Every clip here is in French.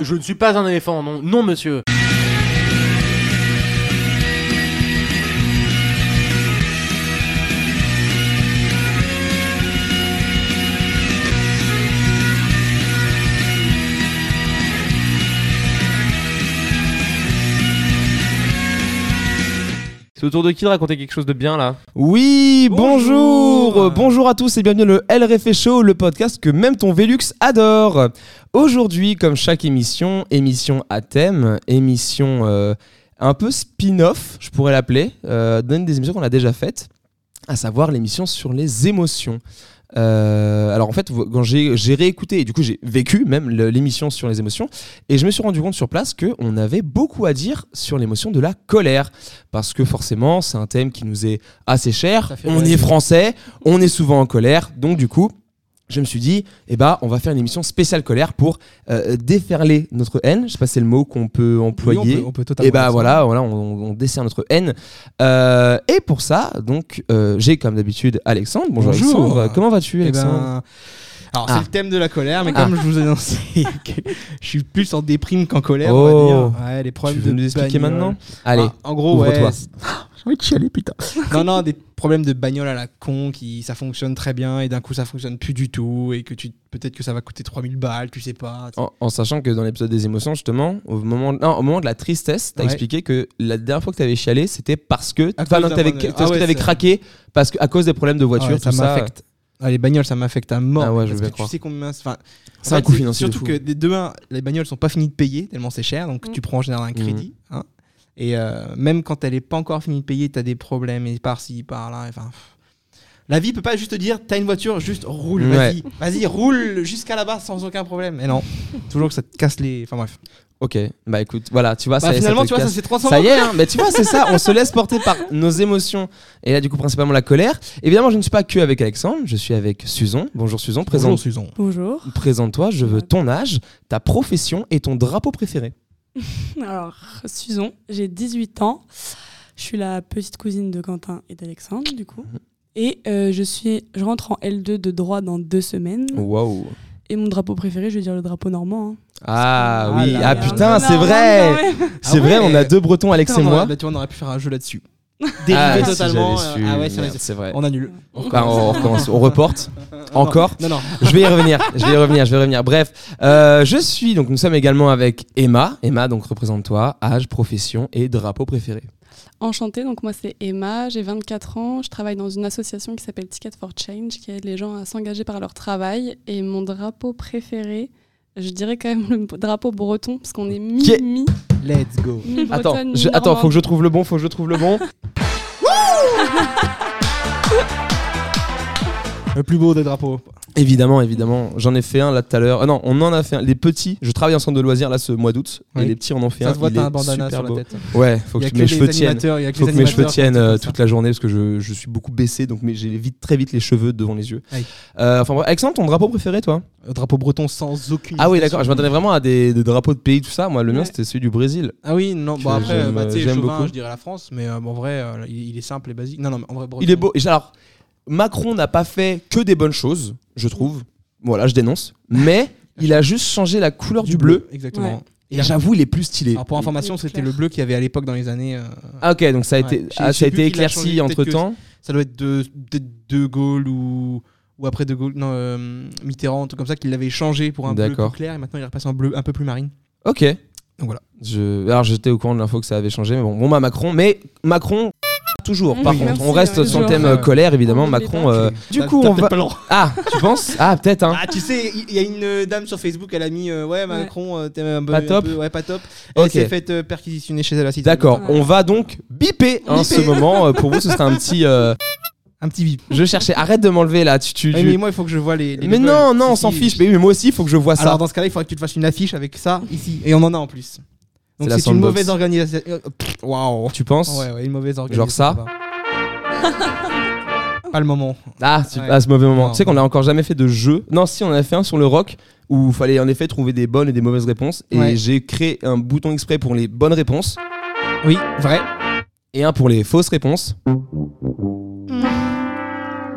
Je ne suis pas un éléphant, non, non monsieur. C'est au tour de qui de raconter quelque chose de bien là? Oui, bonjour Bonjour. Bonjour à tous et bienvenue dans le LRF Show, le podcast que même ton Velux adore Aujourd'hui, comme chaque émission, émission à thème, émission euh, un peu spin-off, je pourrais l'appeler, euh, d'une des émissions qu'on a déjà faites, à savoir l'émission sur les émotions. Euh, alors en fait, quand j'ai réécouté, et du coup j'ai vécu même l'émission sur les émotions, et je me suis rendu compte sur place qu'on avait beaucoup à dire sur l'émotion de la colère. Parce que forcément, c'est un thème qui nous est assez cher, on est français, on est souvent en colère, donc du coup... Je me suis dit, eh ben, on va faire une émission spéciale colère pour euh, déferler notre haine. Je sais pas si c'est le mot qu'on peut employer. Oui, on peut, on peut totalement Et bah dire ça. voilà, voilà on, on dessert notre haine. Euh, et pour ça, donc, euh, j'ai comme d'habitude Alexandre. Bonjour, Bonjour. Alexandre. Comment vas-tu, Eh Alexandre ben, alors Ah. c'est le thème de la colère, mais Ah. comme je vous ai annoncé, je suis plus en déprime qu'en colère, Oh. on va dire. Ouais, les Tu problèmes veux de nous expliquer bagnole. maintenant? Allez, Ah, en gros, ouais. Envie de chialer, putain. non, non, des problèmes de bagnole à la con qui ça fonctionne très bien et d'un coup ça fonctionne plus du tout et que tu peut-être que ça va coûter 3000 balles, tu sais pas. en, en sachant que dans l'épisode des émotions, justement, au moment, non, au moment de la tristesse, t'as Ouais. expliqué que la dernière fois que t'avais chialé, c'était parce que, t'avais- parce Ah que ouais, craqué parce que, à cause des problèmes de voiture, Ah ouais, tout ça. m'affecte. Ah, les bagnoles, ça m'affecte à mort. Ah ouais, je parce vais que croire. tu sais combien. Enfin, C'est un coût financier de Surtout fou. que un, les bagnoles sont pas finies de payer tellement c'est cher, donc Mm. tu prends en général un crédit. hein. Et euh, même quand elle est pas encore finie de payer, tu as des problèmes et par-ci, par-là. Enfin, la vie peut pas juste te dire t'as une voiture, juste roule, vas-y, vas-y, roule jusqu'à là-bas sans aucun problème. Et non, toujours que ça te casse les. Enfin bref. Ok, bah écoute, voilà, tu vois, Bah, ça, finalement, ça tu vois, ça s'est transformé. Ça y est, hein, mais tu vois, c'est ça, on se laisse porter par nos émotions. Et là, du coup, principalement la colère. Évidemment, je ne suis pas que avec Alexandre, je suis avec Susan. Bonjour Susan, Bonjour, présente, Susan. Bonjour. présente-toi, je veux ton âge, ta profession et ton drapeau préféré. Alors, Susan, j'ai 18 ans. Je suis la petite cousine de Quentin et d'Alexandre, du coup. Et euh, je, suis, je rentre en L2 de droit dans deux semaines. Waouh. Et mon drapeau préféré, je vais dire le drapeau normand. hein. Ah Ah oui, là ah là. putain, c'est vrai. ouais. C'est Ah vrai, ouais. on a deux Bretons, Alex Putain, et on aurait- moi. bah, tu vois, on aurait pu faire un jeu là-dessus. Ah, Dérivé si totalement. euh, su, ah ouais, c'est merde, vrai. c'est vrai. On annule. Enfin, on recommence, on reporte. Encore Non, non. Je vais y revenir, je vais y revenir, je vais y revenir. Bref, euh, je suis, donc nous sommes également avec Emma. Emma, donc représente-toi, âge, profession et drapeau préféré. Enchantée, donc moi c'est Emma, j'ai 24 ans, je travaille dans une association qui s'appelle Ticket for Change, qui aide les gens à s'engager par leur travail. Et mon drapeau préféré, je dirais quand même le drapeau breton, parce qu'on est mi-mi. Let's go. Attends, je, attends, faut que je trouve le bon, faut que je trouve le bon. Le plus beau des drapeaux. Évidemment, évidemment. J'en ai fait un là tout à l'heure. Ah non, on en a fait un. Les petits, je travaille en centre de loisirs là ce mois d'août. Oui. Et les petits en ont fait un. Ça se voit, t'as un bandana sur beau. la tête. Ouais, faut que mes cheveux tiennent. Faut que mes cheveux tiennent euh, toute la journée parce que je, je suis beaucoup baissé, donc j'ai vite, très vite les cheveux devant les yeux. Euh, enfin. Alexandre, ton drapeau préféré, toi? Un Drapeau breton sans aucune. Ah oui, d'accord. Je m'attendais vraiment à des, des drapeaux de pays, tout ça. Moi, le mien, c'était celui du Brésil. Ah oui, non, bon après, j'aime, bah, chauvin, beaucoup. je dirais la France, mais euh, en vrai, euh, il, est simple et basique. Non, non, en vrai. Il est beau. Alors, Macron n'a pas fait que des bonnes choses, je trouve. Voilà, je dénonce. Mais il a juste changé la couleur du, bleu. Exactement. Ouais. Et j'avoue, il est plus stylé. Alors pour information, c'était le bleu qu'il y avait à l'époque dans les années. euh, Ah ok, donc ça a été, ah, ça a été éclairci changé, entre temps. ça doit être de, de, de Gaulle ou, ou après De Gaulle, non, euh, Mitterrand, un truc comme ça, qu'il l'avait changé pour un bleu plus clair et maintenant il est repassé en bleu un peu plus marine. Ok. Donc voilà. Je... Alors j'étais au courant de l'info que ça avait changé, mais bon, bon bah Macron. Mais Macron, toujours. Par Oui, contre, merci, on reste ouais, sur le thème euh, colère, évidemment. Macron. euh, Du T'as- coup, on va. pas le droit. Ah, tu penses? Ah, peut-être. Hein. Ah, tu sais, il y, a une euh, dame sur Facebook, elle a mis euh, Ouais, Macron, t'es un peu. Pas un top peu- Ouais, pas top. Elle s'est faite euh, perquisitionner chez elle à Cité. D'accord. On va donc biper en ce moment. Pour vous, ce sera un petit. Un petit vip. Je cherchais. Arrête de m'enlever là. Tu. tu- Ouais, tu- mais moi, il faut que je vois les. les Mais non, non, on s'en fiche. mais moi aussi, il faut que je vois ça. Alors, dans ce cas-là, il faudrait que tu te fasses une affiche avec ça ici. Et on en a en plus. Donc, C'est c'est une mauvaise organisation. Waouh. Tu penses Ouais, ouais, une mauvaise organisation. Genre ça. Pas le moment. Ah, tu- Ouais. à ce mauvais moment. Non. Tu sais qu'on a encore jamais fait de jeu. Non, si, on en a fait un sur le rock où il fallait en effet trouver des bonnes et des mauvaises réponses. Et Ouais. j'ai créé un bouton exprès pour les bonnes réponses Oui, vrai. et un pour les fausses réponses.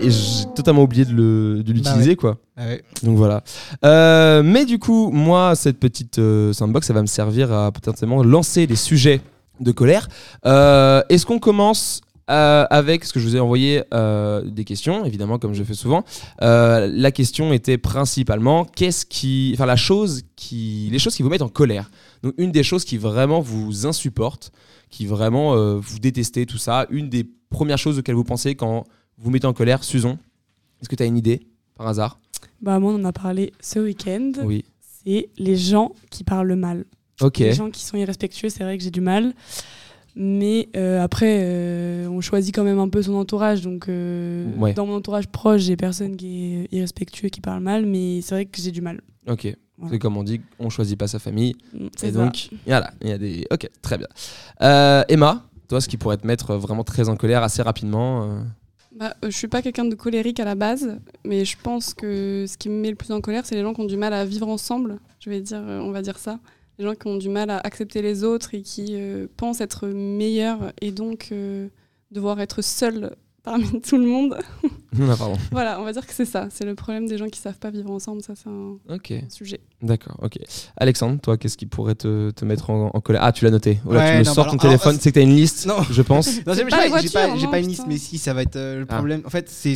Et j'ai totalement oublié de le- de l'utiliser quoi. Ah ouais. Donc voilà. Euh, mais du coup, moi, cette petite euh, sandbox, ça va me servir à potentiellement lancer des sujets de colère. Euh, Est-ce qu'on commence avec ce que je vous ai envoyé des questions, évidemment, comme je fais souvent. La question était principalement qu'est-ce qui, enfin la chose qui, les choses qui vous mettent en colère. Donc une des choses qui vraiment vous insupporte, qui vraiment vous détestez, tout ça. Une des premières choses auxquelles vous pensez quand vous mettez en colère, Susan. Est-ce que tu as une idée par hasard? Bah, moi, on en a parlé ce week-end. Oui. C'est les gens qui parlent mal. Ok. Les gens qui sont irrespectueux, c'est vrai que j'ai du mal. Mais euh, après, euh, on choisit quand même un peu son entourage. Donc, euh, Ouais. dans mon entourage proche, j'ai personne qui est irrespectueux, qui parle mal. Mais c'est vrai que j'ai du mal. Ok. Voilà. C'est comme on dit, on choisit pas sa famille. Mm, Et C'est ça. donc, voilà, il y a des. Ok, très bien. Emma, toi, ce qui pourrait te mettre vraiment très en colère assez rapidement. Bah, euh, je suis pas quelqu'un de colérique à la base, mais je pense que ce qui me met le plus en colère, c'est les gens qui ont du mal à vivre ensemble. Je vais dire, euh, on va dire ça. Les gens qui ont du mal à accepter les autres et qui euh, pensent être meilleurs et donc devoir être seuls parmi tout le monde. Non, pardon. voilà, on va dire que c'est ça. C'est le problème des gens qui savent pas vivre ensemble. Ça, c'est un Ok, sujet. d'accord, ok. Alexandre, toi, qu'est-ce qui pourrait te, te mettre en, en colère? Ah, tu l'as noté. Oh là, Ouais, tu me non, sors bah ton alors- téléphone, alors, c'est que t'as une liste, Non. je pense. Non, j'ai pas pas, pas, une liste, putain. mais si, ça va être euh, le Ah. problème. En fait, c'est.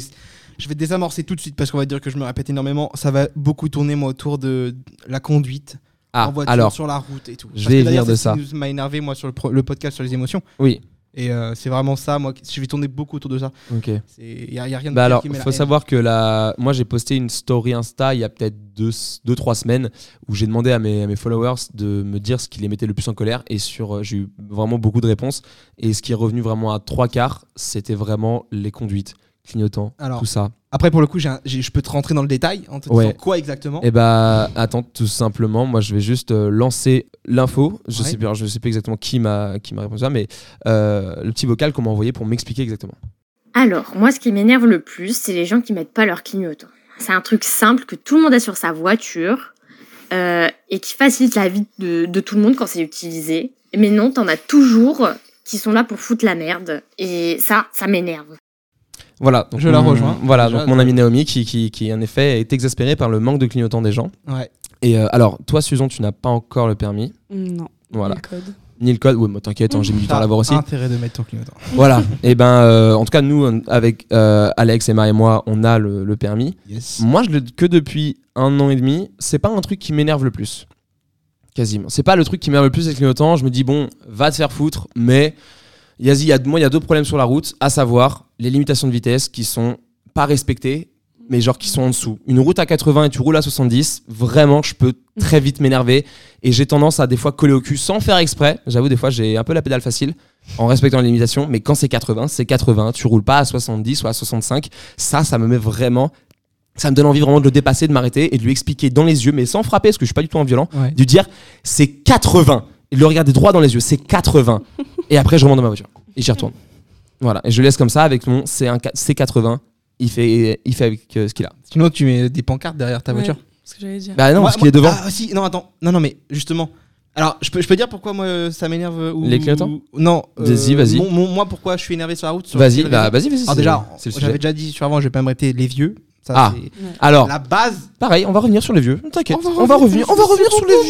Je vais désamorcer tout de suite parce qu'on va dire que je me répète énormément. Ça va beaucoup tourner, moi, autour de la conduite Ah, en voiture, alors, sur la route et tout. je vais venir de c'est ce ça. qui m'a énervé, moi, sur le, pro- le podcast sur les émotions. oui, Et euh, c'est vraiment ça, moi. Je vais tourner beaucoup autour de ça. ok. Il n'y a, rien de Bah alors, la faut haine. savoir que la... moi j'ai posté une story Insta il y a peut-être 2-3 semaines où j'ai demandé à mes, à mes followers de me dire ce qui les mettait le plus en colère et sur euh, j'ai eu vraiment beaucoup de réponses et ce qui est revenu vraiment à trois quarts c'était vraiment les conduites, clignotants, Alors, tout ça. Après, pour le coup, je peux te rentrer dans le détail en te Ouais. disant quoi exactement. Et bah attends tout simplement moi je vais juste euh, lancer l'info je Ouais. sais je sais plus exactement qui m'a qui m'a répondu ça mais euh, le petit vocal qu'on m'a envoyé pour m'expliquer exactement. Alors, moi, ce qui m'énerve le plus, c'est les gens qui mettent pas leur clignotant. C'est un truc simple que tout le monde a sur sa voiture euh, et qui facilite la vie de, de tout le monde quand c'est utilisé. Mais non, t'en as toujours qui sont là pour foutre la merde. Et ça, ça m'énerve. Voilà, donc Je la mon- rejoins. Voilà, donc mon ami Naomi qui, qui, qui en effet est exaspéré par le manque de clignotants des gens. Ouais. Et euh, alors, toi, Susan, tu n'as pas encore le permis. Mm, Non. Voilà. Le code. Ni le code. Oui, mais t'inquiète, hein, j'ai mis du temps à l'avoir aussi. intérêt de mettre ton clignotant. voilà. Et ben, euh, en tout cas, nous, avec euh, Alex, Emma et moi, on a le, le permis. Yes. Moi, je le que depuis un an et demi, c'est pas un truc qui m'énerve le plus. Quasiment. C'est pas le truc qui m'énerve le plus avec le clignotant. Je me dis, bon, va te faire foutre, mais. Yazi, il y a, moi, il y a deux problèmes sur la route, à savoir les limitations de vitesse qui sont pas respectées, mais genre qui sont en dessous. Une route à 80 et tu roules à 70, vraiment, je peux très vite m'énerver et j'ai tendance à des fois coller au cul sans faire exprès. J'avoue, des fois, j'ai un peu la pédale facile en respectant les limitations, mais quand c'est 80, c'est 80. Tu roules pas à 70 ou à 65. Ça, ça me met vraiment. Ça me donne envie vraiment de le dépasser, de m'arrêter et de lui expliquer dans les yeux, mais sans frapper, parce que je suis pas du tout un violent, Ouais. de lui dire c'est 80 et de le regarder droit dans les yeux, c'est 80. et après, je remonte dans ma voiture et j'y retourne. Voilà, et je le laisse comme ça avec mon C1 C80. Il fait, il fait avec euh, ce qu'il a. Sinon, tu mets des pancartes derrière ta Ouais, voiture. Ce que j'allais dire. Bah non, Moi- parce qu'il est devant. Ah, si, non, attends. Non, non, mais justement. Alors, je peux, je peux dire pourquoi moi euh, ça m'énerve euh, ou... Les clignotants Non. euh, Vas-y, vas-y. mon- mon- moi, pourquoi je suis énervé sur la route sur Vas-y, quelle bah, raison vas-y, vas-y. Alors c'est- déjà, c'est le j'avais sujet. déjà dit sur avant, je vais pas me répéter les vieux. Ça, Ah. c'est Alors, la base. pareil, on va revenir sur les vieux. T'inquiète, On va revenir revenir, on va revenir sur les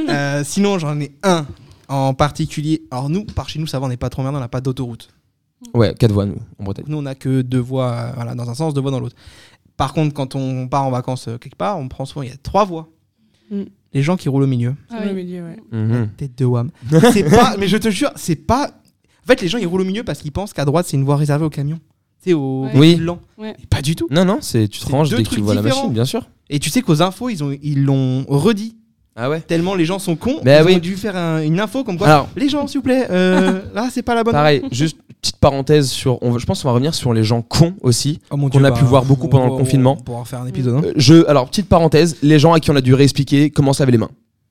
vieux. Euh, sinon, j'en ai un en particulier. Alors nous, par chez nous, ça va, on n'est pas trop merdant, on n'a pas d'autoroute. Ouais, quatre voies nous en Bretagne. Nous, on n'a que deux voies, euh, voilà, dans un sens, deux voies dans l'autre. Par contre, quand on part en vacances euh, quelque part, on prend souvent, il y a trois voies. Mm. Les gens qui roulent au milieu. Ah oui. milieu, ouais. Mhm. Tête de Wam. c'est pas, mais je te jure, c'est pas. En fait, les gens ils roulent au milieu parce qu'ils pensent qu'à droite c'est une voie réservée aux camions. Tu sais, aux Ouais. Oui. lents. Ouais. Pas du tout. Non, non, c'est tu te C'est ranges deux dès que tu trucs vois la différents. machine, bien sûr. Et tu sais qu'aux infos, ils ont ils l'ont redit. Ah ouais Tellement les gens sont cons. Bah ils oui. ont dû faire un- une info comme quoi. Alors, les gens, s'il vous plaît, euh, là c'est pas la bonne. pareil, juste petite parenthèse sur. On, je pense qu'on va revenir sur les gens cons aussi. Oh qu'on a pu voir beaucoup pendant le on- confinement. On pourra en faire un épisode. hein. Euh, Je, alors, petite parenthèse, les gens à qui on a dû réexpliquer comment se laver les mains.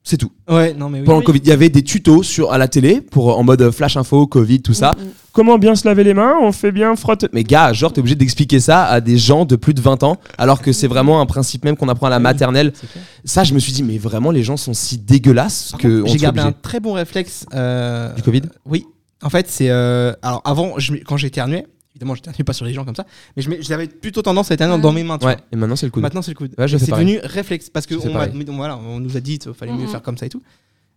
C'est tout. Ouais, non mais oui. Pendant le Covid, il y avait des tutos sur, à la télé pour en mode flash info, Covid, tout ça. Mm, mm. Comment bien se laver les mains On fait bien frotte. Mais gars, genre, t'es obligé d'expliquer ça à des gens de plus de 20 ans, alors que c'est vraiment un principe même qu'on apprend à la maternelle. Ça, je me suis dit, mais vraiment, les gens sont si dégueulasses Par que contre, on J'ai se gardé un obligé. très bon réflexe. euh, Du Covid? Oui. En fait, c'est. euh, alors, avant, je- quand j'éternuyais, Évidemment, je pas sur les gens comme ça, mais j'avais plutôt tendance à éternuer dans mes mains. tu Ouais, vois. et maintenant c'est le coup. Maintenant, c'est le coude. Ouais, c'est devenu réflexe parce que on, voilà, nous a dit qu'il fallait mieux Mhm. faire comme ça et tout.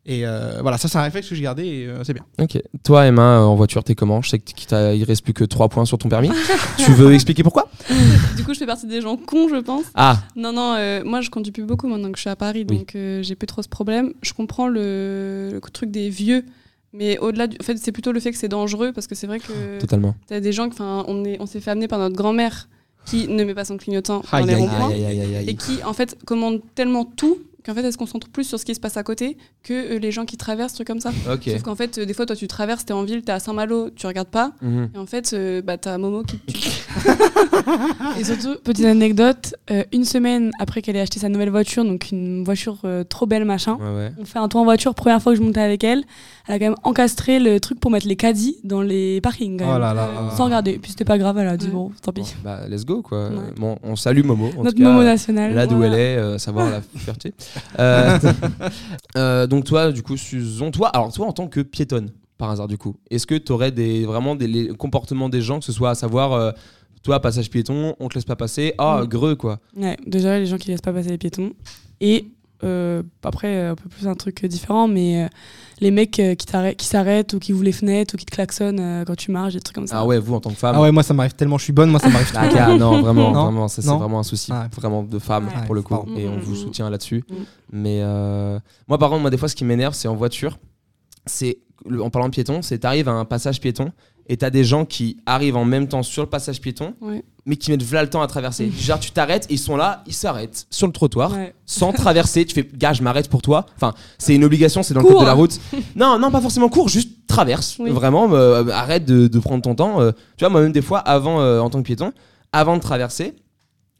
Et euh, voilà, ça c'est un réflexe que j'ai gardé et euh, c'est bien. Ok. Toi, Emma, euh, en voiture, t'es comment? Je sais qu'il il reste plus que 3 points sur ton permis. tu veux expliquer pourquoi? Du coup, je fais partie des gens cons, je pense. Ah, Non, non, euh, moi je conduis plus beaucoup maintenant que je suis à Paris, Oui. donc euh, j'ai plus trop ce problème. Je comprends le, le truc des vieux, mais au-delà du. En fait, c'est plutôt le fait que c'est dangereux parce que c'est vrai que totalement. t'as des gens, enfin, on est, on s'est fait amener par notre grand-mère qui ne met pas son clignotant dans les ronds-points et qui en fait commande tellement tout qu'en fait elle se concentre plus sur ce qui se passe à côté que euh, les gens qui traversent, trucs comme ça. Ok. Sauf qu'en fait, euh, des fois, toi tu traverses, t'es en ville, t'es à Saint-Malo, tu regardes pas, Mhm. et en fait, euh, bah, t'as Momo qui te tue. Et surtout, petite anecdote, euh, une semaine après qu'elle ait acheté sa nouvelle voiture, donc une voiture euh, trop belle, machin, Ouais, ouais. on fait un tour en voiture, première fois que je montais avec elle, elle a quand même encastré le truc pour mettre les caddies dans les parkings. quand Oh là là. Euh, Sans regarder. Et puis c'était pas grave, elle a dit Ouais. bon, tant pis. Bon, bah, let's go quoi. Ouais. Bon, on salue Momo. En Notre tout cas, Momo national. Là d'où voilà. elle est, euh, savoir la fierté. Euh, euh, donc toi, du coup, Susan, toi, alors toi en tant que piétonne, par hasard du coup, est-ce que tu aurais des, vraiment des les comportements des gens, que ce soit à savoir, euh, toi, passage piéton, on te laisse pas passer, ah, Mm. greux quoi. Ouais, déjà les gens qui laissent pas passer les piétons. Et euh, après, un peu plus un truc différent, mais euh, les mecs euh, qui t'arrêtent- qui s'arrêtent ou qui ouvrent les fenêtres ou qui te klaxonnent euh, quand tu marches, des trucs comme ça. Ah ouais, vous en tant que femme. Ah ouais, moi ça m'arrive tellement, je suis bonne, moi ça m'arrive. Ah, ok, non, vraiment, Non. vraiment, ça c'est vraiment un souci, Ouais. vraiment de femme Ouais. pour le coup, et on Mm, vous mm, soutient là-dessus. Mm. Mais euh, moi, par contre, moi, des fois, ce qui m'énerve, c'est en voiture, c'est en parlant de piéton, c'est t'arrives à un passage piéton et t'as des gens qui arrivent en même temps sur le passage piéton, Ouais. mais qui mettent v'là le temps à traverser. Genre, tu t'arrêtes, ils sont là, ils s'arrêtent sur le trottoir. Ouais. Sans traverser, tu fais gars, je m'arrête pour toi. Enfin, c'est une obligation, c'est dans le code de la route. Non, non, pas forcément court, juste traverse. Oui. Vraiment, euh, arrête de, de prendre ton temps. euh. tu vois, moi-même, des fois, avant, euh, en tant que piéton, avant de traverser,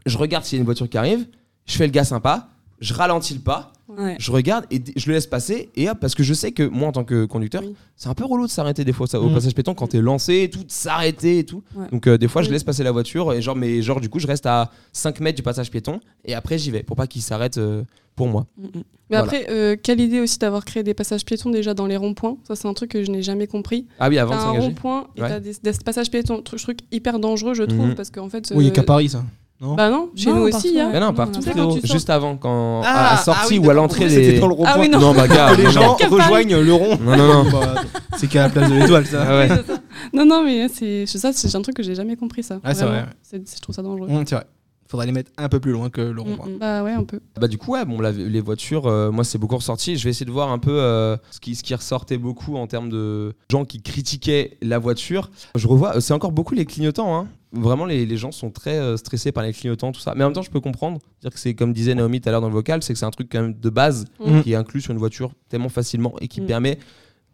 je regarde s'il y a une voiture qui arrive, je fais le gars sympa, je ralentis le pas, Ouais. je regarde et je le laisse passer. Et hop, parce que je sais que moi, en tant que conducteur, Oui. c'est un peu relou de s'arrêter des fois ça, au Mm. passage piéton quand t'es lancé et tout, de s'arrêter et tout. Ouais. Donc, euh, des fois, je laisse passer la voiture et genre, mais genre, du coup, je reste à 5 mètres du passage piéton et après, j'y vais pour pas qu'il s'arrête euh, pour moi. Mm, mm. Mais Voilà. après, euh, quelle idée aussi d'avoir créé des passages piétons déjà dans les ronds-points? Ça, c'est un truc que je n'ai jamais compris. Ah oui, avant T'as de un rond-point et Ouais. t'as des, des passages piétons. Truc, truc hyper dangereux, je trouve, Mhm. parce qu'en fait. Oui, euh, qu'à Paris ça. Non Bah non, chez Non, nous partout, aussi, hein. Mais non, Non, partout. non, Juste avant, quand Ah, à la ah sortie oui, ou à l'entrée des. c'était dans le rond-point. Ah oui, non. Non, bah gars, les gens rejoignent le rond. Non, non, non. Bah, c'est qu'à la place de l'étoile ça. Ah ouais. Ça. Non, non, mais c'est ça, c'est un truc que j'ai jamais compris, ça. Ouais, c'est vrai, ouais. Je trouve ça dangereux. Hum, c'est vrai. Faudrait les mettre un peu plus loin que le rond-point. Mm, mm. Bah ouais, un peu. Bah du coup ouais bon la- les voitures euh, moi c'est beaucoup ressorti je vais essayer de voir un peu euh, ce, qui, ce qui ressortait beaucoup en termes de gens qui critiquaient la voiture je revois euh, c'est encore beaucoup les clignotants hein. Vraiment les, les gens sont très euh, stressés par les clignotants tout ça mais en même temps je peux comprendre dire que c'est comme disait Naomi tout à l'heure dans le vocal c'est que c'est un truc quand même de base Mm. qui est inclus sur une voiture tellement facilement et qui Mm. permet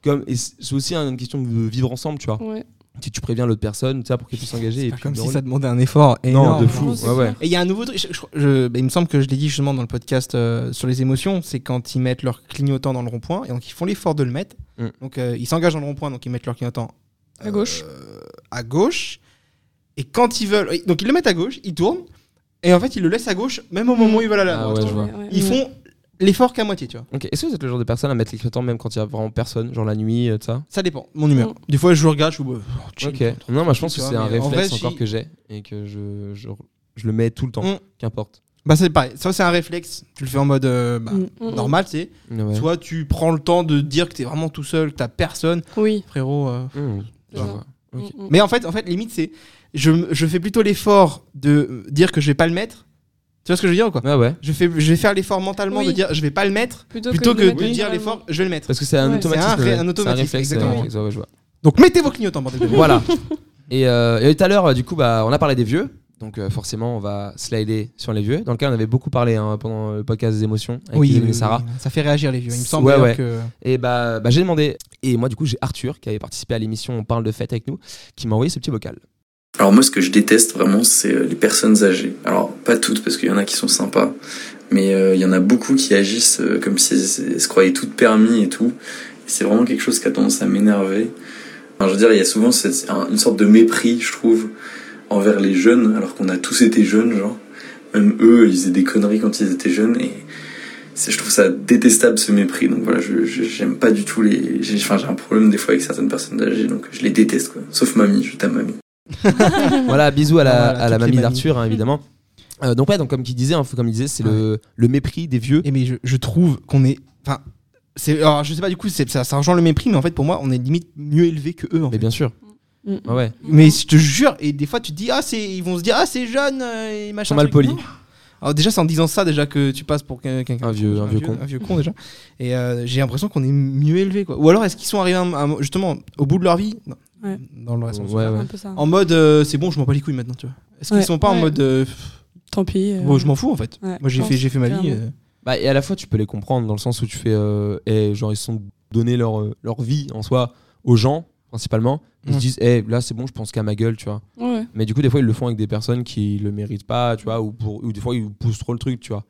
comme et c'est aussi une question de vivre ensemble tu vois Ouais. si tu préviens l'autre personne tu sais, pour qu'elle puisse s'engager C'est et pas puis comme de si ça demandait un effort non énorme. de fou Non, ouais ouais clair. Et il y a un nouveau truc, je- je- je- bah, il me semble que je l'ai dit justement dans le podcast euh, sur les émotions, c'est quand ils mettent leur clignotant dans le rond-point, et donc ils font l'effort de le mettre. Mm. Donc euh, ils s'engagent dans le rond-point, donc ils mettent leur clignotant À gauche. euh, à gauche. Et quand ils veulent, donc ils le mettent à gauche, ils tournent, et en fait ils le laissent à gauche, même au moment où ils veulent aller à Ah droite. ouais, je vois. Ouais, ouais. Ils font l'effort qu'à moitié, tu vois. Est-ce que vous êtes le genre de personne à mettre les clignotants même quand il y a vraiment personne, genre la nuit, euh, tout ça? Ça dépend, mon humeur. Mm. Des fois je regarde, je suis oh, chill, Ok. Non, moi je pense que c'est un réflexe vrai, encore que j'ai et que je, je, je le mets tout le temps, Mm. qu'importe. Bah c'est pareil, ça c'est un réflexe, tu le fais en mode euh, bah, Mm. Normal, tu sais. Ouais. Soit tu prends le temps de dire que t'es vraiment tout seul, que t'as personne, Oui. frérot. euh. Mais en fait, en fait, limite, c'est. Je, fais plutôt l'effort de dire que je vais pas le mettre. Tu vois ce que je veux dire ou quoi Ouais, ouais. je, fais, je vais faire l'effort mentalement Oui. de dire je vais pas le mettre Plutôt, plutôt que, de dire l'effort je vais le mettre. Parce que c'est un Ouais. automatisme. C'est un un automatisme, réflexe. exactement. euh, réflexe, ouais, ouais, je vois. Donc mettez vos clignotants, bordel de. Voilà. et, euh, et tout à l'heure, euh, du coup, bah, on a parlé des vieux. Donc euh, forcément, on va slider sur les vieux. Dans lequel on avait beaucoup parlé hein, pendant le podcast des émotions avec Oui, Isabelle oui, et Sarah. oui, ça fait réagir les vieux. Il me semble Ouais, d'ailleurs ouais. que. Et bah, bah, j'ai demandé. Et moi, du coup, j'ai Arthur qui avait participé à l'émission On parle de fête avec nous, qui m'a envoyé ce petit vocal. Alors moi, ce que je déteste vraiment, c'est euh, les personnes âgées. Alors pas toutes, parce qu'il y en a qui sont sympas, mais euh, il y en a beaucoup qui agissent euh, comme si elles, se croyaient toutes permis et tout. C'est vraiment quelque chose qui a tendance à m'énerver. Enfin, je veux dire, il y a souvent une sorte de mépris, je trouve, envers les jeunes, alors qu'on a tous été jeunes, genre. Même eux, ils faisaient des conneries quand ils étaient jeunes, et je trouve ça détestable ce mépris. Donc voilà, je j'aime pas du tout les. J'ai enfin, j'ai un problème des fois avec certaines personnes âgées, donc je les déteste quoi. Sauf mamie, je t'aime mamie. voilà, bisous à la, Voilà, à la mamie d'Arthur, hein, évidemment. Euh, donc ouais, donc comme il disait, hein, comme il disait, c'est le, le mépris des vieux. Et mais je, je trouve qu'on est. Enfin, c'est. Alors, je sais pas, du coup, c'est- ça, ça rejoint le mépris, mais en fait, pour moi, on est limite mieux élevé que eux. En Mais fait. bien sûr. Mm. Ouais, ouais. Mais je te jure, et des fois, tu te dis, ah, c'est. Ils vont se dire, ah, c'est jeune, euh, et Ils machin. sont mal polis. Alors, déjà, c'est en disant ça, déjà, que tu passes pour quelqu'un. Un vieux- un vieux con. Un vieux con, déjà. Et euh, j'ai l'impression qu'on est mieux élevé, quoi. Ou alors, est-ce qu'ils sont arrivés, à justement, au bout de leur vie? Non. Ouais. Dans le sens. Ouais, ouais. Un peu ça. En mode, euh, c'est bon, je m'en bats les couilles maintenant, tu vois. Est-ce qu'ils sont pas en mode, euh, Tant pis. euh, bon, je m'en fous, en fait. ouais, Moi, j'ai fait, j'ai fait ma vie. clairement. euh. Bah, et à la fois, tu peux les comprendre dans le sens où tu fais. Euh, eh, genre, ils se sont donné leur, euh, leur vie en soi aux gens, principalement. Ils se Mm. disent, eh, là, c'est bon, je pense qu'à ma gueule, tu vois. Ouais. Mais du coup, des fois, ils le font avec des personnes qui le méritent pas, tu vois, ou, pour, ou des fois, ils poussent trop le truc, tu vois.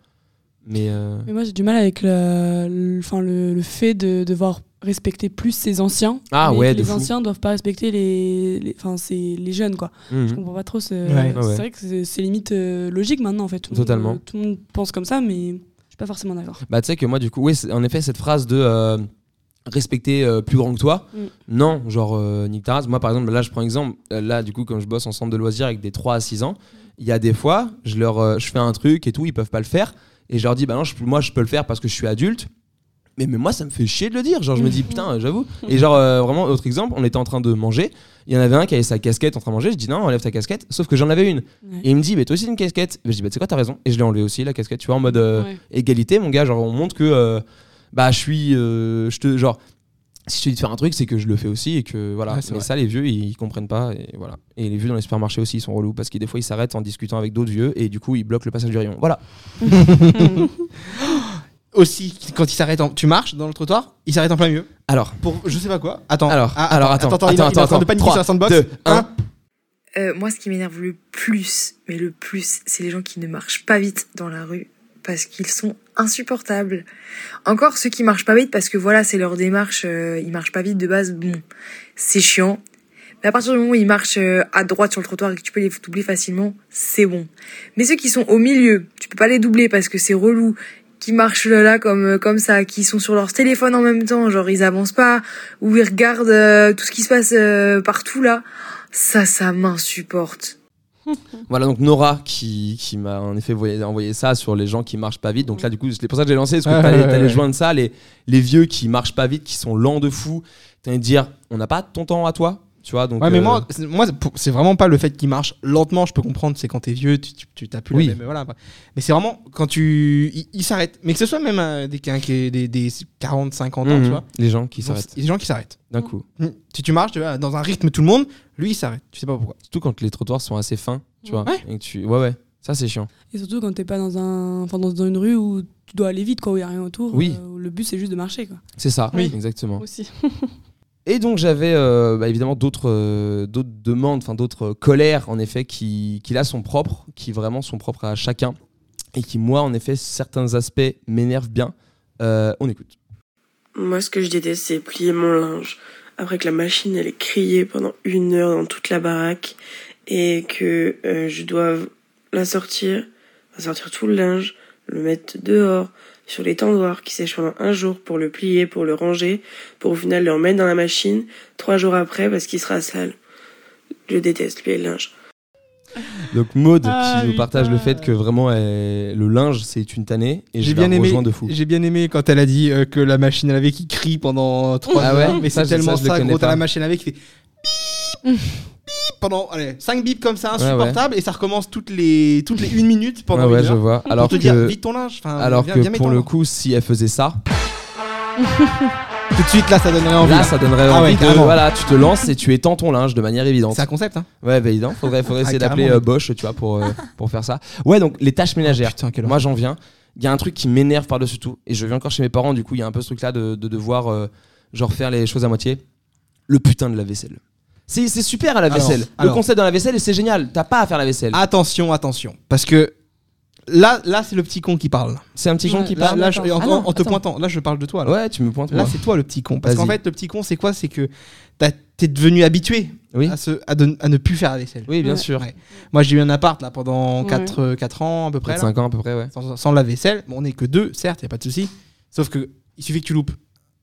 Mais. euh, Mais moi, j'ai du mal avec le, le, enfin, le, le fait de devoir respecter plus ses anciens. Ah ouais, Les fou. anciens doivent pas respecter les, les, enfin, c'est les jeunes, quoi. mhm. Je comprends pas trop. ce- Ouais. C'est Ouais, vrai que c'est- limite euh, logique maintenant, en fait. Tout le Totalement. Monde, tout le monde pense comme ça, mais je suis pas forcément d'accord. Bah, tu sais que moi, du coup, oui, c'est- en effet, cette phrase de euh, respecter euh, plus grand que toi, Mm. non, genre, euh, nique ta race. Moi, par exemple, là, je prends exemple, là, du coup, comme je bosse en centre de loisirs avec des 3 à 6 ans, il y a des fois, je leur euh, je fais un truc et tout, ils peuvent pas le faire, et je leur dis, bah non, je- moi, je peux le faire parce que je suis adulte. Mais, mais moi, ça me fait chier de le dire. Genre, je me dis, putain, j'avoue. Et genre, euh, vraiment, autre exemple, on était en train de manger. Il y en avait un qui avait sa casquette en train de manger. Je dis, non, enlève ta casquette. Sauf que j'en avais une. Ouais. Et il me dit, mais toi aussi, une casquette. Je dis, bah, tu sais quoi, t'as raison. Et je l'ai enlevé aussi, la casquette, tu vois, en mode euh, Ouais. égalité, mon gars. Genre, on montre que, euh, bah, je suis. euh, je te, genre, si je te dis de faire un truc, c'est que je le fais aussi et que voilà. Ouais, c'est mais vrai. ça, les vieux, ils, ils comprennent pas. Et voilà. Et les vieux dans les supermarchés aussi, ils sont relous parce que des fois, ils s'arrêtent en discutant avec d'autres vieux et du coup, ils bloquent le passage du rayon. Voilà. Aussi, quand ils s'arrêtent, en- tu marches dans le trottoir, ils s'arrêtent en plein milieu. Alors, Pour je sais pas quoi. Attends. alors, Ah, alors, attends, attends, il est- attends, il en train attends, de paniquer Trois, sur la sandbox. deux, un. Un. Euh, moi, ce qui m'énerve le plus, mais le plus, c'est les gens qui ne marchent pas vite dans la rue parce qu'ils sont insupportables. Encore ceux qui marchent pas vite parce que voilà, c'est leur démarche, euh, ils marchent pas vite de base, bon, c'est chiant. Mais à partir du moment où ils marchent euh, à droite sur le trottoir et que tu peux les doubler facilement, c'est bon. Mais ceux qui sont au milieu, tu peux pas les doubler parce que c'est relou, qui marchent là comme euh, comme ça, qui sont sur leur téléphone en même temps, genre ils avancent pas ou ils regardent euh, tout ce qui se passe euh, partout là. Ça, ça m'insupporte. Voilà donc Nora qui, qui m'a en effet envoyé, envoyé ça sur les gens qui marchent pas vite. Donc là du coup c'est pour ça que j'ai lancé parce que t'allais ouais. joindre ça les, les vieux qui marchent pas vite, qui sont lents de fou. T'as de dire on n'a pas ton temps à toi, tu vois donc. Ouais, mais euh, moi, c'est- moi, c'est vraiment pas le fait qu'ils marchent lentement. Je peux comprendre, c'est quand t'es vieux, tu, tu, tu t'as plus Oui. la même. Voilà. Mais c'est vraiment quand tu. Ils ils s'arrêtent. Mais que ce soit même euh, des, des, des 40, 50 ans, mhm, tu vois. les gens qui s'arrêtent Il des gens qui s'arrêtent. d'un coup. Mm. Si tu marches tu vois, dans un rythme tout le monde, lui il s'arrête. Tu sais pas pourquoi. Surtout quand les trottoirs sont assez fins, tu vois. Ouais. Et que tu... Ouais ouais, ça c'est chiant. Et surtout quand t'es pas dans, un, enfin, dans, dans une rue où tu dois aller vite, quoi, où il y a rien autour. Oui. euh, où le but c'est juste de marcher, quoi. C'est ça, Oui. exactement. Aussi. Et donc j'avais euh, bah, évidemment d'autres euh, demandes, d'autres colères en effet qui, qui là sont propres, qui vraiment sont propres à chacun et qui moi en effet certains aspects m'énervent bien. Euh, on écoute. Moi, ce que je déteste, c'est plier mon linge. Après que la machine, elle ait crié pendant une heure dans toute la baraque et que je dois la sortir, sortir tout le linge, le mettre dehors, sur les tendoirs qui sèchent pendant un jour pour le plier, pour le ranger, pour au final le remettre dans la machine trois jours après parce qu'il sera sale. Je déteste plier le linge. Donc Maud Ah, qui nous partage le fait que vraiment elle- le linge c'est une tannée et J'ai bien aimé. rejoins de fou. J'ai bien aimé quand elle a dit euh, que la machine à laver qui crie pendant 3 Ah ouais heures. Mais Ça, c'est tellement ça, ça, connais gros. T'as la machine à laver qui fait bip, pendant allez, 5 bips comme ça, insupportable. Et ça recommence toutes les, toutes les 1 minute pendant une je heure. vois. Pour Alors te dire, vite ton linge. Enfin, alors viens- que viens pour le coup si elle faisait ça, Tout de suite là, ça donnerait envie. là ça donnerait Ah ouais, de voilà, tu te lances et tu étends ton linge de manière évidente. C'est un concept, hein. Ouais, bah, évidemment, faudrait, faudrait essayer Ah, d'appeler carrément, euh, Bosch, tu vois, pour, euh, pour faire ça. Ouais, donc les tâches ménagères. Putain, quelle Moi, j'en viens. Il y a un truc qui m'énerve par-dessus tout. Et je viens encore chez mes parents, du coup, il y a un peu ce truc-là de, de devoir, euh, genre, faire les choses à moitié. Le putain de la vaisselle. C'est c'est super à la Alors, vaisselle. le alors. concept dans la vaisselle, c'est génial. T'as pas à faire la vaisselle. Attention, attention. Parce que là, là c'est le petit con qui parle. c'est un petit con Ouais, qui Là, parle. là, je- en, Ah non, en te attends. pointant, là je parle de toi. Là, Ouais, tu me pointes. Là, moi. c'est toi le petit con. Parce qu'en fait, le petit con, c'est quoi? C'est que t'as- t'es devenu habitué Oui. à, se- à, de- à ne plus faire la vaisselle. Oui, bien Ouais. sûr. Ouais. Moi, j'ai eu un appart là pendant Ouais. 4, ans à peu près. là, 5 ans à peu près, ouais. sans, sans la vaisselle. Bon, on est que deux, certes, y a pas de souci. Sauf que il suffit que tu loupes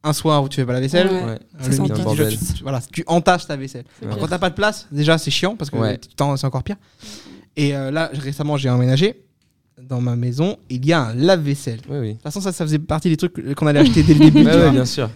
un soir où tu fais pas la vaisselle. Ouais. Ouais. Le C'est midi, un déjà, bordel. tu, tu- voilà, tu entaches ta vaisselle. Alors, quand t'as pas de place, déjà c'est chiant parce que Ouais. tu t'en- c'est encore pire. Et euh, là, récemment, j'ai emménagé dans ma maison. Il y a un lave-vaisselle. De Oui, toute façon, ça, ça faisait partie des trucs qu'on allait acheter dès le début. Ouais, bien sûr.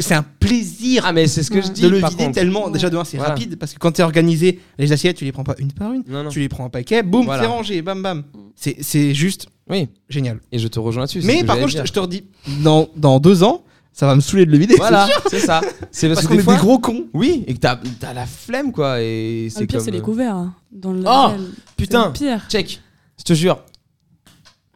C'est un plaisir Ah, mais c'est ce que je dis. de le par vider contre. tellement. Ouais. Déjà, de un, c'est Voilà. rapide parce que quand t'es organisé, les assiettes, tu les prends pas une par une. Non, non. Tu les prends en paquet, boum, Voilà. c'est rangé, bam, bam. C'est c'est juste Oui, génial. et je te rejoins là-dessus. Mais par contre, je te, je te redis, dans, dans deux ans, ça va me saouler de le vider. Voilà, c'est ça. C'est Parce que qu'on est fois- des gros cons. Oui, et que t'as as la flemme, quoi. Et Ah, le pire, comme. c'est les euh, couverts hein, dans le Oh lave-vaisselle. Putain, pire. check. Je te jure.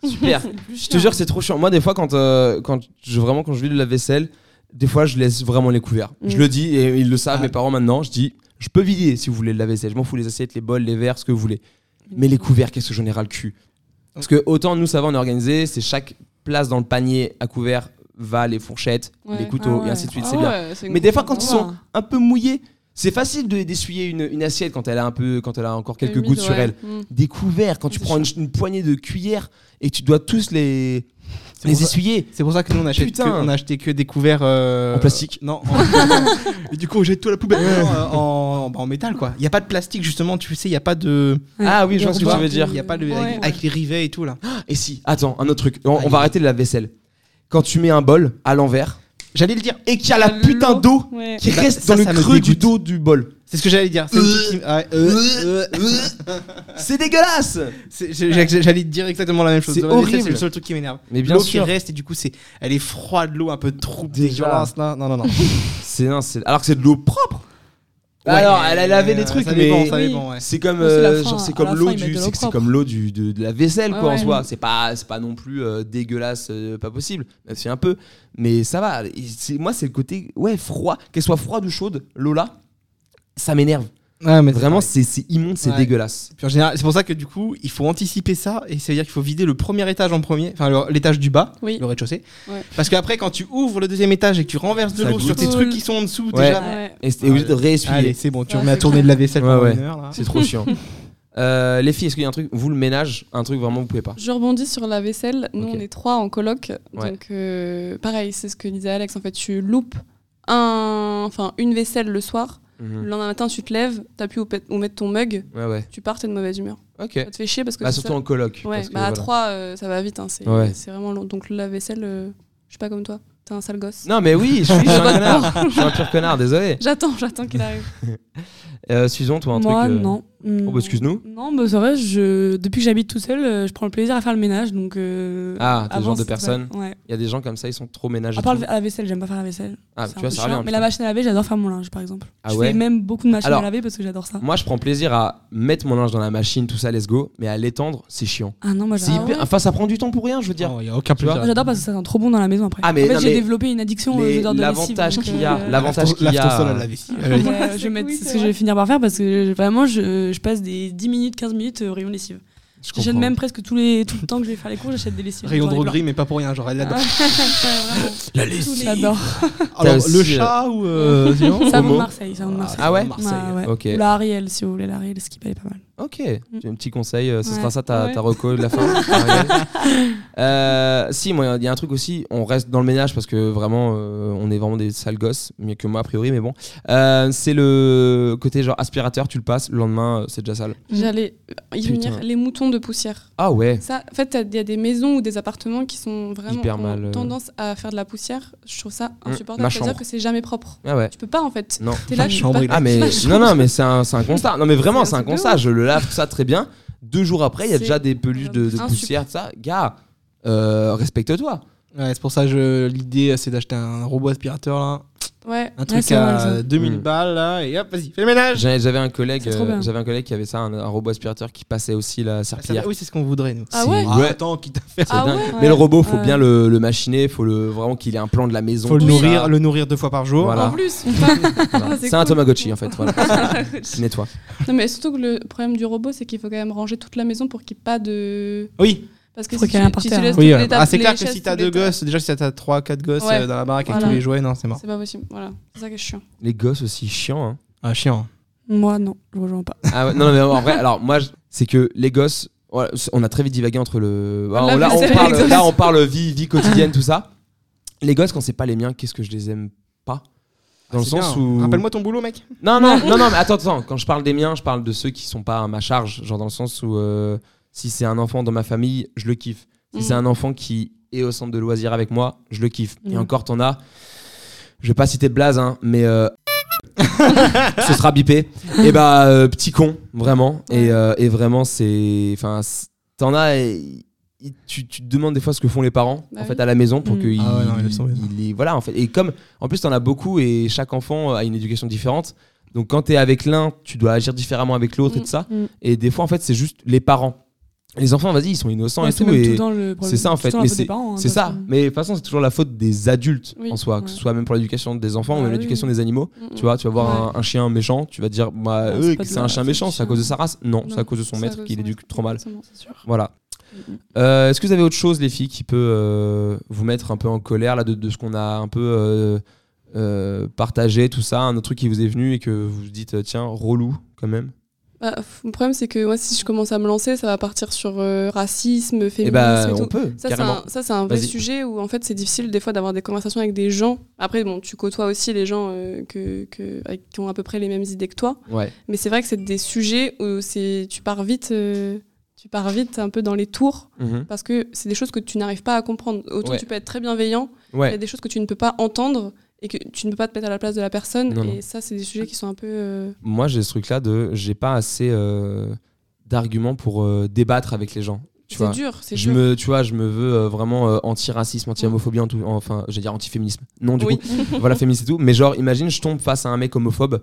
Super. Je te jure que c'est trop chiant. Moi, des fois, quand, euh, quand je, vraiment, quand je vide la vaisselle, des fois, je laisse vraiment les couverts. Je Mm. le dis et ils le savent, Ah. mes parents maintenant. Je dis, je peux vider si vous voulez la vaisselle. Je m'en fous les assiettes, les bols, les verres, ce que vous voulez. Mais les couverts, qu'est-ce que j'en ai ras le cul Parce que autant nous, ça va, on est organisé. C'est chaque place dans le panier à couvert va les fourchettes, Ouais. les couteaux Ah et ouais. ainsi de suite. Ah c'est bien. ouais, Mais des fois, quand ils sont un peu mouillés, c'est facile de- d'essuyer une, une assiette quand elle a un peu, quand elle a encore quelques Humide, gouttes sur ouais. elle. Mm. Des couverts, quand tu prends une, une poignée de cuillères et tu dois tous les, C'est les pour ça- essuyer. C'est pour ça que nous on achète que, on a acheté que des couverts euh, En plastique. Non. en- Et du coup on jette tout à la poubelle. Non, euh, en, en- en métal quoi. Il y a pas de plastique justement. Tu sais, il y a pas de. Ouais. Ah oui, je vois ce que tu veux dire. Il y a pas de Ouais. avec, avec les rivets et tout là. Et si, attends, un autre truc. On, on va arrêter de la vaisselle. Quand tu mets un bol à l'envers J'allais le dire. et qu'il y a la putain d'eau Ouais. qui Bah, reste ça, dans le ça creux du dos du bol. C'est ce que j'allais dire. C'est euh, euh, dégueulasse J'allais te dire exactement la même chose. C'est horrible. C'est le seul truc qui m'énerve. Mais bien L'eau qui sûr. reste et du coup c'est, elle est froide l'eau un peu trop Déjà. dégueulasse là. Non non non. C'est non, c'est alors que c'est de l'eau propre. Ouais, Alors, elle a lavé les euh, trucs, ça mais dépend, ça oui. dépend, ouais. c'est comme Ouais, c'est la euh, fin. genre, c'est À comme l'eau fin, ils mettent du de l'eau c'est que c'est propre. comme l'eau du de, de la vaisselle Ouais, quoi en ouais. soi. C'est pas c'est pas non plus euh, dégueulasse euh, pas possible. Même si un peu mais ça va. Et c'est- Moi c'est le côté ouais froid, qu'elle soit froide ou chaude, l'eau là ça m'énerve. Ouais, mais Vraiment c'est c'est c'est immonde, c'est Ouais. dégueulasse. Puis en général, c'est pour ça que du coup, il faut anticiper ça et ça veut dire qu'il faut vider le premier étage en premier, enfin le- l'étage du bas, Oui. le rez-de-chaussée. Ouais. Parce qu'après, quand tu ouvres le deuxième étage et que tu renverses de Ça l'eau sur goûte. tes trucs qui sont en dessous, Ouais. déjà. Ouais. Et c'est obligé de Allez, réessuyer. c'est bon, tu Ouais, remets à c'est tourner de la vaisselle Ouais, pendant ouais. une heure. Là. C'est trop chiant. Euh, les filles, est-ce qu'il y a un truc vous le ménage, un truc vraiment vous pouvez pas? Je rebondis sur la vaisselle. Nous, Ok. on est trois en coloc. Ouais. Donc, euh, pareil, c'est ce que disait Alex. En fait, tu loupes un, enfin, une vaisselle le soir. Mhm. Le lendemain matin, tu te lèves, t'as plus où, mettre ton mug. Ouais ouais. Tu pars, t'es de mauvaise humeur. OK. Ça te fait chier parce que Bah, surtout ça- en coloc Ouais, parce que, bah, à voilà. trois, euh, ça va vite. hein, c'est Ouais. c'est vraiment long. Donc, la vaisselle, euh, je suis pas comme toi. T'es un sale gosse. Non mais oui, je suis, je suis un connard. Je suis un pur connard, désolé. J'attends, j'attends qu'il arrive. Euh, toi un Moi, truc euh, non. Oh, bah, excuse-nous. Non, bah, c'est vrai, je... depuis que j'habite tout seul, euh, je prends le plaisir à faire le ménage. Donc, euh, Ah, t'es le genre de personne Ouais. Il y a des gens comme ça, ils sont trop ménagés. À part la vaisselle, j'aime pas faire la vaisselle. Ah, tu vois, ça revient. Mais la machine à laver, j'adore faire mon linge, par exemple. Ah je ouais fais même beaucoup de machines Alors- à laver parce que j'adore ça. Moi, je prends plaisir à mettre mon linge dans la machine, tout ça, let's go. Mais à l'étendre, c'est chiant. Ah non, moi j'adore. hyper- Enfin, ça prend du temps pour rien, je veux dire. Il n'y a aucun plaisir. J'adore parce que ça sent trop bon dans la maison après. Ah, mais en fait, j'ai développé une addiction aux les- odeurs de lessive. l'avantage qu'il y a- euh, l'avantage qu'il y a- C'est je vais finir par faire parce que vraiment je, je passe des 10 minutes, 15 minutes au rayon lessive. J'achète même presque tous les, tout le temps que je vais faire les cours, j'achète des lessives. Rayon plein. droguerie, mais pas pour rien. Genre, elle Ah, l'adore. ouais, La lessive. J'adore. Alors, aussi, le euh, chat ou. euh, Savon de Marseille, savon de Marseille. Ah ouais Marseille. Ah ouais. Ok. Ou la Ariel, si vous voulez, la Ariel, elle est pas mal. Ok, J'ai un petit conseil, euh, ce Ouais. sera ça ta, Ouais. ta reco de la fin. Euh, si, moi, il y a un truc aussi, on reste dans le ménage parce que vraiment, euh, on est vraiment des sales gosses, mieux que moi a priori, mais bon. Euh, c'est le côté genre aspirateur, tu le passes, le lendemain, euh, c'est déjà sale. J'allais y Putain. venir. Les moutons de poussière. Ah ouais, Ça, en fait, il y a des maisons ou des appartements qui sont vraiment Hyper ont mal, euh. tendance à faire de la poussière. Je trouve ça Mmh, insupportable. C'est-à-dire que c'est jamais propre. ah ouais. Tu peux pas en fait. Non. T'es là, chambre, pas- Ah mais Ma non non mais c'est un, c'est un constat. Non mais vraiment C'est un constat. Je le lave tout ça très bien. Deux jours après il y a déjà des peluches de, poussière tout ça. Gars, euh, respecte-toi. Ouais, c'est pour ça que l'idée c'est d'acheter un robot aspirateur là. Ouais. Un truc à ça. 2000 Mm. balles là et hop vas-y fais le ménage. J'avais un collègue, euh, j'avais un collègue qui avait ça, un, un robot aspirateur qui passait aussi la Ah, ça- serpillière. oui c'est ce qu'on voudrait nous. Ah C'est- ouais ouais. attends quitte à faire. Ah ouais Mais le robot, faut bien le, le machiner, faut le vraiment qu'il ait un plan de la maison. Faut le nourrir, ça. le nourrir deux fois par jour. Voilà. En plus. Voilà. c'est C'est un cool. Tamagotchi en fait. Voilà. Qui nettoie. non mais surtout que le problème du robot, c'est qu'il faut quand même ranger toute la maison pour qu'il n'y ait pas de. Oui. Parce que Faut si qu'il y ait tu, un si tu hein. laisses Oui, toutes ouais. les tables, ah, c'est les clair que chaises, si t'as tous les deux tas- gosses, déjà si t'as trois, quatre gosses Ouais. euh, dans la baraque avec Voilà. tous les jouets, non, c'est mort. C'est pas possible. Voilà. C'est ça qui est chiant. Les gosses aussi chiants. Hein. Ah, chiant. Moi, non, je rejoins pas. Ah ouais, non, non, mais en vrai, alors moi, je- c'est que les gosses, voilà, on a très vite divagué entre le. Alors, là, on parle, les gosses. là, on parle vie, vie quotidienne, tout ça. les gosses, quand c'est pas les miens, qu'est-ce que je les aime pas? Dans le C'est sens bien. où. Rappelle-moi ton boulot, mec. Non, non, non, non, mais attends, attends. Quand je parle des miens, je parle de ceux qui sont pas à ma charge. Genre dans le sens où euh, si c'est un enfant dans ma famille, je le kiffe. Si Mhm. c'est un enfant qui est au centre de loisirs avec moi, je le kiffe. Et Mhm. encore, t'en as. Je vais pas citer de blaze, hein, mais. euh, ce sera bipé. Et bah, euh, petit con, vraiment. Et, euh, et vraiment, c'est. Enfin, t'en as. et- et tu, tu te demandes des fois ce que font les parents Bah en oui. fait à la maison pour Mhm. que Ah ouais, il voilà en fait et comme en plus t'en as beaucoup et chaque enfant a une éducation différente donc quand t'es avec l'un tu dois agir différemment avec l'autre et Mm. tout ça Mm. et des fois en fait c'est juste les parents les enfants vas-y ils sont innocents Ouais, et tout et c'est ça en fait c'est hein, ça façon. mais de toute façon c'est toujours la faute des adultes Oui, en soi que ce soit même pour l'éducation des enfants ou Bah oui. l'éducation des animaux Mm, tu vois tu vas voir Ouais. un, un chien méchant tu vas dire bah euh, c'est un chien méchant c'est à cause de sa race non, c'est à cause de son maître qui l'éduque trop mal voilà Mhm. euh, Est-ce que vous avez autre chose, les filles, qui peut euh, vous mettre un peu en colère là, de, de ce qu'on a un peu euh, partagé, tout ça Un autre truc qui vous est venu et que vous vous dites, tiens, relou quand même? Bah, le problème, c'est que moi, si je commence à me lancer, ça va partir sur euh, racisme, féminisme Eh bah, et on tout. peut, Ça, c'est un, ça, c'est un vrai sujet où en fait c'est difficile des fois d'avoir des conversations avec des gens. Après, bon, tu côtoies aussi les gens euh, que, que- avec- qui ont à peu près les mêmes idées que toi. Ouais. Mais c'est vrai que c'est des sujets où tu pars vite, euh, tu pars vite un peu dans les tours Mhm. parce que c'est des choses que tu n'arrives pas à comprendre. Autant Ouais. tu peux être très bienveillant, il y a des choses que tu ne peux pas entendre et que tu ne peux pas te mettre à la place de la personne. Non, et non. ça, c'est des sujets qui sont un peu. euh, Moi, j'ai ce truc-là de, j'ai pas assez euh, d'arguments pour euh, débattre avec les gens. C'est dur, c'est Je dur. me, tu vois, je me veux vraiment anti-racisme, anti-homophobie, enfin, j'allais dire anti-féminisme. Non, du Oui. coup, voilà, féministe et tout. Mais genre, imagine, je tombe face à un mec homophobe.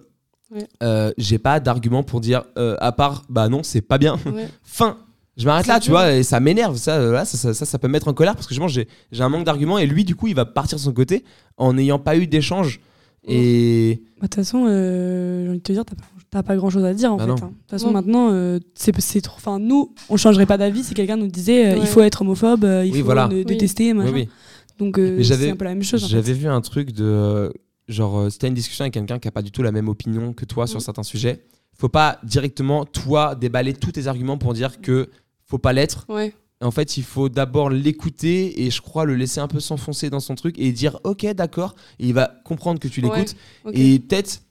Ouais. J'ai pas d'argument pour dire, à part, bah non, c'est pas bien. Ouais. Fin. Je m'arrête là, tu vois, et ça m'énerve. Ça, euh, là, ça, ça, ça, ça peut me mettre en colère parce que justement, j'ai j'ai un manque d'arguments et lui, du coup, il va partir de son côté en n'ayant pas eu d'échange. Et Bah, De toute façon, euh, j'ai envie de te dire, t'as pas, t'as pas grand chose à dire en Bah fait. hein. De toute façon, maintenant, euh, c'est, c'est trop. Enfin, nous, on changerait pas d'avis si quelqu'un nous disait euh, Ouais. il faut être homophobe, euh, il Oui, faut voilà. Oui. détester, machin. oui, oui. Donc, euh, c'est un peu la même chose. en J'avais fait. vu un truc de. Genre, euh, c'était une discussion avec quelqu'un qui a pas du tout la même opinion que toi sur certains sujets. Faut pas directement, toi, déballer tous tes arguments pour dire que faut pas l'être. Ouais. En fait, il faut d'abord l'écouter et je crois le laisser un peu s'enfoncer dans son truc et dire ok, d'accord. Il va comprendre que tu l'écoutes. Et peut-être.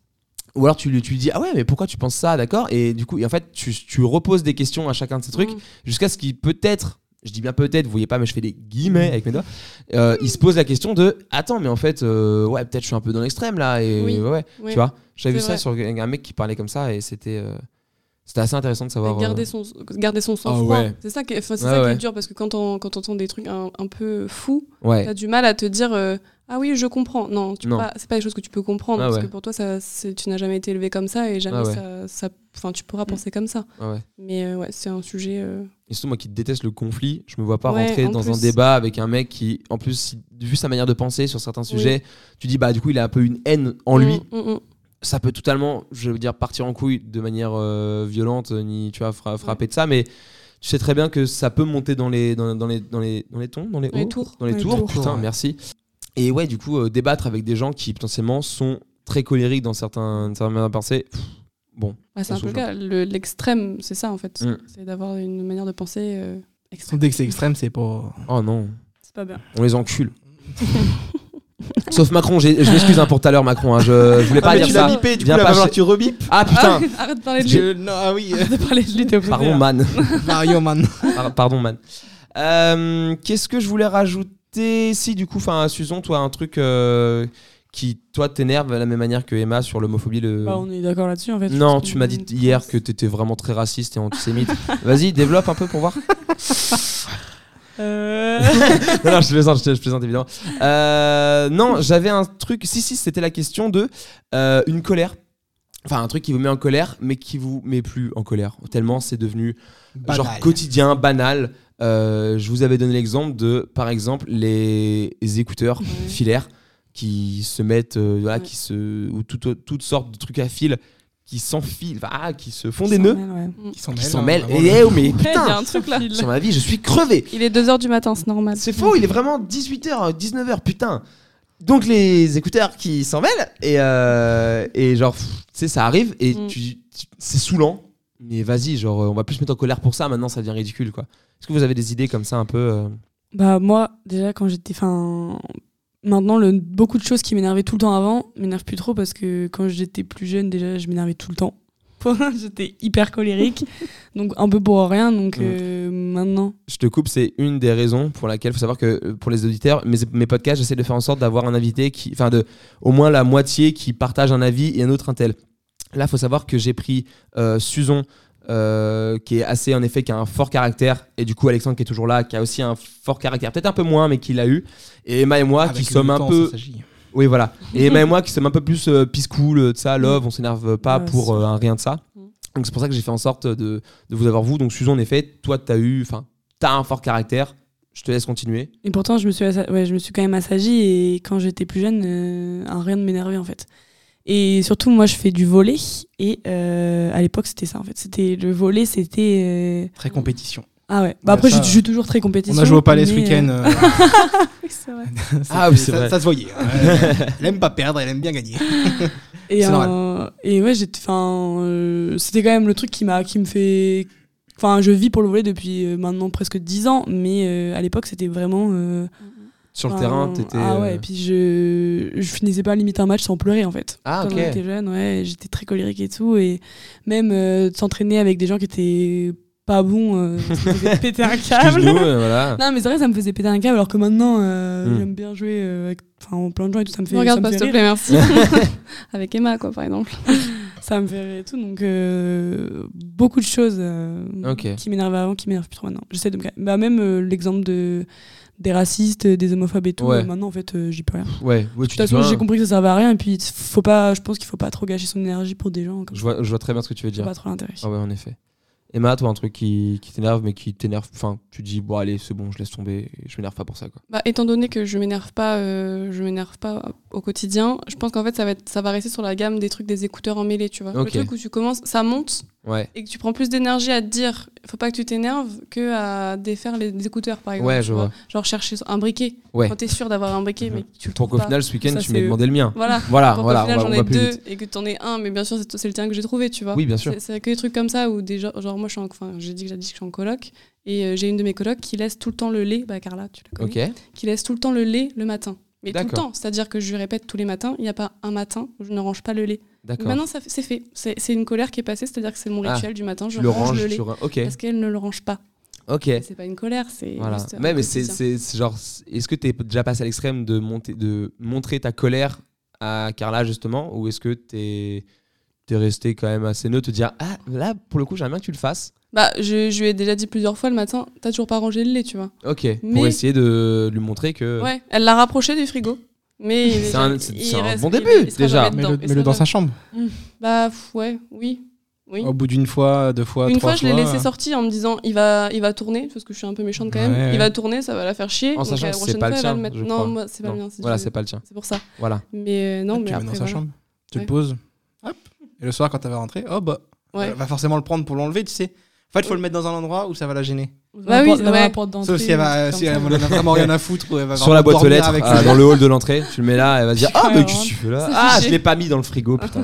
Ou alors tu lui, tu lui dis ah ouais mais pourquoi tu penses ça d'accord et du coup et en fait tu, tu reposes des questions à chacun de ces trucs Mm. jusqu'à ce qu'il peut-être je dis bien peut-être vous voyez pas mais je fais des guillemets avec mes doigts euh, il se pose la question de attends mais en fait euh, ouais peut-être je suis un peu dans l'extrême là et Oui. ouais, ouais Ouais. tu vois j'avais vu ça sur un un mec qui parlait comme ça et c'était euh, c'était assez intéressant de savoir garder euh, son garder son Ah sang-froid ouais. c'est ça qui enfin, c'est ça qui est dur parce que quand on quand entend des trucs un, un peu fous ouais t'as du mal à te dire euh, ah oui je comprends non tu Non. pas c'est pas des choses que tu peux comprendre Ah parce ouais. que pour toi ça c'est- tu n'as jamais été élevé comme ça et jamais Ah ouais. ça ça enfin tu pourras penser comme ça mais euh, ouais c'est un sujet euh, Et surtout, moi qui déteste le conflit, je me vois pas Ouais, rentrer en dans un débat avec un mec qui, en plus, vu sa manière de penser sur certains sujets, tu dis, bah, du coup, il a un peu une haine en lui. mm, mm, mm. Ça peut totalement, je veux dire, partir en couille de manière euh, violente, euh, ni, tu vois, fra- frapper de ça, mais tu sais très bien que ça peut monter dans les, dans, dans les, dans les, dans les tons, dans les, hauts, tours. Dans les Dans les tours, tours. putain, Ouais. merci. Et ouais, du coup, euh, débattre avec des gens qui potentiellement sont très colériques dans certains, certaines manières de penser, pff, bon. Ouais, c'est un peu le cas Le- l'extrême c'est ça en fait Mm. c'est d'avoir une manière de penser euh, extrême Dès que c'est extrême, c'est pas. Oh non. C'est pas bien. On les encule. Sauf Macron, j'ai- je m'excuse hein, pour tout à l'heure Macron, hein, je, je voulais pas Ah, mais dire tu ça. l'as bipé, du coup, Viens va pas falloir chez- que tu rebipes. Ah putain, arrête de parler de lui Je- Non, ah oui, de parler de lui, t'es obligé. pardon man, Mario Man. Par- pardon man. Euh, Qu'est-ce que je voulais rajouter? Si du coup, enfin Susan, toi un truc euh, qui toi t'énerve de la même manière que Emma sur l'homophobie. Le... Bah, on est d'accord là-dessus en fait. non, tu m'as dit hier que t'étais vraiment très raciste et antisémite. Vas-y, développe un peu pour voir. Euh, non, non, je plaisante, je, je plaisante évidemment. Euh, non, j'avais un truc. Si, si, c'était la question de euh, une colère. Enfin, un truc qui vous met en colère, mais qui vous met plus en colère. Tellement c'est devenu genre Banal. quotidien, banal. Euh, je vous avais donné l'exemple de, par exemple, les, les écouteurs filaires qui se mettent, euh, voilà, Ouais. qui se, ou tout- toutes sortes de trucs à fil qui s'enfilent, ah, qui se font qui des nœuds, mêlent, ouais. Qui s'en mêlent, hein, Et le- eh, oh, mais il y a putain, un truc là sur ma vie, je suis crevé. il est 2h du matin c'est normal C'est faux, il est vraiment 18h, 19h, putain. Donc les écouteurs qui s'en mêlent et, euh, et genre, tu sais, ça arrive et Mm. tu, tu- c'est saoulant. Mais vas-y, genre, on va plus se mettre en colère pour ça. Maintenant, ça devient ridicule, quoi. Est-ce que vous avez des idées comme ça un peu euh, Bah moi déjà quand j'étais enfin maintenant, le, beaucoup de choses qui m'énervaient tout le temps avant m'énervent plus trop parce que quand j'étais plus jeune, déjà, je m'énervais tout le temps. J'étais hyper colérique, donc un peu pour rien. Donc Mm. euh, maintenant, Je te coupe, c'est une des raisons pour laquelle il faut savoir que euh, pour les auditeurs, mes, mes podcasts, j'essaie de faire en sorte d'avoir un invité qui, enfin, de au moins la moitié qui partage un avis et un autre un tel. Là, il faut savoir que j'ai pris euh, Suzon, euh, qui est assez, en effet, qui a un fort caractère, et du coup, Alexandre qui est toujours là, qui a aussi un fort caractère, peut-être un peu moins, mais qui l'a eu. Et Emma et moi Avec qui sommes un temps, peu. Oui, voilà. Et Emma et moi qui sommes un peu plus euh, peace cool, euh, de ça, love, on s'énerve pas Ouais, pour euh, un rien de ça. Mm. Donc c'est pour ça que j'ai fait en sorte de, de vous avoir vous. Donc Susan, en effet, toi, t'as eu, enfin, t'as un fort caractère. Je te laisse continuer. et pourtant, je me suis, assa- ouais, je me suis quand même assagie et quand j'étais plus jeune, euh, un rien ne m'énervait en fait. Et surtout, moi, je fais du volet et euh, à l'époque, c'était ça en fait. C'était le volet, c'était. euh, Très compétition. Ah ouais. Bah Ouais, après, ça, je je suis toujours très compétition. On a joué au palais ce week-end. euh, oui, c'est vrai. Ah oui, c'est ça, vrai. ça se voyait. hein. elle aime pas perdre, elle aime bien gagner. Et, C'est euh, et ouais, j'étais, enfin, euh, c'était quand même le truc qui m'a, qui me fait, enfin, je vis pour le volet depuis maintenant presque 10 ans, mais euh, à l'époque, c'était vraiment. euh, Sur le enfin, terrain, t'étais. Ah ouais, euh, et puis je, je finissais pas limite un match sans pleurer en fait. Ah, Quand était jeune, ouais, j'étais très colérique et tout, et même euh, de s'entraîner avec des gens qui étaient pas bons, euh, ça me faisait péter un câble. Euh, voilà. Non, mais c'est vrai, ça me faisait péter un câble, alors que maintenant, euh, Hmm. j'aime bien jouer euh, avec enfin, plein de gens et tout, ça me fait, Ne regarde ça me pas, s'il te plaît, merci. Avec Emma, quoi, par exemple. ça me fait rire et tout. Donc, euh, beaucoup de choses euh, qui m'énervaient avant, qui m'énervent plus trop maintenant. J'essaie de me. Bah, même euh, l'exemple de, des racistes, des homophobes et tout, Ouais. maintenant, en fait, euh, j'y peux rien. Ouais, ouais, De tu toute dis façon, j'ai compris que ça servait à rien. Et puis, faut pas, je pense qu'il faut pas trop gâcher son énergie pour des gens. Comme Je ça. vois, je vois très bien ce que tu veux dire. pas trop l'intérêt. Ah ouais, en effet. Emma, toi, un truc qui, qui t'énerve, mais qui t'énerve. Enfin, tu dis, bon, allez, c'est bon, je laisse tomber, et je m'énerve pas pour ça, quoi. Bah, étant donné que je m'énerve pas, euh, je m'énerve pas au quotidien, je pense qu'en fait ça va être, ça va rester sur la gamme des trucs des écouteurs emmêlés, tu vois. Ok. Le truc où tu commences, ça monte Ouais. et que tu prends plus d'énergie à te dire, faut pas que tu t'énerves, que à défaire les, les écouteurs par exemple. Ouais, tu je vois. Genre chercher un briquet. Ouais. Quand t'es sûr d'avoir un briquet, mais tu le Pour qu'au final, ce week-end, tu c'est- demandé le mien. Voilà. Voilà, Pour voilà, qu'au final on va- j'en ai deux vite. et que t'en aies un, mais bien sûr c'est le tien que j'ai trouvé, tu vois. Oui, bien sûr. C'est- que des trucs comme ça où des gens, genre moi je suis en, enfin j'ai dit que j'ai dit que je suis en coloc et euh, j'ai une de mes colocs qui laisse tout le temps le lait, bah Carla tu la connais, qui laisse tout le temps le lait le matin. Mais tout le temps, c'est-à-dire que je lui répète tous les matins, il n'y a pas un matin où je ne range pas le lait. Maintenant c'est fait, c'est une colère qui est passée, c'est-à-dire que c'est mon Ah, rituel du matin, je Tu le range le lait sur parce qu'elle ne le range pas. Ok. C'est pas une colère, c'est Voilà. juste Mais, mais c'est genre. Est-ce que t'es déjà passé à l'extrême de, monter, de montrer ta colère à Carla, justement Ou est-ce que t'es es resté quand même assez neutre, te dire Ah, là, pour le coup, j'aimerais bien que tu le fasses Bah je, je lui ai déjà dit plusieurs fois le matin, t'as toujours pas rangé le lait, tu vois. Ok. Pour Mais- essayer de lui montrer que. Ouais, elle l'a rapproché du frigo. Mais C'est un- c'est- il c'est un reste- bon début, il déjà. dedans, mets-le sera dans sa chambre. Bah ouais, oui. Oui. Au bout d'une fois, deux fois, Une trois fois, je l'ai fois, laissé euh, sortir en me disant il va, il va tourner, parce que je suis un peu méchante quand même. Ouais. Il va tourner, ça va la faire chier. En donc sachant que c'est pas le fois, tien, le mettre. Non, c'est pas le mien. Voilà, tu c'est pas le tien. C'est pour ça. Voilà. Mais euh, non, tu mais le mets après. dans sa voilà. chambre. Tu Ouais. le poses. Hop. Et le soir, quand elle va rentrer, oh bah. Ouais. Elle va forcément le prendre pour l'enlever, tu sais. En fait, il faut le mettre dans un endroit où ça va la gêner. Bah oui, Dans ouais. la porte d'entrée, Sauf si elle, va, si elle en a vraiment rien à foutre. ou elle va Sur la boîte aux lettres, ah, dans le hall de l'entrée, tu le mets là, elle va dire Ah, mais Ouais, qu'est-ce que tu fais là? Ah, je l'ai pas mis dans le frigo, putain.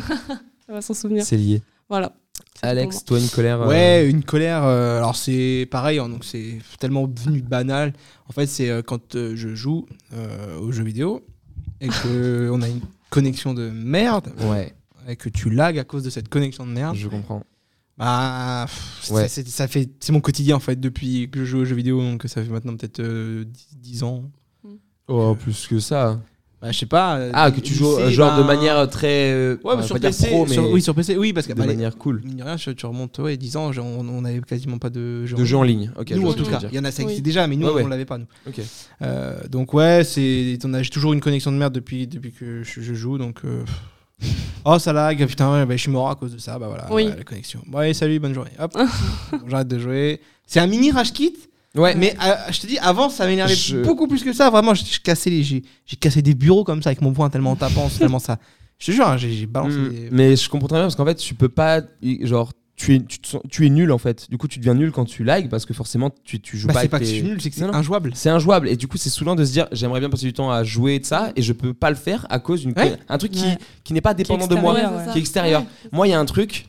Elle va s'en souvenir. C'est lié. Voilà. Alex, toi, une colère. euh, Ouais, une colère. euh, alors c'est pareil, hein, donc c'est tellement devenu banal. En fait, c'est euh, quand euh, je joue euh, aux jeux vidéo et que on a une connexion de merde Ouais, et que tu lags à cause de cette connexion de merde. je comprends. Bah, pff, Ouais. ça, fait, c'est mon quotidien en fait depuis que je joue aux jeux vidéo, donc ça fait maintenant peut-être euh, 10, 10 ans. Oh, plus que ça. Bah, je sais pas. euh, Ah, que tu joues genre de ben, manière très. euh, Ouais, on sur PC. pro, mais sur- oui, sur PC, oui, parce que de bah, les- manière cool. rien, tu, tu remontes ouais, 10 ans, genre, on, on avait quasiment pas de jeux De jeux en ligne. Ok, nous, en tout cas, il y en a, ça Oui. déjà, mais nous, Ouais, ouais. on l'avait pas, nous. Ok. Euh, donc, ouais, c'est, on a j'ai toujours une connexion de merde depuis, depuis que je, je joue, donc. euh, Oh, ça lag, putain, bah, je suis mort à cause de ça, bah voilà, Oui. la connexion. Bon, allez, salut, bonne journée. Hop, Bon, j'arrête de jouer. C'est un mini rage kit, Ouais, mais euh, je te dis, avant, ça m'énervait Je- beaucoup plus que ça. Vraiment, je, je cassais les, j'ai, cassé des bureaux comme ça avec mon poing tellement en tapant, c'est tellement ça. Je te jure, hein, j'ai, j'ai balancé. Mm, des- Mais je comprends très bien parce qu'en fait, tu peux pas. Genre, tu es, tu, te sens- tu es nul en fait. Du coup, tu deviens nul quand tu lags parce que forcément, tu, tu joues Bah, pas c'est pas que je suis nul, c'est que c'est injouable. C'est injouable et du coup c'est saoulant de se dire j'aimerais bien passer du temps à jouer de ça et je peux pas le faire à cause d'une Ouais. un truc qui, Ouais. qui n'est pas dépendant de moi Ouais, qui est extérieur. Moi il y a un truc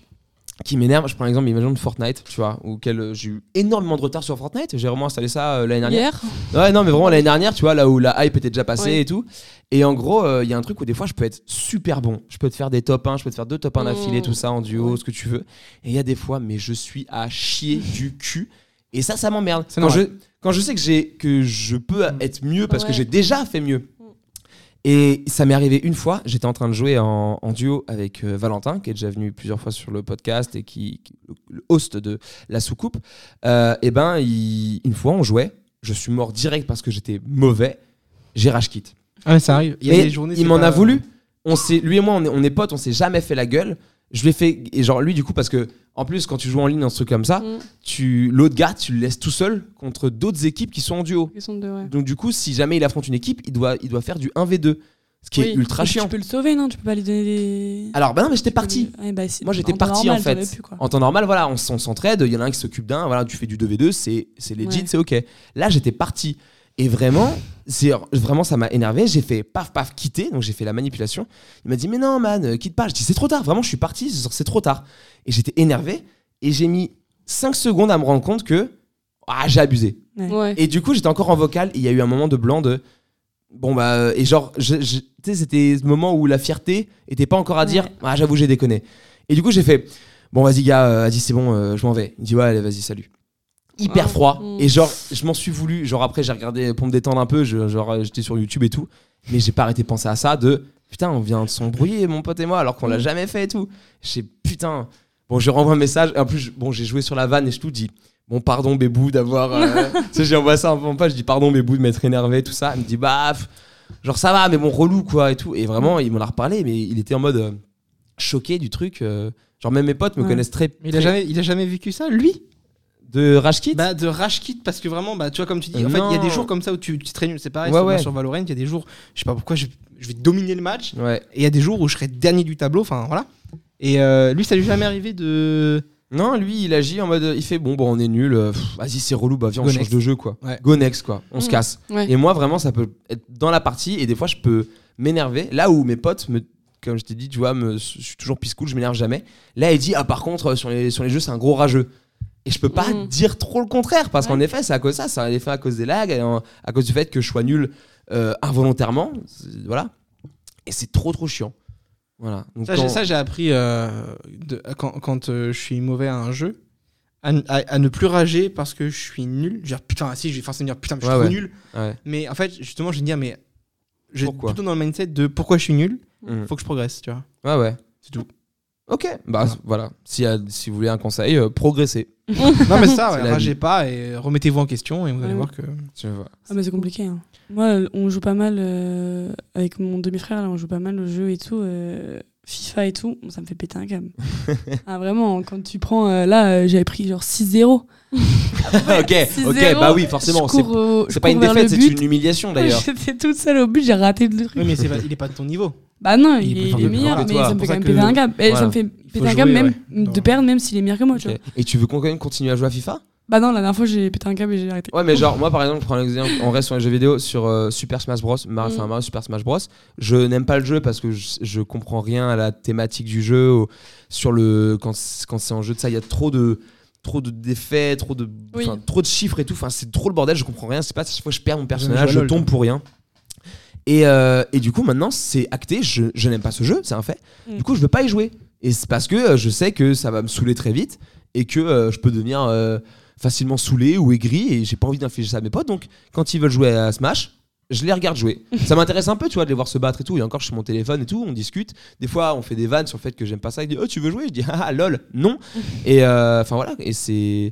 qui m'énerve. Je prends l'exemple, imagine de Fortnite, tu vois, où quel- euh, j'ai eu énormément de retard sur Fortnite. J'ai vraiment installé ça euh, l'année dernière. Hier, Ouais, non, mais vraiment l'année dernière, tu vois, là où la hype était déjà passée et tout. Et en gros, euh, il y a un truc où des fois, je peux être super bon. Je peux te faire des top 1, je peux te faire deux top 1 d'affilée, Mm. tout ça, en duo, Ouais. ce que tu veux. Et il y a des fois, mais je suis à chier du cul. Et ça, ça m'emmerde. Quand je, normal. quand je sais que, j'ai, que je peux être mieux parce que j'ai déjà fait mieux. Et ça m'est arrivé une fois, j'étais en train de jouer en, en duo avec euh, Valentin, qui est déjà venu plusieurs fois sur le podcast et qui, qui- le host de la soucoupe. Euh, et ben, il- une fois, on jouait, je suis mort direct parce que j'étais mauvais, j'ai rage quit. Ah, mais ça arrive. Il y a Mais des journées. il c'est m'en pas- a voulu. On s'est, lui et moi, on est, on est potes, on s'est jamais fait la gueule. Je l'ai fait, et genre lui, du coup, parce que en plus, quand tu joues en ligne dans ce truc comme ça, Mm. tu, l'autre gars, tu le laisses tout seul contre d'autres équipes qui sont en duo. ils sont deux, ouais. Donc du coup, si jamais il affronte une équipe, il doit, il doit faire du 1v2. Ce qui est ultra Tu chiant. peux le sauver, non? Tu peux pas lui donner des. Alors, bah non, mais j'étais Tu parti. lui- Ouais, bah, Moi, j'étais parti normal, en fait. plus, en temps normal, voilà, on, s'entraide. Il y en a un qui s'occupe d'un. Voilà, tu fais du 2v2, c'est c'est legit, Ouais. c'est ok. Là, j'étais parti. Et vraiment, c'est vraiment ça m'a énervé. J'ai fait paf paf quitter, donc j'ai fait la manipulation. Il m'a dit mais non man, euh, quitte pas. Je dis c'est trop tard. Vraiment, je suis parti. C'est trop tard. Et j'étais énervé. Et j'ai mis 5 secondes à me rendre compte que ah j'ai abusé. Ouais. Et du coup, j'étais encore en vocal. Il y a eu un moment de blanc de. Bon, bah. euh, Et genre, je- je- tu sais, c'était ce moment où la fierté était pas encore à dire. Ouais. Ah, j'avoue, j'ai déconné. Et du coup, j'ai fait. Bon, vas-y, gars, euh, vas-y, c'est bon, euh, je m'en vais. Il dit, ouais, allez, vas-y, salut. Hyper Ah. froid. Mm. Et genre, je m'en suis voulu. Genre, après, j'ai regardé pour me détendre un peu. je- genre, j'étais sur YouTube et tout. Mais j'ai pas arrêté de penser à ça. De putain, on vient de s'embrouiller, mon pote et moi, alors qu'on l'a Mm. jamais fait et tout. J'ai putain. Bon, je renvoie un message. Et en plus, je- bon, j'ai joué sur la vanne et je tout dis. Bon, pardon, Bébou, d'avoir. euh, tu sais, j'ai envoyé ça un peu en page. Je dis, pardon, Bébou, de m'être énervé, tout ça. Il me dit, bah, pff, genre, ça va, mais bon, relou, quoi, et tout. Et vraiment, il m'en a reparlé, mais il était en mode euh, choqué du truc. euh, genre, même mes potes me Ouais. connaissent très. Mais il a jamais, il a jamais vécu ça, lui? De Rage Kit Bah, de rage kit, parce que vraiment, bah, tu vois, comme tu dis, Euh, en fait, il y a des jours comme ça où tu, tu te. C'est pareil Ouais, sur, ouais. sur Valorant, il y a des jours, je sais pas pourquoi, je, je vais dominer le match. Ouais. Et il y a des jours où je serai dernier du tableau, enfin voilà. Et euh, lui, ça lui est jamais arrivé de. Non, lui, il agit en mode. Il fait, bon, bon, on est nul. euh, Vas-y, c'est relou, bah, viens, on Go change next. de jeu, quoi. Ouais. Go next, quoi. On se Mm. casse. Ouais. Et moi, vraiment, ça peut être dans la partie et des fois, je peux m'énerver. Là où mes potes, me, comme je t'ai dit, tu vois, me, je suis toujours pisse cool, je m'énerve jamais. Là, il dit, ah, par contre, sur les, sur les jeux, c'est un gros rageux. Et je peux pas Mhm. dire trop le contraire parce qu'en effet, c'est à cause de ça. C'est en effet à cause des lags, à cause du fait que je sois nul euh, involontairement. Voilà. Et c'est trop, trop chiant. Voilà. Donc, Ça, quand- j'ai- ça, j'ai appris euh, de- quand, quand, euh, je suis mauvais à un jeu. À, n- à- à ne plus rager parce que je suis nul. Genre, putain, si, je vais forcément dire putain, mais je suis Ouais, trop ouais. nul. Ouais. Mais en fait, justement, je vais me dire, mais. Je Pourquoi plutôt dans le mindset de pourquoi je suis nul, Mhm. faut que je progresse, tu vois. Ouais, ouais. C'est tout. Ok, bah voilà. Si, si vous voulez un conseil, euh, progressez. non, mais ça, ouais, ragez vie. pas et remettez-vous en question et vous allez Ouais. voir que. Tu vois. Ah mais c'est compliqué. hein. Moi, on joue pas mal euh, avec mon demi-frère, là, on joue pas mal au jeu et tout, euh, FIFA et tout. Ça me fait péter un câble. ah vraiment, quand tu prends euh, là, j'avais pris genre 6-0. ok, ok, 6-0, bah oui, forcément. C'est au- pas une défaite, c'est une humiliation d'ailleurs. J'étais toute seule au but, j'ai raté le truc. Oui, mais pas- il est pas de ton niveau. Bah non, Il est il, est, meilleur, mais ça me fait quand même péter un câble. Ça me fait péter un câble même ouais. de perdre, même s'il est meilleur que moi, tu vois. Et tu veux quand même continuer à jouer à FIFA? Bah non, la dernière fois, j'ai pété un câble et j'ai arrêté. Ouais, mais genre, moi par exemple, je prends l'exemple, on reste sur les jeux vidéo, sur euh, Super Smash Bros. Mm. Enfin, Mario Super Smash Bros. Je n'aime pas le jeu parce que je, je comprends rien à la thématique du jeu. ou sur le quand, c'est- quand c'est en jeu de ça, il y a trop de trop de d'effets, trop de Oui. trop de chiffres et tout. Enfin, c'est trop le bordel. Je comprends rien. C'est pas chaque fois je perds mon personnage, je tombe pour rien. Et, euh, et du coup, maintenant, c'est acté. Je, je n'aime pas ce jeu, c'est un fait. Mm. Du coup, je veux pas y jouer. Et c'est parce que euh, je sais que ça va me saouler très vite et que euh, je peux devenir euh, facilement saoulé ou aigri et j'ai pas envie d'infliger ça à mes potes. Donc, quand ils veulent jouer à Smash, je les regarde jouer. ça m'intéresse un peu, tu vois, de les voir se battre et tout. Et encore, je suis sur mon téléphone et tout, on discute. Des fois, on fait des vannes sur le fait que j'aime pas ça. Il dit, oh, tu veux jouer? Je dis, ah, lol, non. et euh, enfin, voilà. Et c'est.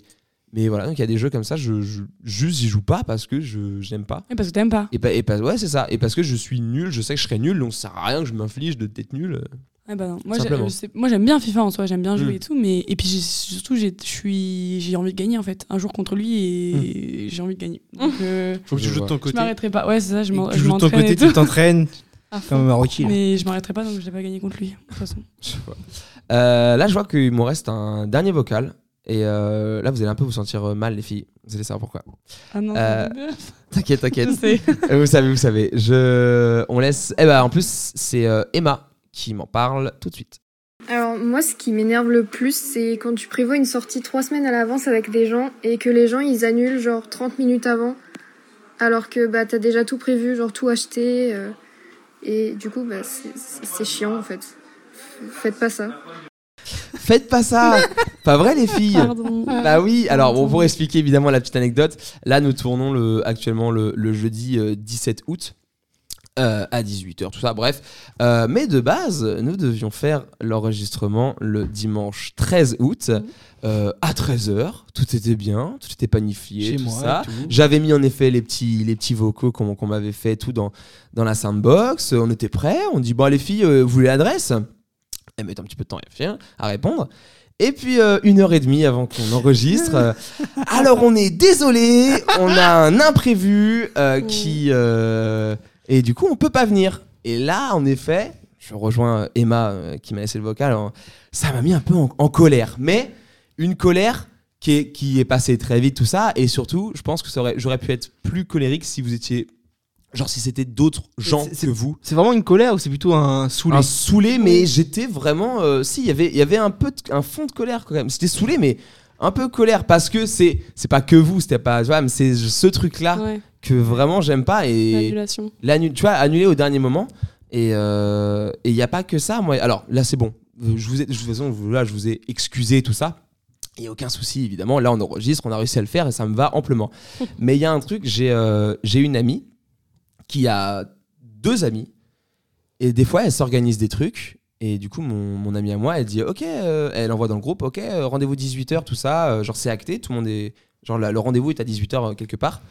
Mais voilà, donc il y a des jeux comme ça, je, je- juste j'y joue pas parce que je j'aime pas. Et parce que t'aimes pas. Et, pa- et pa- ouais, c'est ça. Et parce que je suis nul, je sais que je serai nul, donc ça sert à rien que je m'inflige de d'être nul. Ouais, bah non. Moi, je j'aime bien FIFA en soi, j'aime bien jouer Mm. et tout, mais et puis surtout j'ai je suis j'ai envie de gagner en fait. Un jour contre lui et j'ai envie de gagner. Donc euh, Faut que Je tu joues de ton je côté. m'arrêterai pas. Ouais, c'est ça, je Et m'en- que tu je joues de ton m'entraîne côté, tu t'entraînes comme un Marocain. Mais je m'arrêterai pas donc je l'ai pas gagné contre lui de toute façon. Euh, là, je vois qu'il me reste un dernier vocal. Et euh, là, vous allez un peu vous sentir mal, les filles. Vous allez savoir pourquoi. Ah non. Euh, T'inquiète, t'inquiète. je vous savez, vous savez. Je... On laisse. Eh ben, en plus, c'est euh, Emma qui m'en parle tout de suite. Alors moi, ce qui m'énerve le plus, c'est quand tu prévois une sortie trois semaines à l'avance avec des gens et que les gens ils annulent genre 30 minutes avant, alors que bah t'as déjà tout prévu, genre tout acheté, euh, et du coup bah c'est- chiant en fait. Faites pas ça. Faites pas ça Pas vrai les filles Pardon. Bah oui, alors bon, pour expliquer évidemment la petite anecdote, là nous tournons le, actuellement le, le jeudi euh, 17 août. Euh, à 18h, tout ça, bref. Euh, mais de base, nous devions faire l'enregistrement le dimanche 13 août euh, à 13h. Tout était bien, tout était panifié, Chez tout moi, ça. et tout. J'avais mis en effet les petits, les petits vocaux qu'on qu'on m'avait fait tout dans, dans la soundbox. On était prêts. On dit Bon, les filles, euh, vous voulez l'adresse? Elles mettent un petit peu de temps à répondre. Et puis, euh, une heure et demie avant qu'on enregistre. euh, alors, on est désolé, on a un imprévu euh, qui. euh, et du coup, on peut pas venir. Et là, en effet, je rejoins Emma euh, qui m'a laissé le vocal. hein, ça m'a mis un peu en, en colère. Mais une colère qui est, qui est passée très vite, tout ça. Et surtout, je pense que j'aurais pu être plus colérique si vous étiez. Genre, si c'était d'autres gens que vous. C'est vraiment une colère ou c'est plutôt un saoulé? Un saoulé, mais j'étais vraiment. euh, si, il y avait- il y avait un peu de- un fond de colère quand même. C'était saoulé, mais un peu colère parce que c'est c'est pas que vous, c'était pas. tu vois, mais c'est ce truc-là Ouais, que vraiment j'aime pas. Et l'annulation. l'annu- tu vois, annulé au dernier moment. Et il n'y a pas que ça. Moi, alors là, c'est bon. Euh, Je vous ai, de toute façon, là, je vous ai excusé tout ça. Il n'y a aucun souci, évidemment. Là, on enregistre, on a réussi à le faire et ça me va amplement. Mais il y a un truc, j'ai euh, j'ai une amie qui a deux amis. Et des fois, elle s'organise des trucs. Et du coup, mon, mon amie à moi, elle dit Ok, euh, elle envoie dans le groupe Ok, euh, rendez-vous 18h, tout ça. euh, genre, c'est acté. Tout le monde est. Genre, la- le rendez-vous est à 18h quelque part.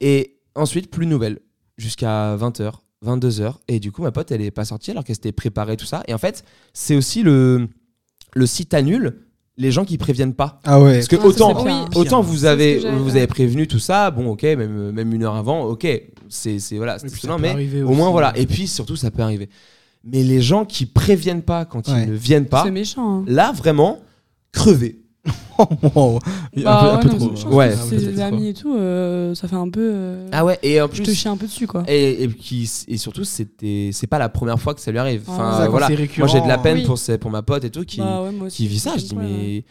Et ensuite, plus de nouvelles. Jusqu'à 20h, 22h. Et du coup, ma pote, elle est pas sortie alors qu'elle s'était préparée, tout ça. Et en fait, c'est aussi le, le site annule les gens qui préviennent pas. Ah ouais. Parce que Ah, autant, autant vous avez, vous avez prévenu tout ça, bon, ok, même, même une heure avant, ok, c'est c'est- voilà, peut mais au moins voilà. Et puis surtout, ça peut arriver. Mais les gens qui préviennent pas quand Ouais. ils ne viennent pas, C'est méchant. hein. là vraiment, crever. Oh, un Bah peu- un ouais, peu non, trop. Ouais. Un peu Ses trop. amis et tout, euh, ça fait un peu. euh, Ah ouais, et en Je plus, te chie un peu dessus, quoi. et, et, qui- et surtout, c'était, c'est pas la première fois que ça lui arrive. Ah, Enfin, Ça, voilà. Moi, j'ai de la peine Oui. pour, ces- pour ma pote et tout qui, Bah ouais, moi aussi, qui vit ça. Je dis, mais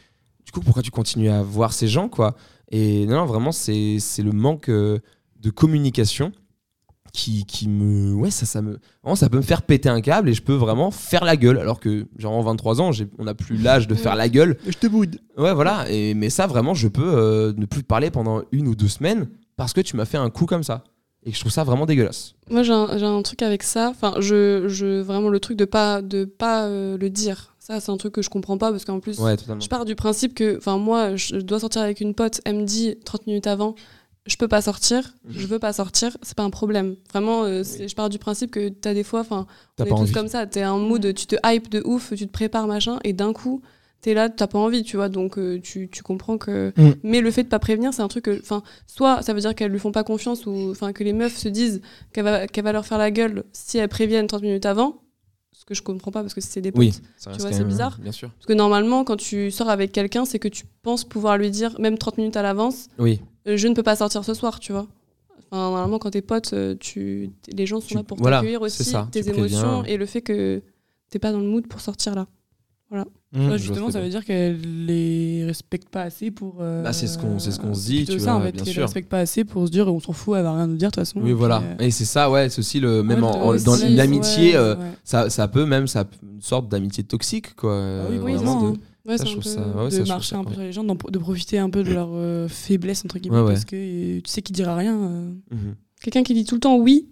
du coup, pourquoi tu continues à voir ces gens, quoi? Et non, non, vraiment, c'est c'est le manque euh, de communication qui, qui me. Ouais, ça, ça me. vraiment, ça peut me faire péter un câble et je peux vraiment faire la gueule. Alors que, genre, en 23 ans, j'ai- on n'a plus l'âge de faire la gueule. Je te boude. Ouais, voilà. Et, mais ça, vraiment, je peux euh, ne plus te parler pendant une ou deux semaines parce que tu m'as fait un coup comme ça. Et je trouve ça vraiment dégueulasse. Moi, j'ai un, truc avec ça. Enfin, je, je, vraiment, le truc de pas, de pas euh, le dire. Ça, c'est un truc que je comprends pas parce qu'en plus, Ouais, totalement. je pars du principe que, enfin, moi, je dois sortir avec une pote. Elle me dit 30 minutes avant, je peux pas sortir, je veux pas sortir, c'est pas un problème. Vraiment, euh, je pars du principe que t'as des fois, enfin, on est pas tous envie. comme ça. T'es un mood, tu te hype de ouf, tu te prépares, machin, et d'un coup, t'es là, t'as pas envie, tu vois. Donc, euh, tu, tu comprends que. Mm. Mais le fait de pas prévenir, c'est un truc que. Enfin, soit ça veut dire qu'elles lui font pas confiance, ou enfin, que les meufs se disent qu'elle va, qu'elle va leur faire la gueule si elles préviennent 30 minutes avant. Que je comprends pas parce que c'est des potes. Oui, ça Tu vois, c'est bizarre. Bien sûr. Parce que normalement, quand tu sors avec quelqu'un, c'est que tu penses pouvoir lui dire, même 30 minutes à l'avance, Oui. euh, je ne peux pas sortir ce soir, tu vois. Enfin, normalement, quand t'es pote, euh, tu... les gens sont Tu- là pour voilà, t'accueillir aussi, ça, tes préviens. émotions et le fait que t'es pas dans le mood pour sortir là. Mmh. Ouais, justement, ça veut dire qu'elle les respecte pas assez pour. euh, Bah, c'est ce qu'on- c'est ce qu'on se dit, tu ça, vois, en fait, bien qu'elle sûr. les respecte pas assez pour se dire, on s'en fout, elle va rien nous dire de toute façon. Oui, voilà. euh, Et c'est ça, ouais, c'est aussi le. Même ouais, en- dans ouais, l'amitié, euh, ouais. ça, ça peut même, ça, une sorte d'amitié toxique, quoi. Bah oui, euh, oui, vraiment non, de-. Ouais, ça, c'est je trouve ça. ouais, de ça, marcher ça un peu sur les gens, de profiter un peu de leur euh, faiblesse, entre guillemets, Ouais, ouais. parce que tu sais qu'il dira rien. euh. Mhm. Quelqu'un qui dit tout le temps oui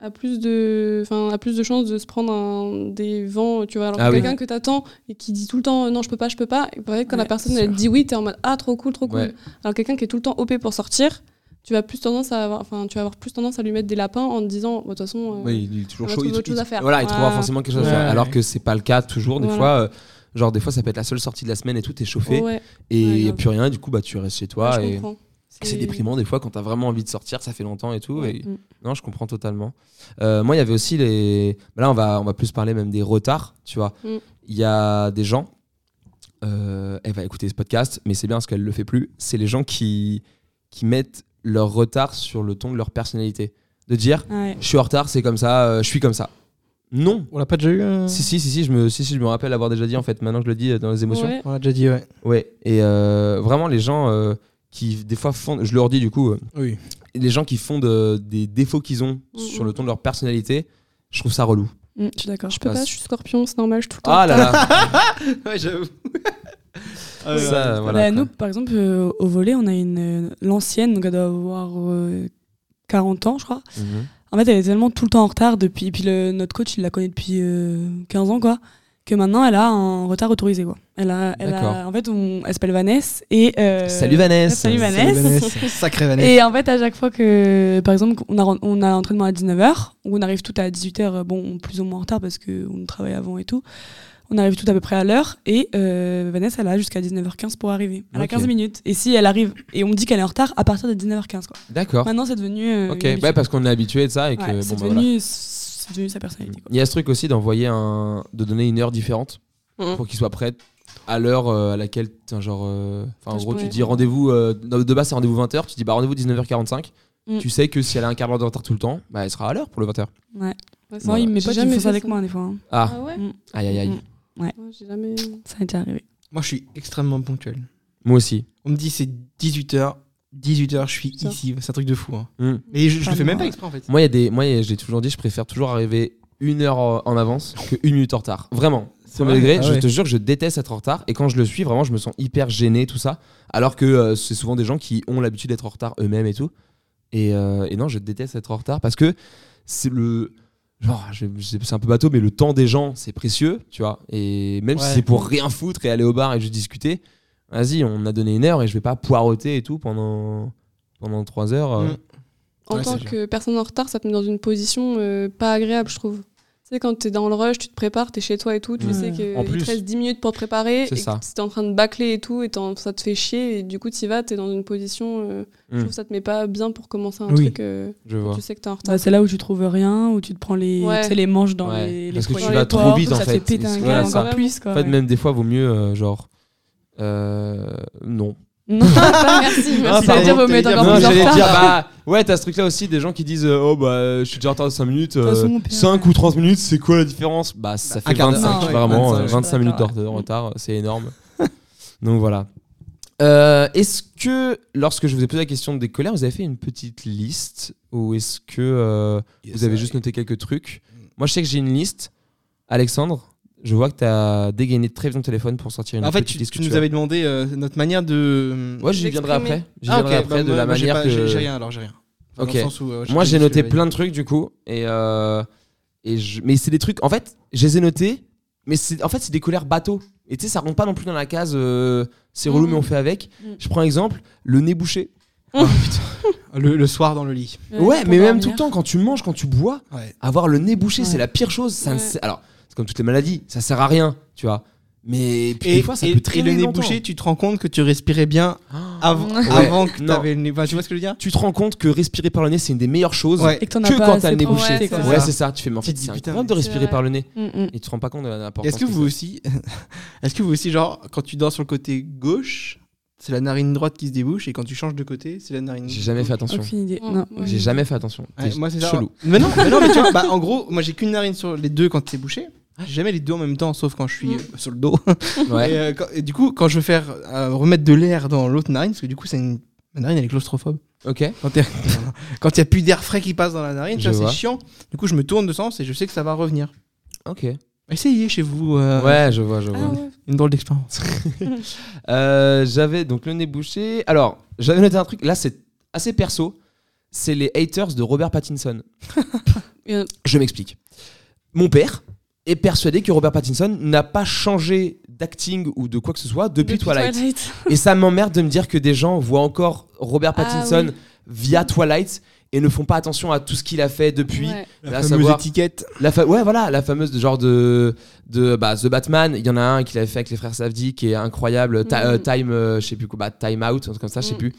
a plus de, enfin, a plus de chances de se prendre un, des vents, tu vois. Alors Ah que oui. quelqu'un que t'attends et qui dit tout le temps non, je peux pas, je peux pas, et pareil, quand la personne elle sûr. dit oui, t'es en mode ah, trop cool, trop cool. Ouais. Alors quelqu'un qui est tout le temps OP pour sortir, tu vas plus tendance à avoir, enfin, tu vas avoir plus tendance à lui mettre des lapins en te disant, de toute façon. euh, Oui, il est toujours chaud. il- autre chose il- à faire. Voilà, il trouvera forcément quelque chose à faire. Alors que c'est pas le cas toujours. Des Voilà. fois, euh, genre, des fois, ça peut être la seule sortie de la semaine et tout, t'es chauffé. ouais, Et il Ouais, n'y a plus rien, et du coup, bah, tu restes chez toi. ouais, je et comprends. C'est déprimant des fois quand t'as vraiment envie de sortir, ça fait longtemps et tout. Ouais. et- Mm. Non, je comprends totalement. Euh, moi, il y avait aussi les. bah là, on va, on va plus parler même des retards, tu vois. Mm. Il y a des gens. euh, elle va écouter ce podcast, mais c'est bien parce qu'elle le fait plus. C'est les gens qui, qui mettent leur retard sur le ton de leur personnalité. De dire, Ah ouais. je suis en retard, c'est comme ça, euh, je suis comme ça. Non. On l'a pas déjà eu euh Si, si, si, si, je me, si, si, je me rappelle avoir déjà dit en fait. Maintenant que je le dis dans les émotions. Ouais. On l'a déjà dit, ouais. Ouais. Et euh, vraiment, les gens euh, qui, des fois, font. Je leur dis du coup. euh, Oui. les gens qui font de- des défauts qu'ils ont Mm, sur mm. le ton de leur personnalité, je trouve ça relou. Mm, je suis d'accord. Je peux Ah, pas, je suis scorpion, c'est normal, je suis tout le temps. Ah là là ouais, j'avoue. Ça, voilà. Bah, nous, par exemple, euh, au volet, on a une euh, l'ancienne, donc elle doit avoir euh, 40 ans, je crois. Mhm. En fait, elle est tellement tout le temps en retard depuis. Et puis le, notre coach, il la connaît depuis euh, 15 ans, quoi. Que maintenant, elle a un retard autorisé, quoi. Elle a, elle a, en fait, on, elle s'appelle Vanessa et. euh, Salut Vanessa. Salut Vanessa. Vanessa. Sacré Vanessa. Et en fait, à chaque fois que, par exemple, on a, on a entraînement à 19h, ou on arrive tout à 18h, bon, plus ou moins en retard parce qu'on travaille avant et tout, on arrive tout à peu près à l'heure, et euh, Vanessa, elle a jusqu'à 19h15 pour arriver. Elle a 15 minutes. Et si elle arrive, et on me dit qu'elle est en retard à partir de 19h15, quoi. D'accord. Maintenant, c'est devenu. euh, Ok, ouais, parce qu'on est habitué de ça et que Ouais, bon, c'est bah, devenu, voilà. C'est devenu sa personnalité, quoi. Il y a ce truc aussi d'envoyer un, de donner une heure différente Mhm. pour qu'il soit prêt à l'heure euh, à laquelle, tiens, genre, euh, enfin, en gros, tu dis rendez-vous euh, de base c'est rendez-vous 20h, tu dis bah rendez-vous 19h45. Mm. Tu sais que si elle a un quart d'heure de retard tout le temps, bah elle sera à l'heure pour le 20h. Ouais. Moi, il J'ai potes, ils jamais ça avec moi, des fois. hein. Ah, Ah ouais Mm. aïe aïe aïe. Mm. Ouais, J'ai jamais. Ça a déjà arrivé. Moi, je suis extrêmement ponctuel. Moi aussi. On me dit c'est 18h. 18h, je suis Ça. ici. C'est un truc de fou. hein. Mm. Et je, je le fais même pas exprès en fait. Moi, il y a des, moi, il y a- je l'ai toujours dit, je préfère toujours arriver une heure en en avance que une minute en retard. Vraiment. Vrai degré, Ah je ouais. te jure que je déteste être en retard. Et quand je le suis, vraiment, je me sens hyper gêné, tout ça. Alors que euh, c'est souvent des gens qui ont l'habitude d'être en retard eux-mêmes et tout. Et, euh, et non, je déteste être en retard parce que c'est le. Genre, c'est un peu bateau, mais le temps des gens, c'est précieux, tu vois. Et même si c'est pour rien foutre et aller au bar et juste discuter, vas-y, on a donné une heure et je vais pas poireauter et tout pendant, pendant trois heures. euh. Mm. En Ouais, tant que personne en retard, ça te met dans une position euh, pas agréable, je trouve. Tu sais, quand t'es dans le rush, tu te prépares, t'es chez toi et tout, tu Mm. sais qu'il te reste 10 minutes pour te préparer, C'est et ça. que t'es en train de bâcler et tout, et ça te fait chier, et du coup, t'y vas, t'es dans une position. euh, Je Mm. trouve que ça te met pas bien pour commencer un Oui. truc. euh, Je vois. tu sais que t'es en retard. Bah, c'est là où tu trouves rien, où tu te prends les, Ouais. tu sais, les manches dans Ouais, les, les parce que tu vas trop vite, en ça te fait. fait péter un voilà, encore ça. plus. Quoi, En fait, ouais. même des fois, vaut mieux, euh, genre. Euh, non. Non. merci, Ah, merci. pardon, dire, vous mettre dire- encore Non, plus en j'allais retard. dire, bah, ouais, t'as ce truc-là aussi, des gens qui disent, euh, oh, bah, je suis déjà en retard de 5 minutes, façon, pire, 5 ouais. ou 30 minutes, c'est quoi la différence? Bah, ça un fait quart d'heure. 25, Non, ouais, vraiment, 25, euh, je suis 25 minutes de retard, de ouais. retard, c'est énorme. Donc voilà. Euh, est-ce que, lorsque je vous ai posé la question des colères, vous avez fait une petite liste Ou est-ce que euh, vous avez juste noté quelques trucs? Moi, je sais que j'ai une liste. Alexandre, je vois que tu as dégainé très bien ton téléphone pour sortir une En fait, petite tu, tu nous avais demandé euh, notre manière de. Moi, j'y viendrai après. J'y Ah, viendrai ok, après bah, de moi- la moi, j'ai manière pas- que. j'ai- J'ai rien alors, j'ai rien. Dans Ok. où, euh, Moi, j'ai noté plein de trucs du coup, et, euh, et je... mais c'est des trucs. En fait, je les ai notés, mais c'est en fait c'est des colères bateaux. Et tu sais, ça rentre pas non plus dans la case. euh, c'est relou, Mhm. mais on fait avec. Mhm. Je prends exemple, le nez bouché. dire. Le, le soir dans le lit. Ouais, mais même tout le temps, quand tu manges, quand tu bois, Ouais. avoir le nez bouché, Ouais. c'est la pire chose. Ça Ouais. Alors, comme toutes les maladies, ça sert à rien, tu vois. Mais puis Et, des fois, ça et- peut et traîner le nez longtemps. bouché, tu te rends compte que tu respirais bien avant, Ouais. avant que Non. t'avais le nez. Enfin, tu vois ce que je veux dire Tu te rends compte que respirer par le nez, c'est une des meilleures choses. Ouais. Et que Que pas quand t'as le nez bouché. quoi. c'est Ouais, ça. c'est ça. Tu fais, mais en Tu fait, te dis, c'est putain, incroyable de respirer par le nez. Mm, mm. Et tu te rends pas compte de l'importance. Est-ce que vous aussi, est-ce que vous aussi, genre, quand tu dors sur le côté gauche, c'est la narine droite qui se débouche et quand tu changes de côté, c'est la narine. J'ai jamais fait attention. Aucune idée. Non. ouais. J'ai jamais fait attention. Ouais, T'es moi c'est chelou. Mais non, mais tu vois, bah, en gros, moi j'ai qu'une narine sur les deux quand c'est bouché. J'ai jamais les deux en même temps, sauf quand je suis Mm. euh, sur le dos. Ouais. Et, euh, quand- et du coup, quand je veux faire euh, remettre de l'air dans l'autre narine, parce que du coup, c'est une ma narine elle est claustrophobe. Ok. Quand il n'y a plus d'air frais qui passe dans la narine, Je ça, c'est vois. chiant. Du coup, je me tourne de sens et je sais que ça va revenir. Ok. Essayez chez vous. euh, Ouais, je vois, je vois. Ah ouais. Une drôle d'expérience. Euh, j'avais donc le nez bouché. Alors, j'avais noté un truc. Là, c'est assez perso. C'est les haters de Robert Pattinson. Y Je m'explique. Mon père est persuadé que Robert Pattinson n'a pas changé d'acting ou de quoi que ce soit depuis, Twilight. Et ça m'emmerde de me dire que des gens voient encore Robert Ah Pattinson oui. via Twilight et ne font pas attention à tout ce qu'il a fait depuis. Ouais. La À fameuse savoir- étiquette. La fa- ouais, voilà, la fameuse de genre de, de bah, The Batman. Il y en a un qu'il avait fait avec les frères Safdie qui est incroyable. Mhm. euh, time, euh, je sais plus quoi, bah, Time Out, un truc comme ça, je sais Mhm. plus.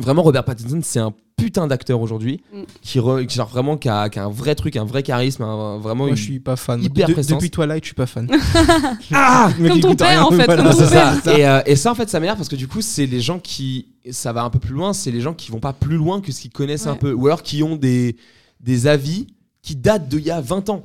Vraiment, Robert Pattinson, c'est un putain d'acteur aujourd'hui Mhm. qui, re- qui genre vraiment qui a, qui a un vrai truc, un vrai charisme, un- vraiment. Moi, une- je suis pas fan. hyper De- depuis Twilight, je suis pas fan. Ah Comme ton écoute père, rien, en fait, voilà. comme ton c'est ça. Et, euh, et ça, en fait, ça m'énerve parce que du coup, c'est les gens qui. Ça va un peu plus loin, c'est les gens qui vont pas plus loin que ce qu'ils connaissent un peu. Ou alors qui ont des, des avis qui datent d'il y a 20 ans.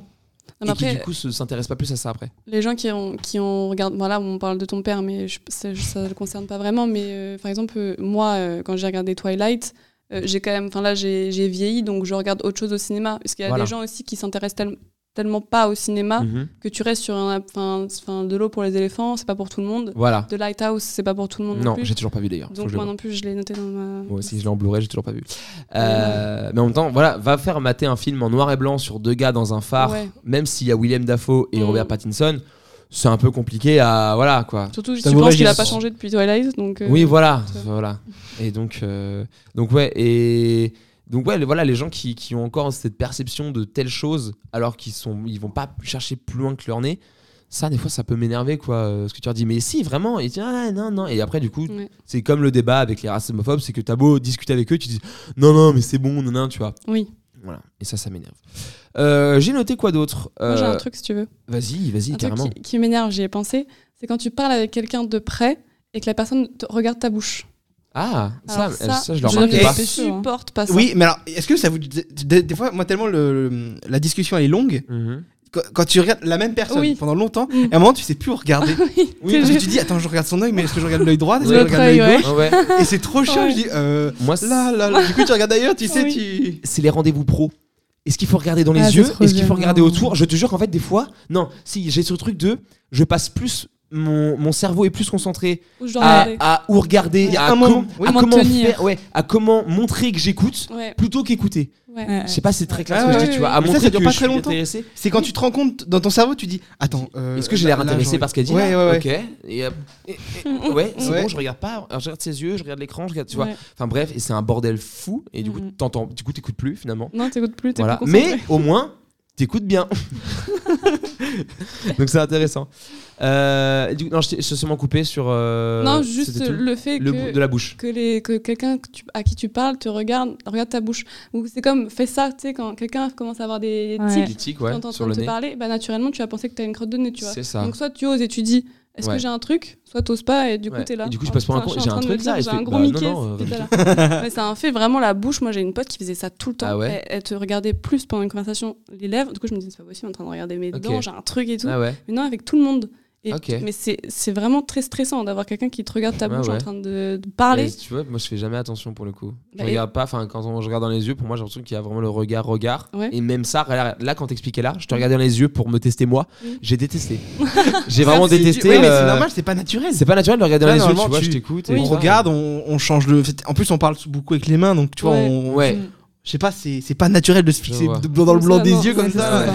Non, et qui après, du coup se- s'intéressent pas plus à ça après. les gens qui ont, qui ont regardé, voilà, on parle de ton père, mais je, ça, ça le concerne pas vraiment. Mais euh, par exemple, euh, moi, euh, quand j'ai regardé Twilight, j'ai quand même, enfin là, j'ai vieilli, donc je regarde autre chose au cinéma. Parce qu'il y a Voilà. des gens aussi qui s'intéressent tel- tellement pas au cinéma Mhm. que tu restes sur un, enfin, enfin, de l'eau pour les éléphants, c'est pas pour tout le monde. Voilà. The Lighthouse, c'est pas pour tout le monde non, Non, plus. j'ai toujours pas vu d'ailleurs. Donc moi non plus, je l'ai noté dans ma. Moi aussi, je l'ai en Blu-ray, j'ai toujours pas vu. Euh, mais en même temps, voilà, va faire mater un film en noir et blanc sur deux gars dans un phare, Ouais. même s'il y a William Dafoe et Mm. Robert Pattinson, c'est un peu compliqué à. Voilà quoi. Surtout, Je penses qu'il a pas changé depuis Twilight, donc. euh, oui, voilà, voilà. Et donc, euh, donc ouais, et donc ouais, voilà, les gens qui, qui ont encore cette perception de telle chose, alors qu'ils sont, ils vont pas chercher plus loin que leur nez. Ça, des fois, ça peut m'énerver, quoi. euh, Ce que tu leur dis, mais si, vraiment. Et tu dis, ah, non, non. Et après, du coup, c'est comme le débat avec les races homophobes, c'est que t'as beau discuter avec eux, tu dis, non, non, mais c'est bon, non, non, tu vois. Oui. Voilà. Et ça, ça m'énerve. Euh, j'ai noté quoi d'autre? Moi, j'ai Euh, un truc si tu veux. Vas-y, vas-y, truc carrément. qui, qui m'énerve, j'y ai pensé, c'est quand tu parles avec quelqu'un de près et que la personne te regarde ta bouche. Ah, ça, Alors ça, je le je remarque ne pas. supporte pas ça. Oui, mais alors, est-ce que ça vous. Des, des fois, moi, tellement le, le- la discussion elle est longue, Mhm. quand, quand tu regardes la même personne Oui. pendant longtemps, Mm. à un moment, tu sais plus où regarder. oui, Oui, parce que tu dis, attends, je regarde son œil, mais est-ce que je regarde l'œil droit Est-ce que je L'autre regarde œil, l'œil ouais. gauche ouais. Et c'est trop chiant, Ouais. je dis, euh, Moi, c'est- là, là, là. Du coup, tu regardes ailleurs, tu sais, Oui. tu. c'est les rendez-vous pro. Est-ce qu'il faut regarder dans les Ah, c'est yeux? trop Est-ce qu'il faut regarder autour? Je te jure qu'en fait, des fois, non, si j'ai ce truc de, je passe plus, mon, mon cerveau est plus concentré à, où regarder, à, un moment, com- oui. à Comment faire, ouais, à comment montrer que j'écoute Ouais, plutôt qu'écouter. Je sais pas, c'est très clair Ah ce que je ouais, dis, tu vois. À Mais ça, montrer ça dure que pas je très suis longtemps. intéressé. C'est quand tu te rends compte dans ton cerveau, tu dis, attends. euh, Est-ce que j'ai l'air intéressé j'ai par ce qu'elle dit Ouais, là ouais, ouais. Ok. Et, euh, et- et- ouais, c'est Ouais. bon, je regarde pas. Alors, je regarde ses yeux, je regarde l'écran, je regarde, tu vois. Enfin bref, et c'est un bordel fou. Et du coup, Mhm. t'entends, du coup, t'écoutes plus finalement. Non, t'écoutes plus. Mais au moins, t'écoutes bien. Donc c'est intéressant. Euh, du coup, non, je t'ai je seulement coupé sur. euh, non, juste le fait Le que, de la bouche. que, les, que quelqu'un à qui tu parles te regarde, regarde ta bouche. Ou c'est comme, fais ça, tu sais, quand quelqu'un commence à avoir des Ouais. tics Des tics, ouais, quand en de te nez. parler, bah, naturellement, tu vas penser que t'as une crotte de nez, tu vois. C'est ça. Donc soit tu oses et tu dis, est-ce Ouais. que j'ai un truc? Soit t'oses pas et du coup Ouais. t'es là. Et du coup, tu Oh, passes pour un con. je suis J'ai en un train de me truc là, J'ai je un gros bah, Mickey. non, euh, là. Ouais, c'est un fait vraiment la bouche. Moi j'ai une pote qui faisait ça tout le temps. Ah ouais elle, elle te regardait plus pendant une conversation les lèvres. Du coup je me disais c'est pas possible en train de regarder mes dents, j'ai un truc et tout. Ah. Mais non avec tout le monde. Et. Mais c'est c'est vraiment très stressant d'avoir quelqu'un qui te regarde ta Ah bouche ouais. en train de, de parler. Et tu vois, moi je fais jamais attention pour le coup. Je Bah, et- regarde pas, enfin quand on- je regarde dans les yeux, pour moi j'ai l'impression qu'il y a vraiment le regard regard. Ouais. Et même ça, là, quand t'expliquais là, je te regardais dans les yeux pour me tester moi, j'ai détesté. j'ai vraiment détesté. Ouais, mais c'est euh, normal, c'est pas naturel. C'est pas naturel de regarder Là, dans les yeux, tu vois, tu- je t'écoute. On regarde, on, on change le. En plus, on parle beaucoup avec les mains, donc tu vois, Ouais. on. Ouais. Je sais pas, c'est c'est pas naturel de se fixer dans le blanc des yeux comme ça.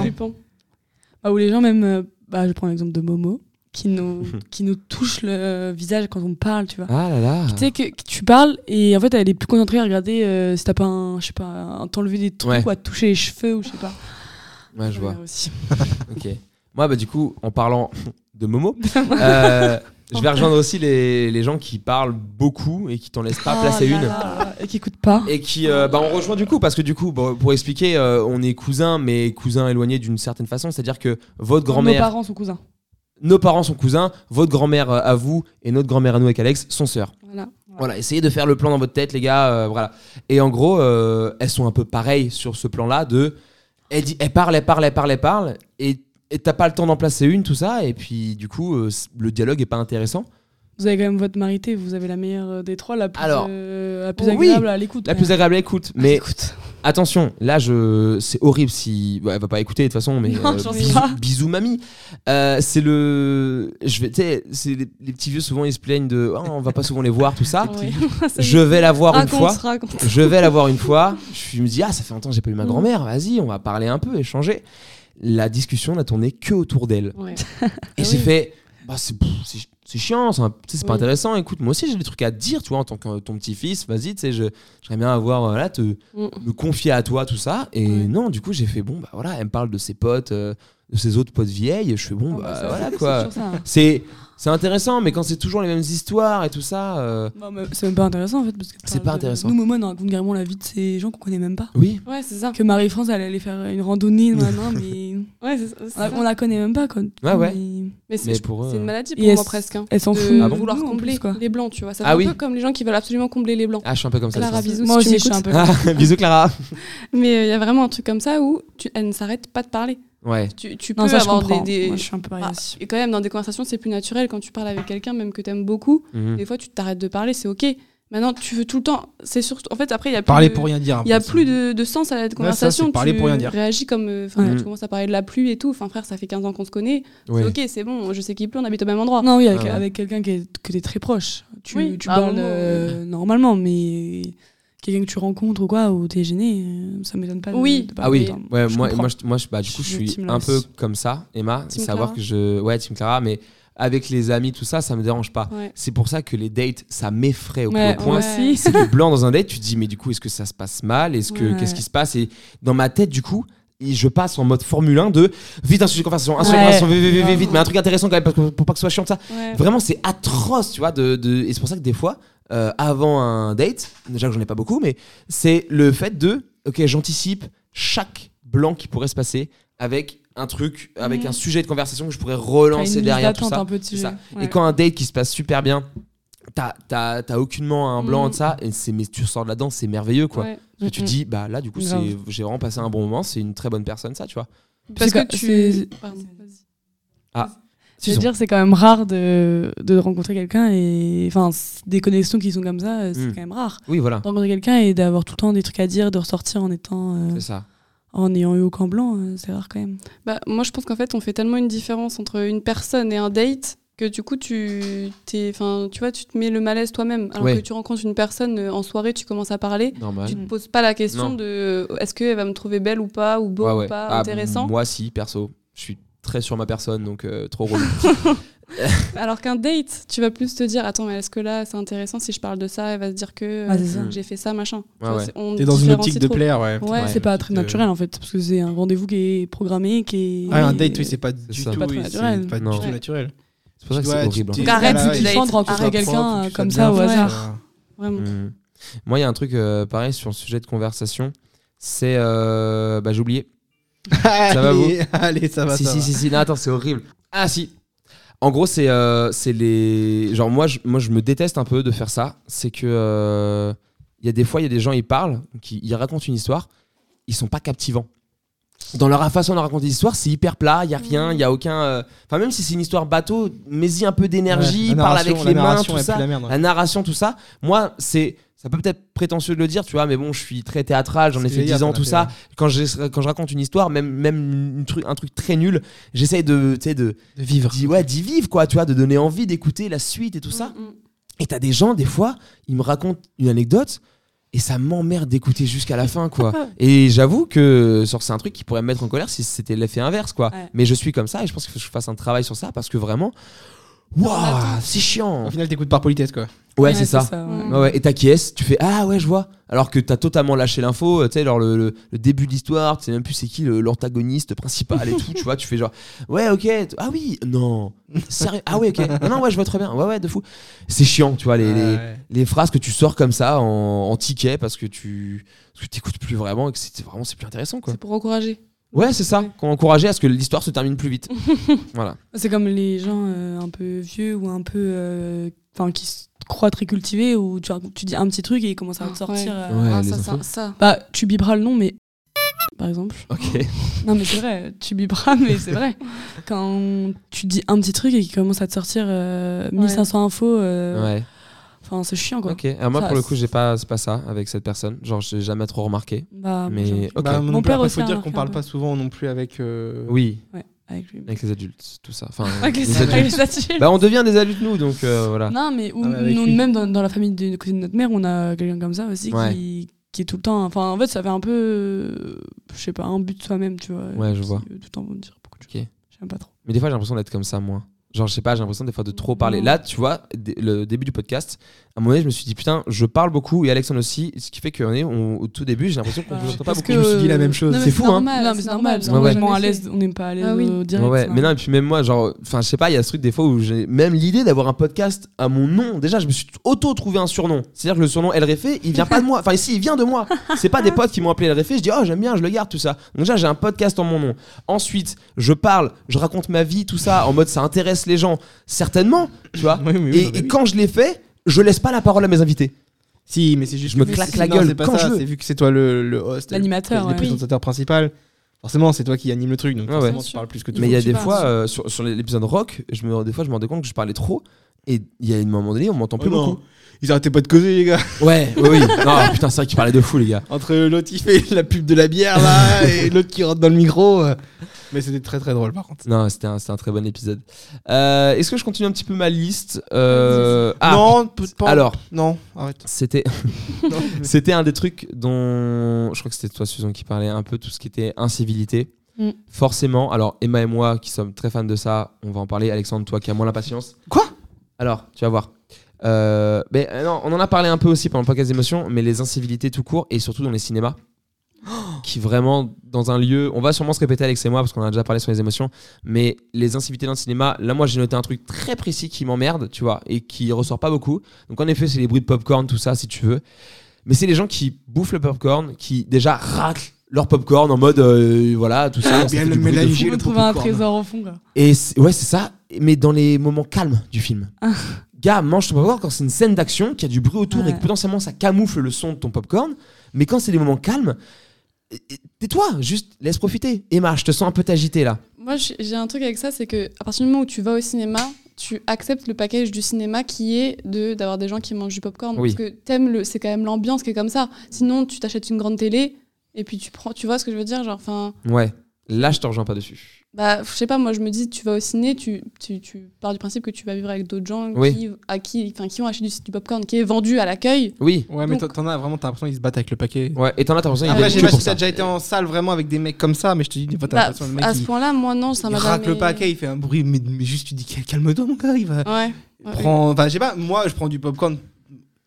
Bah, où les gens même, euh, bah, je prends l'exemple de Momo, qui nous, qui nous touche le visage quand on parle, tu vois. Ah là là. Tu sais que, que tu parles et en fait elle est plus concentrée à regarder euh, si t'as pas un, je sais pas, un- t'enlever des trucs Ouais. ou à toucher les cheveux ou je sais pas. Ouais, je vois. Aussi. Ok. Moi, bah, du coup, en parlant de Momo, euh, je vais rejoindre aussi les, les gens qui parlent beaucoup et qui t'en laissent pas Oh placer là une. là, Et qui écoute pas. Et qui, euh, bah, on rejoint du coup, parce que du coup, bon, pour expliquer, euh, on est cousins, mais cousins éloignés d'une certaine façon, c'est-à-dire que votre Nos grand-mère, parents sont cousins. Nos parents sont cousins, votre grand-mère euh, à vous et notre grand-mère à nous avec Alex sont sœurs. Voilà. Voilà, essayez de faire le plan dans votre tête, les gars. euh, voilà. Et en gros, euh, elles sont un peu pareilles sur ce plan-là. De, elle, dit, elle parle, elle parle, elle parle, elle parle, et t'as pas le temps d'en placer une, tout ça. Et puis, du coup, euh, le dialogue est pas intéressant. Vous avez quand même votre marité, vous avez la meilleure des trois, la plus, Alors, la plus oui, agréable à l'écoute. La plus agréable à écoute. Ah, Mais. Attention, là, je, c'est horrible si, ouais, elle va pas écouter de toute façon. Mais Non, euh, j'en sais bisous, pas. bisous, mamie. Euh, c'est le, je vais, c'est les, les petits vieux souvent ils se plaignent de, Oh, on va pas souvent les voir, tout ça. Ouais. Je vais la voir une fois. raconte. je vais la voir une fois. Je me dis, ah, ça fait longtemps que j'ai pas eu ma Mm. grand-mère. Vas-y, on va parler un peu, échanger. La discussion n'a tourné que autour d'elle. Ouais. Et Ah j'ai oui. fait, bah, c'est c'est- chiant, c'est un- pas Oui. intéressant. Écoute, moi aussi j'ai des trucs à te dire, tu vois, en tant que ton petit-fils. Vas-y, tu sais, je- j'aimerais bien avoir, euh, là, te, Mm. me confier à toi, tout ça. Et non, du coup, j'ai fait, bon, bah voilà, elle me parle de ses potes, euh, de ses autres potes vieilles. Je fais, bon, Ah, bah, bah, voilà c'est quoi. C'est c'est intéressant, mais quand c'est toujours les mêmes histoires et tout ça. euh, c'est même pas intéressant en fait. parce que C'est pas de- intéressant. Nous, Momo, on raconte carrément la vie de ces gens qu'on connaît même pas. Oui, Ouais, c'est ça. Que Marie-France, elle allait faire une randonnée maintenant, mais Ouais, c'est c'est on la- ça. on la connaît même pas. Quoi. Ouais, ouais. Mais- Mais c'est Mais je- pour eux, c'est une euh, maladie pour moi presque. hein, Elle s'en de fout. Ah bon vouloir Nous, combler plus, quoi. les blancs, tu vois. Ça fait Ah un oui. peu comme les gens qui veulent absolument combler les blancs. ah, je suis un peu comme ça. Clara, de bisous Moi si aussi, je suis un peu. Ah, bisous Clara. Mais il y a vraiment un truc comme ça où tu, elle ne s'arrête pas de parler. Ouais. Tu, tu Non, peux ça, je avoir des, des- Moi, je suis un peu Ah, et quand même, dans des conversations, c'est plus naturel quand tu parles avec quelqu'un, même que t'aimes beaucoup. Mhm. Des fois, tu t'arrêtes de parler, c'est ok. Maintenant, tu veux tout le temps. C'est surtout. En fait, après, il y a plus Parler de- pour rien dire. Il y a ça. plus de, de sens à la conversation. c'est parler tu pour rien dire. réagis comme. euh, Enfin, Ouais. tu commences à parler de la pluie et tout. Enfin, frère, ça fait 15 ans qu'on se connaît. Ouais. C'est ok, c'est bon, je sais qu'il pleut, on habite au même endroit. Non, oui, avec, Ah ouais. avec quelqu'un qui est, que t'es très proche. Tu, Oui, tu un parles euh, normalement, mais quelqu'un que tu rencontres ou quoi, ou t'es gêné, euh, ça m'étonne pas. de- Oui. de parler Ah oui, temps. ouais, Je moi, comprends. moi, je, moi, je- bah, du coup, je Je suis un peu comme ça, Emma. Team savoir Clara. que je. Ouais, Team Clara, mais avec les amis, tout ça, ça me dérange pas. Ouais. C'est pour ça que les dates, ça m'effraie au Ouais, plus haut point. aussi. C'est le blanc dans un date, tu te dis, mais du coup, est-ce que ça se passe mal? Est-ce que Ouais. Qu'est-ce qui se passe? Et dans ma tête, du coup, et je passe en mode Formule 1 de vite un sujet de conversation, un sujet de Ouais. conversation, vite, vite, vite, vite, mais un truc intéressant quand même, parce que- pour pas que ce soit chiant, ça. Ouais. Vraiment, c'est atroce, tu vois. De, de- Et c'est pour ça que des fois, euh, avant un date, déjà que j'en ai pas beaucoup, mais c'est le fait de, ok, j'anticipe chaque blanc qui pourrait se passer avec un truc, avec Mhm. un sujet de conversation que je pourrais relancer derrière tout ça. un peu ça. Ouais. Et quand un date qui se passe super bien, t'as- t'as t'as aucunement un blanc Mhm. de ça, et c'est mais tu ressors de là-dedans, c'est merveilleux quoi. Ouais. Et tu te Mhm. dis, bah là, du coup, j'ai vraiment passé un bon moment, c'est une très bonne personne, ça, tu vois. Parce que que- tu. Pardon, vas-y. Je veux dire, c'est quand même rare de, de rencontrer quelqu'un et. Enfin, des connexions qui sont comme ça, euh, c'est Mm. quand même rare. Oui, voilà, De rencontrer quelqu'un et d'avoir tout le temps des trucs à dire, de ressortir en étant. euh, c'est ça. en ayant eu aucun blanc, euh, c'est rare quand même. Bah, moi, je pense qu'en fait, on fait tellement une différence entre une personne et un date que du coup, tu, t'es, enfin, tu vois, tu te mets le malaise toi-même. Alors Ouais. que tu rencontres une personne euh, en soirée, tu commences à parler. Normal. Tu te poses pas la question Non. de euh, est-ce qu'elle va me trouver belle ou pas, ou beau Ouais, ou ouais. pas, Ah, intéressant. Moi, si, perso. Je suis très sur ma personne, donc euh, trop relou. Alors qu'un date, tu vas plus te dire attends, mais est-ce que là, c'est intéressant si je parle de ça, elle va se dire que Ah, euh, j'ai fait ça, machin. Tu Ouais, T'es dans une optique de trop. plaire, ouais. Ouais. Ouais. c'est pas très naturel en fait, parce que c'est un rendez-vous qui est programmé, qui est. Ah, un date, oui, c'est pas du tout Pas très naturel. c'est pas Non. du tout Ouais. naturel. C'est pour ça que c'est horrible. fait. Arrête de rencontrer quelqu'un, euh, comme ça, au hasard. Vraiment. Mhm. Moi, il y a un truc pareil sur le sujet de conversation. C'est. bah, j'ai oublié. Ça va, vous Allez, ça va, si, ça si, va. si, si, non, attends, c'est horrible. Ah, si. En gros, c'est euh, c'est les. Genre, moi je, moi, je me déteste un peu de faire ça. C'est que. euh, Il y a des fois, il y a des gens, ils parlent, qui, ils racontent une histoire, ils sont pas captivants. Dans leur façon de raconter l'histoire, c'est hyper plat, il y a rien, il y a aucun. euh, Enfin, même si c'est une histoire bateau, mets-y un peu d'énergie, Ouais, parle avec les mains, tout ça. la merde, ouais. La narration, tout ça. Moi, c'est. Ça peut peut-être prétentieux de le dire, tu vois, mais bon, je suis très théâtral, j'en ai fait que j'allais 10 ans, tout ça. Quand, je, quand je raconte une histoire, même, même truc, un truc très nul, j'essaye de, tu sais, de, De vivre. d'y ouais, d'y vivre, quoi, tu vois, de donner envie d'écouter la suite et tout ça. Mm, mm. Et t'as des gens, des fois, ils me racontent une anecdote et ça m'emmerde d'écouter jusqu'à la fin, quoi. et j'avoue que c'est un truc qui pourrait me mettre en colère si c'était l'effet inverse, quoi. Ouais. Mais je suis comme ça et je pense qu'il faut que je fasse un travail sur ça parce que vraiment, waouh, c'est chiant. Au final, t'écoutes par politesse, quoi. Ouais, c'est ça. ouais. Ouais, ouais, et t'acquiesces, tu fais Ah ouais, je vois. Alors que t'as totalement lâché l'info, euh, tu sais, genre le, le- le début de l'histoire, tu sais même plus c'est qui l'antagoniste principal et tout, tu vois, tu fais genre Ouais, ok, ah oui, non, sérieux, ah ouais, ok, non, non, ouais, je vois très bien, ouais, ouais, de fou. C'est chiant, tu vois, les, les, Ouais. les phrases que tu sors comme ça en, en ticket parce que tu parce que t'écoutes plus vraiment et que c'est vraiment c'est plus intéressant, quoi. C'est pour encourager. Ouais, c'est ça, Ouais. qu'on encourager à ce que l'histoire se termine plus vite. voilà. C'est comme les gens euh, un peu vieux ou un peu. euh, Enfin, qui se croient très cultivés, où tu, tu dis un petit truc et ils commencent à te Ah, sortir. ouais. euh, Ouais, Ah, les ça, infos. ça, ça. Bah, tu biberas le nom, mais. Par exemple. Ok. Non, mais c'est vrai, tu biberas, mais c'est vrai. Quand tu dis un petit truc et qu'il commence à te sortir euh, 1500 infos, euh, Ouais. Enfin, c'est chiant quoi. Ok. Alors moi, Ça, pour le coup, j'ai pas, c'est pas ça avec cette personne. Genre, j'ai jamais trop remarqué. Bah, moi, Mais ok. Bah, Mon non plus, père après, aussi faut a dire remarqué qu'on un parle peu. pas souvent non plus avec. euh, Oui. Ouais, avec lui. Avec les adultes, tout ça. Enfin, Avec les, adultes. les adultes. Bah, on devient des adultes, nous, donc euh, voilà. Non, mais ou- Ah, mais avec nous, lui. même dans, dans la famille de, côté de notre mère, on a quelqu'un comme ça aussi Ouais. qui, qui est tout le temps. Enfin, en fait, ça fait un peu. euh, je sais pas, un but de soi-même, tu vois. Ouais, je qui, vois. euh, Tout le temps, vont dire beaucoup de Ok. choses. J'aime pas trop. Mais des fois, j'ai l'impression d'être comme ça, moi. Genre, je sais pas, j'ai l'impression des fois de trop parler. Là, tu vois, le début du podcast, à un moment donné, je me suis dit, putain, je parle beaucoup et Alexandre aussi, ce qui fait qu'on est, on- au tout début, j'ai l'impression qu'on Bah, vous entend pas parce beaucoup. que- Je me suis dit la même chose. C'est fou, hein. normal, non, mais c'est normal, est Ouais, vraiment à l'aise, on n'est pas à l'aise Ah oui. au direct. Ouais, non. mais non, et puis même moi, genre, enfin, je sais pas, il y a ce truc des fois où j'ai même l'idée d'avoir un podcast à mon nom. Déjà, je me suis auto-trouvé un surnom. C'est-à-dire que le surnom El Réfé, il vient pas de moi. Enfin, ici, il vient de moi. C'est pas des potes qui m'ont appelé El Réfé. Je dis, oh, j'aime bien, je le garde, tout ça. Donc, déjà, j'ai un podcast en mon nom. Ensuite, je parle, je raconte ma vie, tout ça, en mode ça intéresse les gens. Certainement, tu vois. Oui, oui, oui, et, non, mais et oui. quand je l'ai fait, je laisse pas la parole à mes invités. Si, mais c'est juste. Je me que- claque c'est- la non, gueule c'est pas quand ça, je veux. C'est vu que c'est toi le, le host, L'animateur, le, ouais. présentateur principal. Forcément, c'est toi qui anime le truc, donc Ouais, ouais. forcément, Bien tu sûr. parles plus que tout. Mais il y a des fois, euh, sur, sur l'épisode rock, je me, des fois, je me rendais compte que je parlais trop. Et il y a un moment donné, on m'entend plus Oh non. beaucoup. Ils arrêtaient pas de causer, les gars. Ouais, oui, oui. Non, putain, c'est vrai qu'ils parlaient de fou, les gars. Entre l'autre qui fait la pub de la bière là et l'autre qui rentre dans le micro. euh. Mais c'était très très drôle par contre. Non, c'était un, c'était un très bon épisode. Euh, Est-ce que je continue un petit peu ma liste Euh, ah, non, peut- pas- Alors, non, arrête. c'était c'était un des trucs dont je crois que c'était toi Susan qui parlait un peu tout ce qui était incivilité. Mm. Forcément, alors Emma et moi qui sommes très fans de ça, on va en parler. Alexandre, toi qui as moins la patience. Quoi? Alors, tu vas voir. Euh, mais euh, non, on en a parlé un peu aussi pendant le podcast d'émotion, mais les incivilités tout court et surtout dans les cinémas, qui vraiment dans un lieu, on va sûrement se répéter Alex et moi parce qu'on a déjà parlé sur les émotions, mais les incivilités dans le cinéma, là moi j'ai noté un truc très précis qui m'emmerde, tu vois, et qui ressort pas beaucoup. Donc en effet c'est les bruits de popcorn, tout ça si tu veux, mais c'est les gens qui bouffent le popcorn, qui déjà raclent leur popcorn en mode euh, voilà tout ça. ça bien le mélanger. le trouve un trésor au fond, quoi. Et ouais, c'est ça, mais dans les moments calmes du film. Ah. Gars, mange ton popcorn quand c'est une scène d'action, qui a du bruit autour et que potentiellement ça camoufle le son de ton popcorn. Mais quand c'est des moments calmes, tais-toi, juste laisse profiter. Emma, je te sens un peu t'agiter là. Moi, j'ai j'ai un truc avec ça, c'est que à partir du moment où tu vas au cinéma, tu acceptes le package du cinéma qui est de d'avoir des gens qui mangent du popcorn Oui. parce que t'aimes le, c'est quand même l'ambiance qui est comme ça. Sinon, tu t'achètes une grande télé et puis tu prends, tu vois ce que je veux dire, genre, enfin, Ouais, là je te rejoins pas dessus. bah, je sais pas, moi je me dis, tu vas au ciné, tu, tu, tu pars du principe que tu vas vivre avec d'autres gens Oui. qui, à qui, enfin, qui ont acheté du, du popcorn qui est vendu à l'accueil. Oui, Ouais, mais t'en as vraiment, t'as l'impression qu'ils se battent avec le paquet. ouais, et t'en as t'as l'impression Après, je sais que pas si t'as déjà été en salle vraiment avec des mecs comme ça, mais je te dis, t'as Bah, l'impression le mec à ce il, point-là, moi non, ça il m'a racle jamais. le paquet, il fait un bruit, mais, mais juste tu dis calme-toi mon gars, il va. Ouais. ouais, Prends- Enfin, je sais pas, moi je prends du popcorn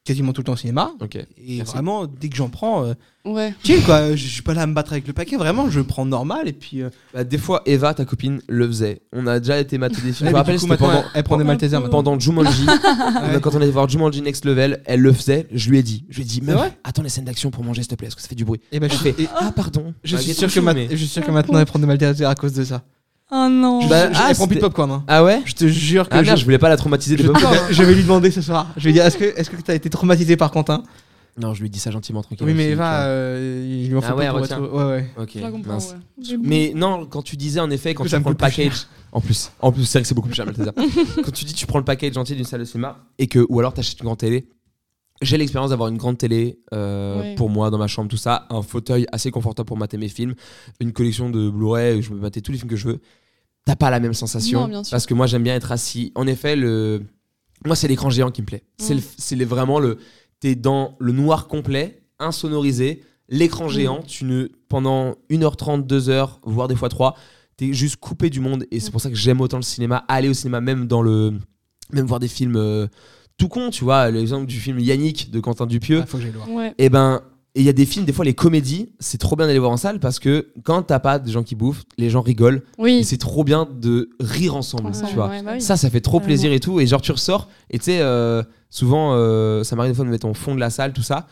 quasiment tout le temps au cinéma. Et Merci. vraiment, dès que j'en prends, euh, Ouais. chill quoi, je je suis pas là à me battre avec le paquet, vraiment, je prends normal et puis. euh, Bah, des fois, Eva, ta copine, le faisait. On a déjà été mater des films. Je me mais rappelle, coup, pendant, elle prend des Maltesers maintenant. pendant Jumanji. Ouais. Quand on allait voir Jumanji Next Level, elle le faisait. Je lui ai dit, je lui ai dit, vrai attends les scènes d'action pour manger, s'il te plaît, parce que ça fait du bruit. Et ben, je, Je fais, et- ah pardon. je Bah, suis get sûr ton que, chou, ma- mais- je suis sûr que maintenant elle prend des Maltesers à cause de ça. Oh non. Bah, Je- ah, elle prend plus de c'était- popcorn. Hein. Ah ouais Je te jure que Ah je, merde, je voulais pas la traumatiser de je, popcorn. je- je vais lui demander ce soir. Je vais dire est-ce que est-ce que t'as été traumatisé par Quentin? Non, je lui dis ça gentiment, tranquille. Oui, mais vois. euh, il lui en Ah faut ouais, pas pour être- Ouais, ouais. Ok, mince. ouais. Mais non, quand tu disais en effet, quand tu prends le package. En plus, en plus c'est vrai que c'est beaucoup plus cher, Malteser. quand tu dis tu prends le package entier d'une salle de cinéma et que, ou alors t'achètes une grande télé. J'ai l'expérience d'avoir une grande télé euh, Ouais. pour moi dans ma chambre, tout ça, un fauteuil assez confortable pour mater mes films, une collection de Blu-ray où je peux mater tous les films que je veux. T'as pas la même sensation Non, bien sûr. parce que moi j'aime bien être assis. En effet, le moi c'est l'écran géant qui me plaît. C'est Mm. le- c'est les- vraiment le t'es dans le noir complet, insonorisé, l'écran géant, tu ne pendant 1h30, 2h, voire des fois 3, t'es juste coupé du monde et c'est pour ça que j'aime autant le cinéma, aller au cinéma même dans le même voir des films euh, tout con, tu vois, l'exemple du film Yannick de Quentin Dupieux. Ah, faut que j'aille le voir. Ouais. Et ben, et il y a des films, des fois les comédies, c'est trop bien d'aller voir en salle parce que quand t'as pas des gens qui bouffent, les gens rigolent et Oui. c'est trop bien de rire ensemble, Ensemble, tu vois. ouais, bah oui. Ça, ça fait trop Carrément. plaisir et tout. Et genre, tu ressors et tu sais, euh, souvent, euh, ça m'arrive des fois de mettre en fond de la salle, tout ça,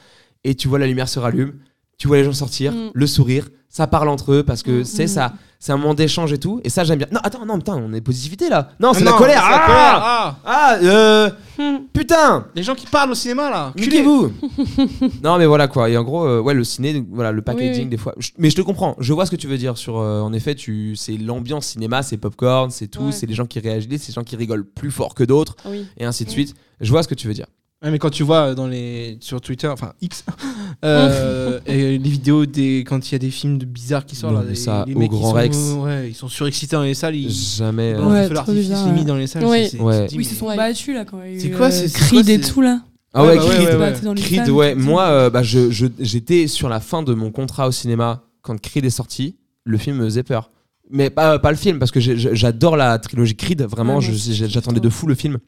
et tu vois la lumière se rallume, tu vois les gens sortir, Mm. le sourire, ça parle entre eux parce que Mm, c'est mm. ça, c'est un moment d'échange et tout. Et ça, j'aime bien. Non, attends, non, putain, on est positivité là. Non, c'est Ah la colère. Ah, colère, ah. ah, euh, Hmm. putain. Les gens qui parlent au cinéma là. culés. Niquez-vous Non mais voilà quoi et en gros euh, ouais le ciné voilà le packaging Oui, oui. des fois Je- mais je te comprends je vois ce que tu veux dire sur euh, en effet tu c'est l'ambiance cinéma c'est popcorn c'est tout Ouais. c'est les gens qui réagissent c'est les gens qui rigolent plus fort que d'autres Oui. et ainsi de suite je vois ce que tu veux dire Ouais, mais quand tu vois euh, dans les sur Twitter, enfin X, euh, et les vidéos des quand il y a des films de bizarres qui sortent Non, là, les, ça, les au mecs ils Grand sont, Rex. ouais, ils sont surexcités dans les salles, ils jamais euh, balancent Ouais, ouais. dans les salles. C'est- Ouais. Oui, ils se sont battus là quand C'est quoi, euh, c'est- Creed et tout là. ah ouais, Ouais, bah ouais, Creed ouais, moi euh, bah je je- j'étais sur la fin de mon contrat au cinéma quand Creed est sorti le film me faisait peur mais pas, pas le film parce que j'ai- j'adore la trilogie Creed vraiment j'attendais de fou le film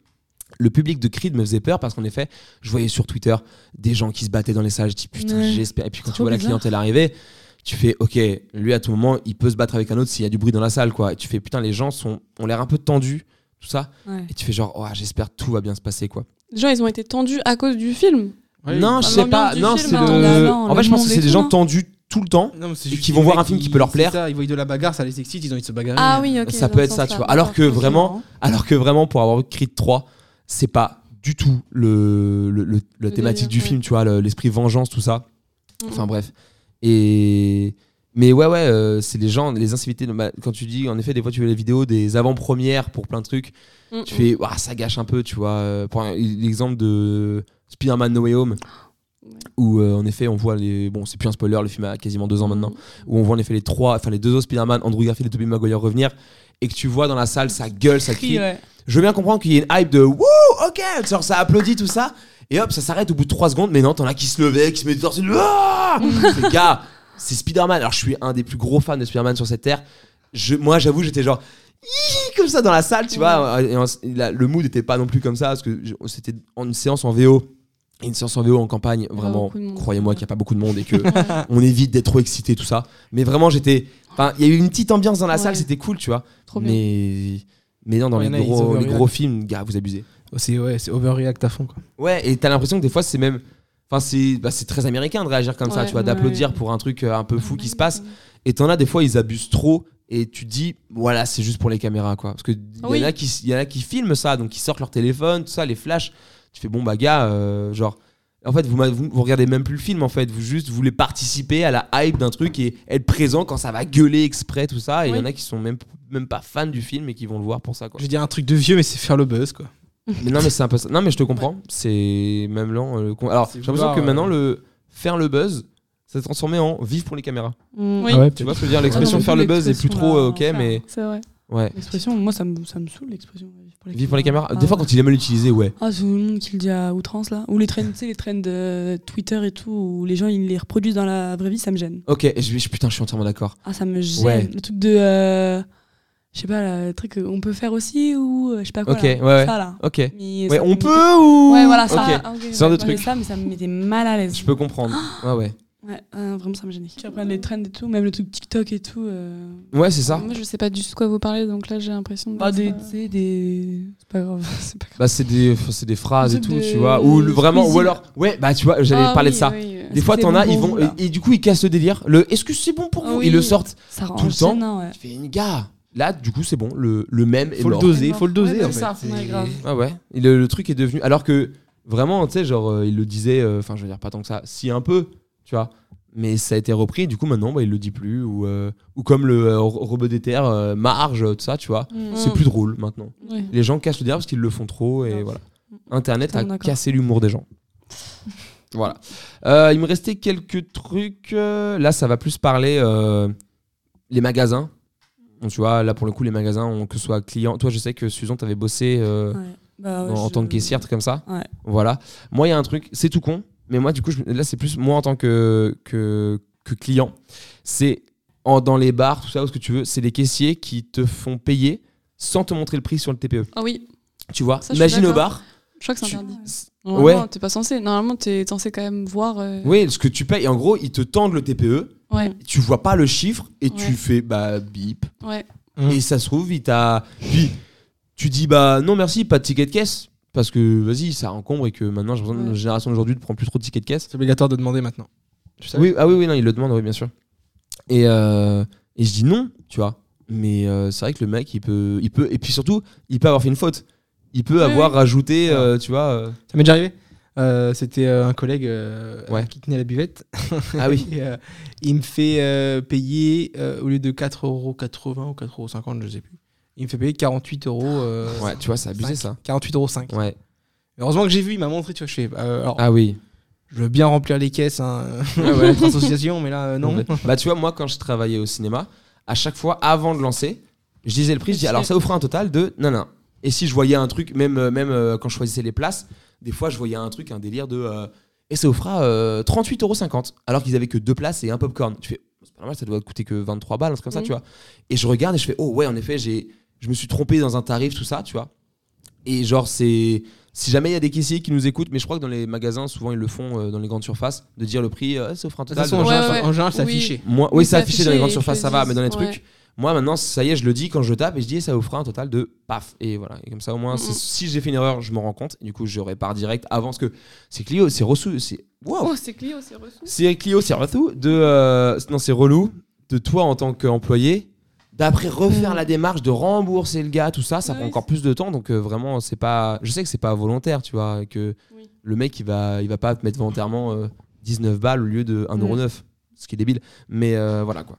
le public de Creed me faisait peur parce qu'en effet je voyais sur Twitter des gens qui se battaient dans les salles je dis putain Ouais. j'espère et puis quand tu vois la bizarre. clientèle arriver tu fais ok lui à tout moment il peut se battre avec un autre s'il y a du bruit dans la salle quoi et tu fais putain les gens sont ont l'air un peu tendus tout ça Ouais. et tu fais genre oh, j'espère que tout va bien se passer quoi Les gens, ils ont été tendus à cause du film. Non je sais pas non c'est hein. le Non, en fait je pense que c'est des gens tendus tout le temps Non, Et qui vont voir un film qui peut leur plaire. ça, ils voient de la bagarre, ça les excite, ils ont envie de se bagarrer. Ah oui, ok. ça peut être ça, tu vois. Alors que vraiment, alors que vraiment, pour avoir vu Creed 3, c'est pas du tout le, le, le- la thématique du film, tu vois, le- l'esprit vengeance, tout ça. Mhm. Enfin bref. Et, Mais ouais, ouais, euh, c'est les gens, les incivités. bah, quand tu dis, en effet, des fois, tu vois les vidéos des avant-premières pour plein de trucs. Mm, Tu mm. fais, Ouah, ça gâche un peu, tu vois. euh, Pour l'exemple de Spider-Man No Way Home, Ouais. où euh, en effet, on voit les. Bon, c'est plus un spoiler, le film a quasiment deux ans maintenant. Où on voit en effet les trois, enfin les deux autres Spider-Man, Andrew Garfield et Tobey Maguire revenir. Et que tu vois dans la salle, ça gueule, ça crie. Ouais. Je veux bien comprendre qu'il y ait une hype de wouh, ok, genre ça applaudit tout ça, et hop, ça s'arrête au bout de 3 secondes, mais non, t'en as qui se levaient, qui se mettaient torse ah Les gars, c'est Spider-Man. Alors je suis un des plus gros fans de Spider-Man sur cette terre. Je, moi, j'avoue, j'étais genre comme ça dans la salle, tu vois. Et en- la- le mood n'était pas non plus comme ça, parce que c'était en une séance en VO. Et une séance en VO en campagne, vraiment, de monde. croyez-moi qu'il n'y a pas beaucoup de monde et que on évite d'être trop excité, tout ça. Mais vraiment, j'étais. Enfin, il y a eu une petite ambiance dans la Ouais. salle, c'était cool, tu vois. Trop bien. mais. Mais non, dans Ouais, les, y gros, les gros films, gars, vous abusez. C'est ouais, c'est overreact à fond quoi. Ouais, et t'as l'impression que des fois, c'est même. Enfin, c'est bah, c'est très américain de réagir comme ça, tu vois, ouais, d'applaudir ouais. pour un truc euh, un peu fou qui se passe. Et t'en as des fois, ils abusent trop. Et tu te dis, voilà, c'est juste pour les caméras, quoi. Parce qu'il y, Oui. en a qui, il y en a qui filment ça, donc ils sortent leur téléphone, tout ça, les flashs. Tu fais, bon, bah, gars, euh, genre. En fait, vous, vous, vous regardez même plus le film, en fait. Vous juste voulez participer à la hype d'un truc et être présent quand ça va gueuler exprès, tout ça. Et il y en a qui sont même, même pas fans du film et qui vont le voir pour ça, quoi. Je vais dire un truc de vieux, mais c'est faire le buzz quoi. Mais non, mais c'est un peu ça. Non, mais je te comprends. C'est même lent. euh, con- Alors, j'ai l'impression que euh, maintenant, le faire le buzz, ça s'est transformé en vivre pour les caméras. Oui. Ah ouais, Tu vois ce que je veux dire? L'expression Ah faire le buzz est plus trop euh, ok, mais C'est vrai. Ouais. L'expression, moi, ça me, ça me saoule, l'expression. Vivre pour les caméras. Ah Des fois, quand il est mal utilisé, ouais. Ah, c'est tout le monde qui le dit à outrance, là. Ou les trends, tu sais, les trends de Twitter et tout, où les gens, ils les reproduisent dans la vraie vie, ça me gêne. Ok, je, je- putain, je suis entièrement d'accord. Ah, ça me gêne. Ouais. Le truc de. euh, je sais pas, là, le truc qu'on peut faire aussi, ou euh, je sais pas quoi. Ok, là. ouais. Ça, là. Ok. Mais Ouais, on peut ou Ouais, voilà, ça. Ok. ah, ok, Ce genre de ouais, truc. Ça, mais ça me mettait mal à l'aise. Je peux comprendre. Ouais, ouais. Ouais, euh, vraiment, ça me gênait. Qui reprennent les trends et tout, même le truc TikTok et tout. euh, Ouais, c'est ça. Moi, je sais pas du tout de quoi vous parlez, donc là, j'ai l'impression de. Bah, des, tu sais, des. C'est pas grave. C'est pas grave. Bah, c'est des, c'est des phrases et tout, tu vois. Ou le- vraiment, ou alors, ouais, bah, tu vois, j'allais Ah parler oui, de ça. oui, euh, Des fois, t'en as, ils vont. Et, et du coup, ils cassent le délire. Le est-ce que c'est bon pour Ah vous? oui. Ils le sortent. Ça rend Tout le temps? gênant, ouais. Tu fais une gars. Là, du coup, c'est bon. Le, le même est Faut le mort. doser, faut le doser Ouais, en c'est fait. ça. C'est- Ouais, grave. Ah ouais? Et le, le truc est devenu. Alors que vraiment, tu sais, genre, euh, il le disait. euh, Enfin, je veux dire, pas tant que ça. Si un peu, tu vois. Mais ça a été repris. Du coup, maintenant, bah, il le dit plus. Ou, euh, ou comme le euh, robot d'éther, euh, marge, tout ça, tu vois. Mm. C'est plus drôle maintenant. Les gens cassent le délire parce qu'ils le font trop. Et voilà. Internet a cassé l'humour des gens. voilà. Euh, il me restait quelques trucs. là, ça va plus parler les magasins. Donc, tu vois, là pour le coup, les magasins, ont, que ce soit client. Toi, je sais que Susan, t'avais bossé Ouais. Bah, ouais, en, je- tant que caissière, comme ça. Ouais. Voilà. Moi, il y a un truc, c'est tout con, mais moi, du coup, je- là, c'est plus moi en tant que, que, que client. C'est en- dans les bars, tout ça, ou ce que tu veux, c'est les caissiers qui te font payer sans te montrer le prix sur le TPE. Ah oui, Tu vois, Ça, imagine au bar. je crois que c'est tu- interdit. Ouais. Normalement, t'es pas censé. Normalement, t'es censé quand même voir. euh, Oui, ce que tu payes, en gros, ils te tendent le TPE, Ouais, tu vois pas le chiffre et tu Ouais. fais bah bip. ouais. Et ça se trouve, il t'a. Puis tu dis bah non merci, pas de ticket de caisse. Parce que vas-y, ça encombre et que maintenant, j'ai l'impression que Ouais. notre génération d'aujourd'hui ne prend plus trop de tickets de caisse. C'est obligatoire de demander maintenant. Tu Oui, ah oui, oui, non, il le demande, oui, bien sûr. Et, euh, et je dis non, tu vois. Mais euh, c'est vrai que le mec, il peut, il peut. Et puis surtout, il peut avoir fait une faute. Il peut Oui, avoir oui. rajouté, euh, tu vois. euh, Ça m'est déjà arrivé. Euh, C'était euh, un collègue euh, Ouais. qui tenait la buvette. Ah oui. Et, euh, il me fait euh, payer, euh, au lieu de 4,80€ ou 4,50€, je sais plus. Il me fait payer 48 euros. euh, Ouais, tu vois, c'est abusé ça. 48,5 euros. Ouais. Heureusement que j'ai vu, il m'a montré, tu vois. Je fais, euh, alors, Ah oui. je veux bien remplir les caisses, hein, ouais. notre association, mais là, euh, non. Bah tu vois, moi quand je travaillais au cinéma, à chaque fois, avant de lancer, je disais le prix, je dis alors ça fera un total de non non. Et si je voyais un truc, même, même quand je choisissais les places, des fois je voyais un truc, un délire de et ça euh, 38,50€ alors qu'ils avaient que deux places et un popcorn. Tu fais c'est pas normal, ça doit coûter que 23 balles, un truc comme ça, Mhm. tu vois. Et je regarde et je fais oh ouais, en effet, j'ai je me suis trompé dans un tarif, tout ça, tu vois. Et genre, c'est. Si jamais il y a des caissiers qui nous écoutent, mais je crois que dans les magasins, souvent ils le font euh, dans les grandes surfaces, de dire le prix, euh, ça offre un De toute total. façon, de- en Ouais, général, ouais. en général, c'est Oui. affiché. Moi, oui, c'est c'est affiché dans les affiché grandes surfaces, ça va, mais dans les trucs. Moi, maintenant, ça y est, je le dis quand je tape et je dis, ça vous fera un total de paf. Et voilà. Et comme ça, au moins, si j'ai fait une erreur, je me rends compte. Et du coup, je répare direct avant parce que c'est Clio, c'est reçu. C'est wow. Oh, c'est Clio, c'est reçu. C'est Clio, c'est reçu. De, euh, non, c'est relou. De toi en tant qu'employé. D'après refaire Mhm. la démarche de rembourser le gars, tout ça, ça prend encore plus de temps. Donc euh, vraiment, c'est pas. Je sais que c'est pas volontaire, tu vois, que Oui. le mec, il va, il va pas te mettre volontairement euh, 19 balles au lieu de 1,09€. ce qui est débile. Mais euh, voilà quoi.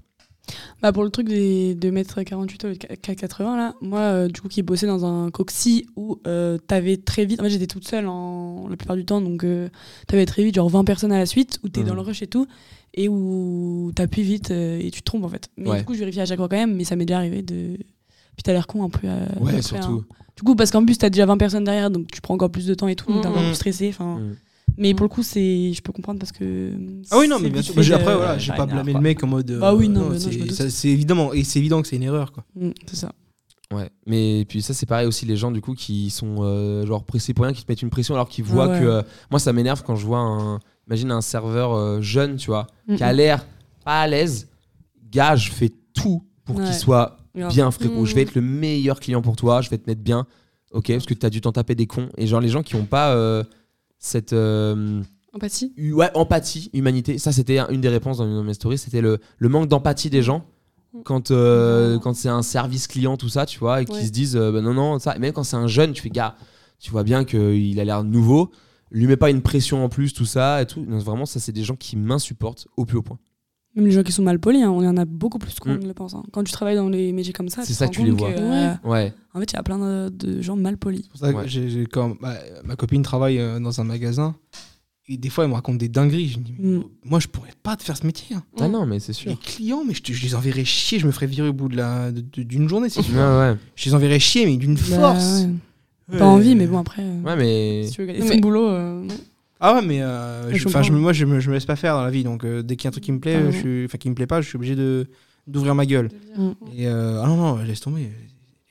Bah pour le truc des, de mettre 48 au lieu de 480 là, moi euh, du coup qui bossais dans un coxy où euh, t'avais très vite, moi j'étais toute seule en, la plupart du temps donc euh, t'avais très vite genre 20 personnes à la suite où t'es dans le rush et tout et où t'appuies vite euh, et tu te trompes en fait. Mais Ouais. du coup je vérifiais à chaque fois quand même mais ça m'est déjà arrivé de... Puis t'as l'air con un peu. euh, Ouais, après, surtout. hein. Du coup parce qu'en plus t'as déjà 20 personnes derrière donc tu prends encore plus de temps et tout donc t'es encore Mhm. plus stressé. Enfin, Mm. Mais pour le coup c'est, je peux comprendre parce que... Ah oui, non, mais bien sûr. après, voilà, j'ai ça pas blâmé le mec en mode. euh, Bah oui, non, c'est- évidemment, et c'est évident que c'est une erreur, quoi. C'est ça. Ouais, mais puis ça c'est pareil aussi les gens du coup qui sont euh, genre pressés pour rien, qui te mettent une pression alors qu'ils voient Ah ouais. que euh, moi ça m'énerve quand je vois un imagine un serveur euh, jeune, tu vois, Mm, qui a mm. l'air pas à l'aise. Gars, je fais tout pour Ouais. qu'il soit bien frérot. Mm. Je vais être le meilleur client pour toi, je vais te mettre bien. OK, parce que tu as dû t'en taper des cons et genre les gens qui ont pas euh, cette euh, Empathie ouais, empathie, humanité, ça c'était un- une des réponses dans mes stories, c'était le, le manque d'empathie des gens quand, euh, quand c'est un service client, tout ça, tu vois, et qu'ils Ouais. se disent euh, bah non, non, ça. Et même quand c'est un jeune, tu fais gars, tu vois bien qu'il a l'air nouveau, lui mets pas une pression en plus, tout ça, et tout. Donc, vraiment, ça, c'est des gens qui m'insupportent au plus haut point. Même les gens qui sont mal polis, hein, on y en a beaucoup plus qu'on Mm. ne le pense. hein. Quand tu travailles dans les métiers comme ça, C'est ça te que tu les vois. que, euh, Ouais. En fait, il y a plein de, de gens mal polis. C'est pour ça que Ouais. quand ma, ma copine travaille euh, dans un magasin et des fois elle me raconte des dingueries. Je me dis, Mm. moi je pourrais pas te faire ce métier. hein. Ah non, mais c'est sûr. Les clients, mais je, te- je les enverrais chier, je me ferais virer au bout de la- de- de- d'une journée, c'est Ouais, sûr. ouais. Je les enverrais chier, mais d'une Bah, force. ouais. Ouais. Pas envie, mais bon, après. euh, Ouais, mais. Si tu veux gagner Mais- son boulot. euh, Ah ouais, mais euh, Je je- moi je me, je me laisse pas faire dans la vie, donc euh, dès qu'il y a un truc qui me plaît, Ah, je suis- enfin qui me plaît pas, je suis obligé de d'ouvrir ma gueule. Et euh, ah non non, laisse tomber.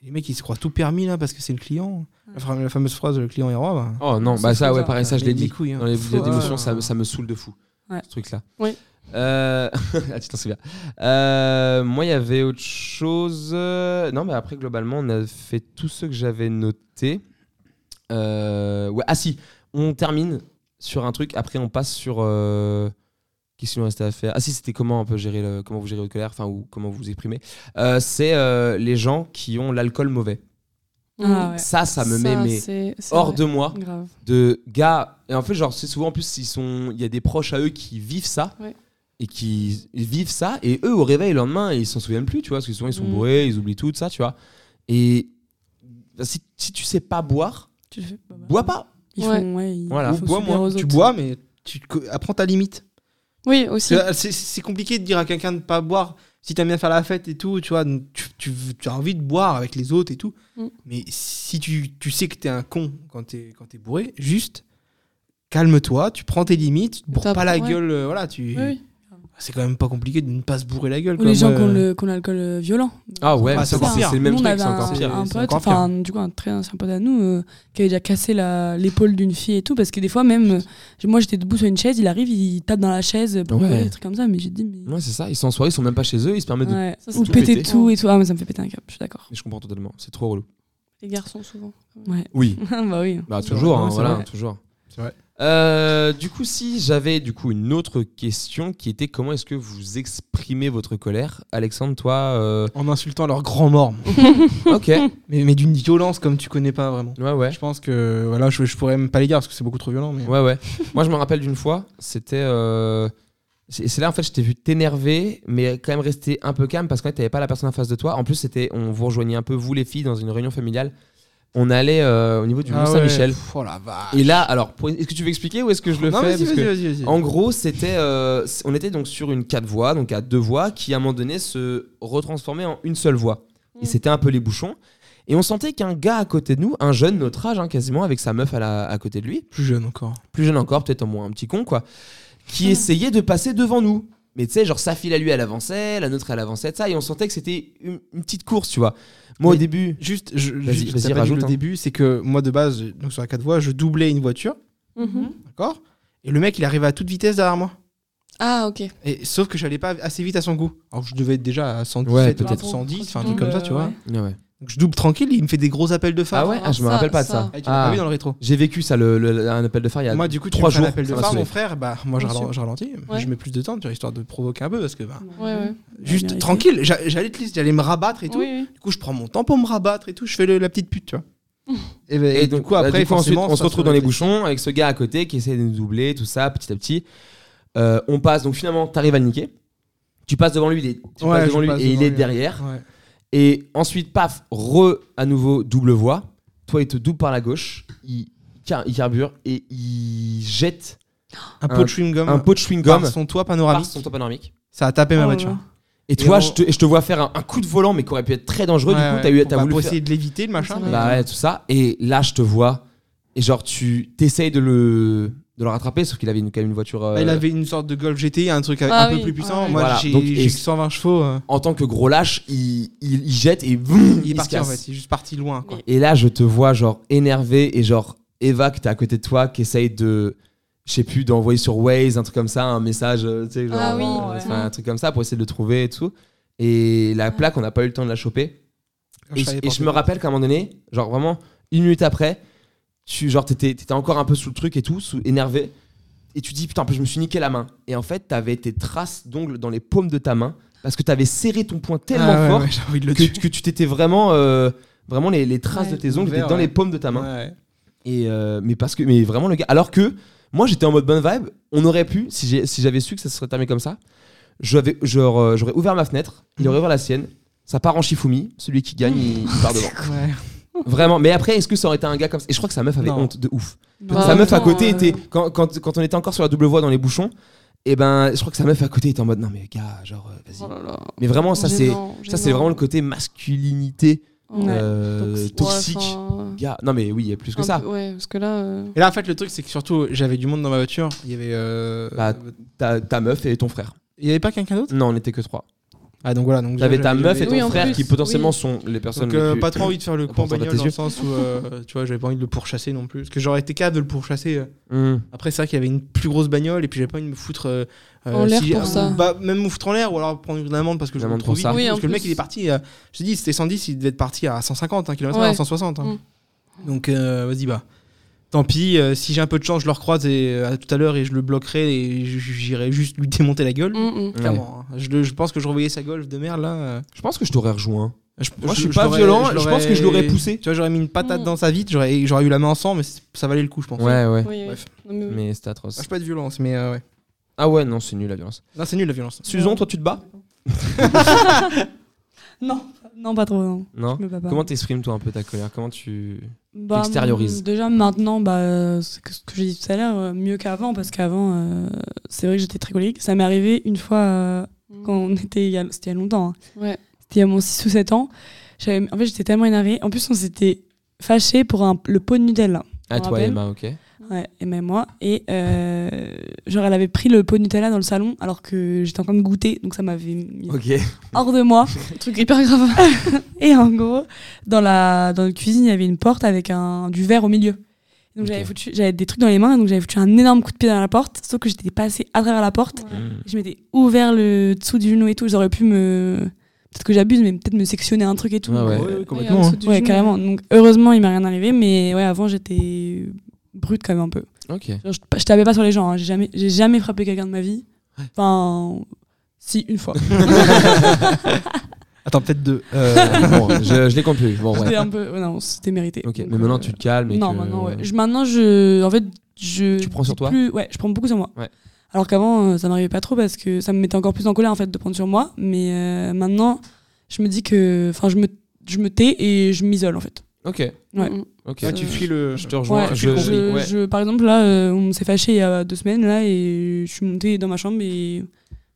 Les mecs ils se croient tout permis là parce que c'est le client. La, fameuse phrase le client est roi. Bah. Oh non, bah ça, ouais, pareil, ça, je l'ai Les- les dit. couilles, hein. Dans les Faut- d'émotion, ouais. ça, ça me saoule de fou, Ouais. ce truc-là. Oui. Euh... ah, tu t'en souviens. Euh, moi, il y avait autre chose. Non, mais après, globalement, on a fait tout ce que j'avais noté. Euh, Ouais, ah si, on termine sur un truc. Après, on passe sur. euh, Qu'est-ce qu'il nous restait à faire? Ah si, c'était comment un peu gérer le... comment vous gérez votre colère, enfin ou comment vous vous exprimez. Euh, c'est euh, les gens qui ont l'alcool mauvais. Ah ouais. Ça, ça me met mais c'est- c'est hors vrai. de moi Grave. de gars et en fait genre c'est souvent en plus ils sont il y a des proches à eux qui vivent ça Ouais. Et qui vivent ça et eux au réveil le lendemain ils s'en souviennent plus tu vois parce que souvent ils sont Mm. bourrés ils oublient tout ça tu vois et si, si tu sais pas boire Tu le fais. bah, bah. bois pas Ils Ouais. font, ouais, ils Voilà. Bois, Tu bois, mais tu apprends ta limite. Oui, aussi. C'est compliqué de dire à quelqu'un de pas boire. Si t'aimes bien faire la fête et tout, tu vois, tu, tu- tu as envie de boire avec les autres et tout. Mm. Mais si tu, tu sais que t'es un con quand t'es quand t'es bourré, juste calme-toi, tu prends tes limites, tu te bourres pas la ouais. gueule, euh, voilà, tu. Oui. C'est quand même pas compliqué de ne pas se bourrer la gueule. Ou les gens qui ont euh, le- qui ont l'alcool euh, violent. ah ouais Ah, c'est encore pire. c'est le même truc avait c'est encore un, pire un pote, enfin du coup un très ancien pote à nous, euh, qui avait déjà cassé la- l'épaule d'une fille et tout, parce que des fois même, euh, moi j'étais debout sur une chaise, il arrive, il tape dans la chaise pour Ouais. des trucs comme ça, mais j'ai dit mais ouais c'est ça ils sont en soirée ils sont même pas chez eux ils se permettent de. Ça, ou tout péter péter. tout et tout, ah mais ça me fait péter un câble, je suis d'accord. Je comprends totalement c'est trop relou Les garçons, souvent. Ouais. oui bah oui. bah toujours hein, voilà toujours C'est vrai. Euh, du coup, si j'avais du coup une autre question qui était comment est-ce que vous exprimez votre colère, Alexandre, toi, euh, En insultant leur grand mort. ok, mais mais d'une violence comme tu connais pas vraiment. ouais, ouais, Je pense que voilà, je, je pourrais même pas les dire parce que c'est beaucoup trop violent. Mais... ouais, ouais. Moi, je me rappelle d'une fois, c'était, euh, c'est là en fait, je t'ai vu t'énerver, mais quand même rester un peu calme parce qu'en fait, t'avais pas la personne en face de toi. En plus, c'était, on vous rejoignait un peu vous les filles dans une réunion familiale. On allait euh, au niveau du Mont Ah ouais. Saint-Michel. Oh la vache. Et là, alors, pour- est-ce que tu veux expliquer ou est-ce que je le non, fais vas-y, Parce vas-y, que- vas-y, vas-y. En gros, c'était, euh, c- on était donc sur une quatre voies, donc à deux voies, qui à un moment donné se retransformait en une seule voie. Et Mm. c'était un peu les bouchons. Et on sentait qu'un gars à côté de nous, un jeune, notre âge hein, quasiment, avec sa meuf à, la- à côté de lui, plus jeune encore. plus jeune encore, peut-être au moins un petit con, quoi, qui Mm. essayait de passer devant nous. Mais tu sais, genre sa file à lui, elle avançait, la nôtre, elle avançait, de ça, et on sentait que c'était une, une petite course, tu vois. Moi, au début, Juste, je, Vas-y, juste, dit rajoute, le hein. début, c'est que moi de base, donc sur la 4 voies, je doublais une voiture, Mhm. d'accord? Et le mec, il arrivait à toute vitesse derrière moi. Ah, ok. Et, sauf que j'allais pas assez vite à son goût. Alors je devais être déjà à 117 Ouais, ou peut-être. peut-être 110, enfin un truc comme ça, tu vois. ouais. Donc je double tranquille, il me fait des gros appels de phare. Ah ouais, ah, je me Ça, rappelle pas de ça. ça. Ah, tu l'as Ah. pas vu dans le rétro J'ai vécu ça, le, le- un appel de phare il y a Moi, du coup, tu trois me fais un jours. appel de ça m'a phare, saoulé. mon frère, bah moi je, Bien ralen- sûr. je ralentis, Ouais. je mets plus de temps, tu vois, histoire de provoquer un peu parce que bah, Ouais, ouais. juste tranquille, j'a- j'allais te j'allais me rabattre et tout. Oui, oui. Du coup, je prends mon temps pour me rabattre et tout, je fais le- la petite pute, tu vois. Et, bah, Et, du coup, après, du coup, ensuite, forcément, on se ça retrouve dans les réfléchit. bouchons avec ce gars à côté qui essaie de nous doubler, tout ça, petit à petit. Euh, on passe, donc finalement, t'arrives à le niquer. Tu passes devant lui, il est, tu Ouais, passes je devant lui passe et il est lui. derrière. Ouais. Et ensuite, paf, re à nouveau double voie. Toi, il te double par la gauche, il, car- il carbure et il jette Un pot de chewing-gum. un pot de chewing-gum par son toit par panoramique. son toit panoramique. Ça a tapé ma Oh voiture. Et toi, on- je, te, je te vois faire un, un coup de volant, mais qui aurait pu être très dangereux. Ouais, du coup, ouais, t'as eu, t'as bah, voulu faire- essayer de l'éviter, le machin. Mais- Bah ouais, tout ça. Et là, je te vois. Et genre, tu t'essayes de le, de le rattraper, sauf qu'il avait une- quand même une voiture. euh, Bah, Il avait une sorte de Golf GTI, un truc avec- Ah un peu plus puissant. Moi, Voilà, j'ai donc, j'ai et- 120 chevaux. euh, En tant que gros lâche, il, il, il jette et boum, Il est se parti en casse. fait. Il est juste parti loin. Quoi. Et là, je te vois genre énervé et genre Eva qui t'es à côté de toi qui essaye de, je sais plus, d'envoyer sur Waze un truc comme ça, un message, euh, tu sais, genre, Ah oui, euh, ouais. un truc comme ça pour essayer de le trouver et tout. Et la plaque, on n'a pas eu le temps de la choper. Quand Et, je et je me rappelle qu'à un moment donné, genre vraiment une minute après, tu genre t'étais étais encore un peu sous le truc et tout, sous, énervé. Et tu dis putain, en plus, je me suis niqué la main. Et en fait, t'avais tes traces d'ongles dans les paumes de ta main parce que t'avais serré ton poing tellement Ah ouais, fort ouais, j'ai envie de le que, tuer. que tu t'étais vraiment, euh, vraiment les, les traces Ouais. de tes ongles étaient dans ouais. les paumes de ta main. Ouais. Et euh, mais parce que, mais vraiment le gars. Alors que moi, j'étais en mode bonne vibe. On aurait pu, si j'ai- si j'avais su que ça se serait terminé comme ça, j'avais, genre, euh, j'aurais ouvert ma fenêtre, il aurait ouvert la sienne. Ça part en Shifumi, celui qui gagne, il, il part devant. Ouais. Vraiment. Mais après, est-ce que ça aurait été un gars comme ça? Et je crois que sa meuf avait Non. honte de ouf. Sa meuf à côté euh, était quand, quand, quand on était encore sur la double voie dans les bouchons. Et ben, je crois que sa meuf à côté était en mode non mais gars, genre euh, vas-y. Oh là là. Mais vraiment, ça c'est Gênant, ça c'est gênant. vraiment le côté masculinité Ouais. euh, Toxique. toxique. Ouais, enfin, Gars, non mais oui, il y a plus que un ça. peu- Ouais, parce que là. euh, Et là, en fait, le truc, c'est que surtout, j'avais du monde dans ma voiture. Il y avait. euh, Bah, Ta, ta meuf et ton frère. Il y avait pas quelqu'un d'autre? Non, on n'était que trois. Ah, donc voilà. Donc T'avais ta meuf et ton Oui, frère plus, qui potentiellement oui. sont les personnes Donc, les euh, plus- pas trop envie de faire le coup en bagnole dans le sens où, euh, tu vois, j'avais pas envie de le pourchasser non plus. Parce que j'aurais été capable de le pourchasser. Hmm. Après, c'est vrai qu'il y avait une plus grosse bagnole et puis j'avais pas envie de me foutre. euh, En l'air si- pour ça. Bah, même me foutre en l'air ou alors prendre une amende parce que je amende trop vite. ça. Oui, parce que le mec, il est parti. euh, je te dis, c'était 110, il devait être parti à 150 hein, km/h, Ouais. 160. hein. Mm. Donc, euh, vas-y, bah. Tant pis, euh, si j'ai un peu de chance, je le recroise et, euh, à tout à l'heure et je le bloquerai et j'irai juste lui démonter la gueule. mm, mm. Ouais. Clairement. hein. Je, pense que je revoyais sa golf de merde là. euh, Je pense que je t'aurais rejoint. je, Moi, je suis pas violent, je pense que je l'aurais poussé. Tu vois, j'aurais mis une patate Mm. dans sa vitre, j'aurais j'aurais eu la main en sang, mais ça valait le coup, je pense. Ouais, ouais. Oui, oui. Bref. Non, mais oui. Mais c'était Ah, atroce. Je suis pas de violence, mais euh, ouais. Ah ouais, non, c'est nul la violence. Non, c'est nul la violence. Susan, toi, tu te bats? Non, non, pas trop. Non. Non? Je me bats pas. Comment t'exprimes toi un peu ta colère? Comment tu Bah, Déjà maintenant, bah, c'est que ce que j'ai dit tout à l'heure, euh, mieux qu'avant, parce qu'avant, euh, c'est vrai que j'étais très colérique. Ça m'est arrivé une fois euh, quand on était, c'était il y a longtemps, hein. Ouais. c'était il y a mon 6 ou 7 ans. En fait, j'étais tellement énervée. En plus, on s'était fâchés pour un- le pot de Nutella. Ah toi rappelle. Emma, ok. Ouais, et même moi. Et euh, genre, elle avait pris le pot de Nutella dans le salon alors que j'étais en train de goûter, donc ça m'avait mis hors de moi. Truc hyper grave. Et en gros, dans la, dans la cuisine, il y avait une porte avec un, du verre au milieu. Donc j'avais foutu, j'avais des trucs dans les mains, donc j'avais foutu un énorme coup de pied dans la porte, sauf que j'étais passée à travers la porte. Hmm. Je m'étais ouvert le dessous du genou et tout, j'aurais pu me. Peut-être que j'abuse, mais peut-être me sectionner un truc et tout. Ouais, ouais. Donc, Ouais, euh, ouais, complètement. en hein. ouais, carrément. Donc heureusement, il m'est rien arrivé, mais ouais, avant j'étais brute quand même un peu. Ok. Genre, je, je tapais pas sur les gens, hein, j'ai jamais, j'ai jamais frappé quelqu'un de ma vie. Enfin, si, une fois. Attends, peut-être deux. Euh, bon, je, compte plus. Bon, C'était ouais. un peu. non, c'était mérité. Ok. Donc, Mais maintenant euh, tu te calmes. Et non, que- maintenant, ouais. Je, maintenant, je. En fait, je. Tu prends sur toi plus- Ouais, je prends beaucoup sur moi. Ouais. Alors qu'avant, euh, ça m'arrivait pas trop parce que ça me mettait encore plus en colère, en fait, de prendre sur moi. Mais euh, maintenant, je me dis que. Enfin, je me, je me tais et je m'isole, en fait. Ok. Ouais. Mm, mm. Ok. Ouais, tu fuis le. Je te rejoins. Ouais, je, je, je- ouais. je- par exemple, là, euh, on s'est fâché il y a deux semaines, là, et je suis montée dans ma chambre et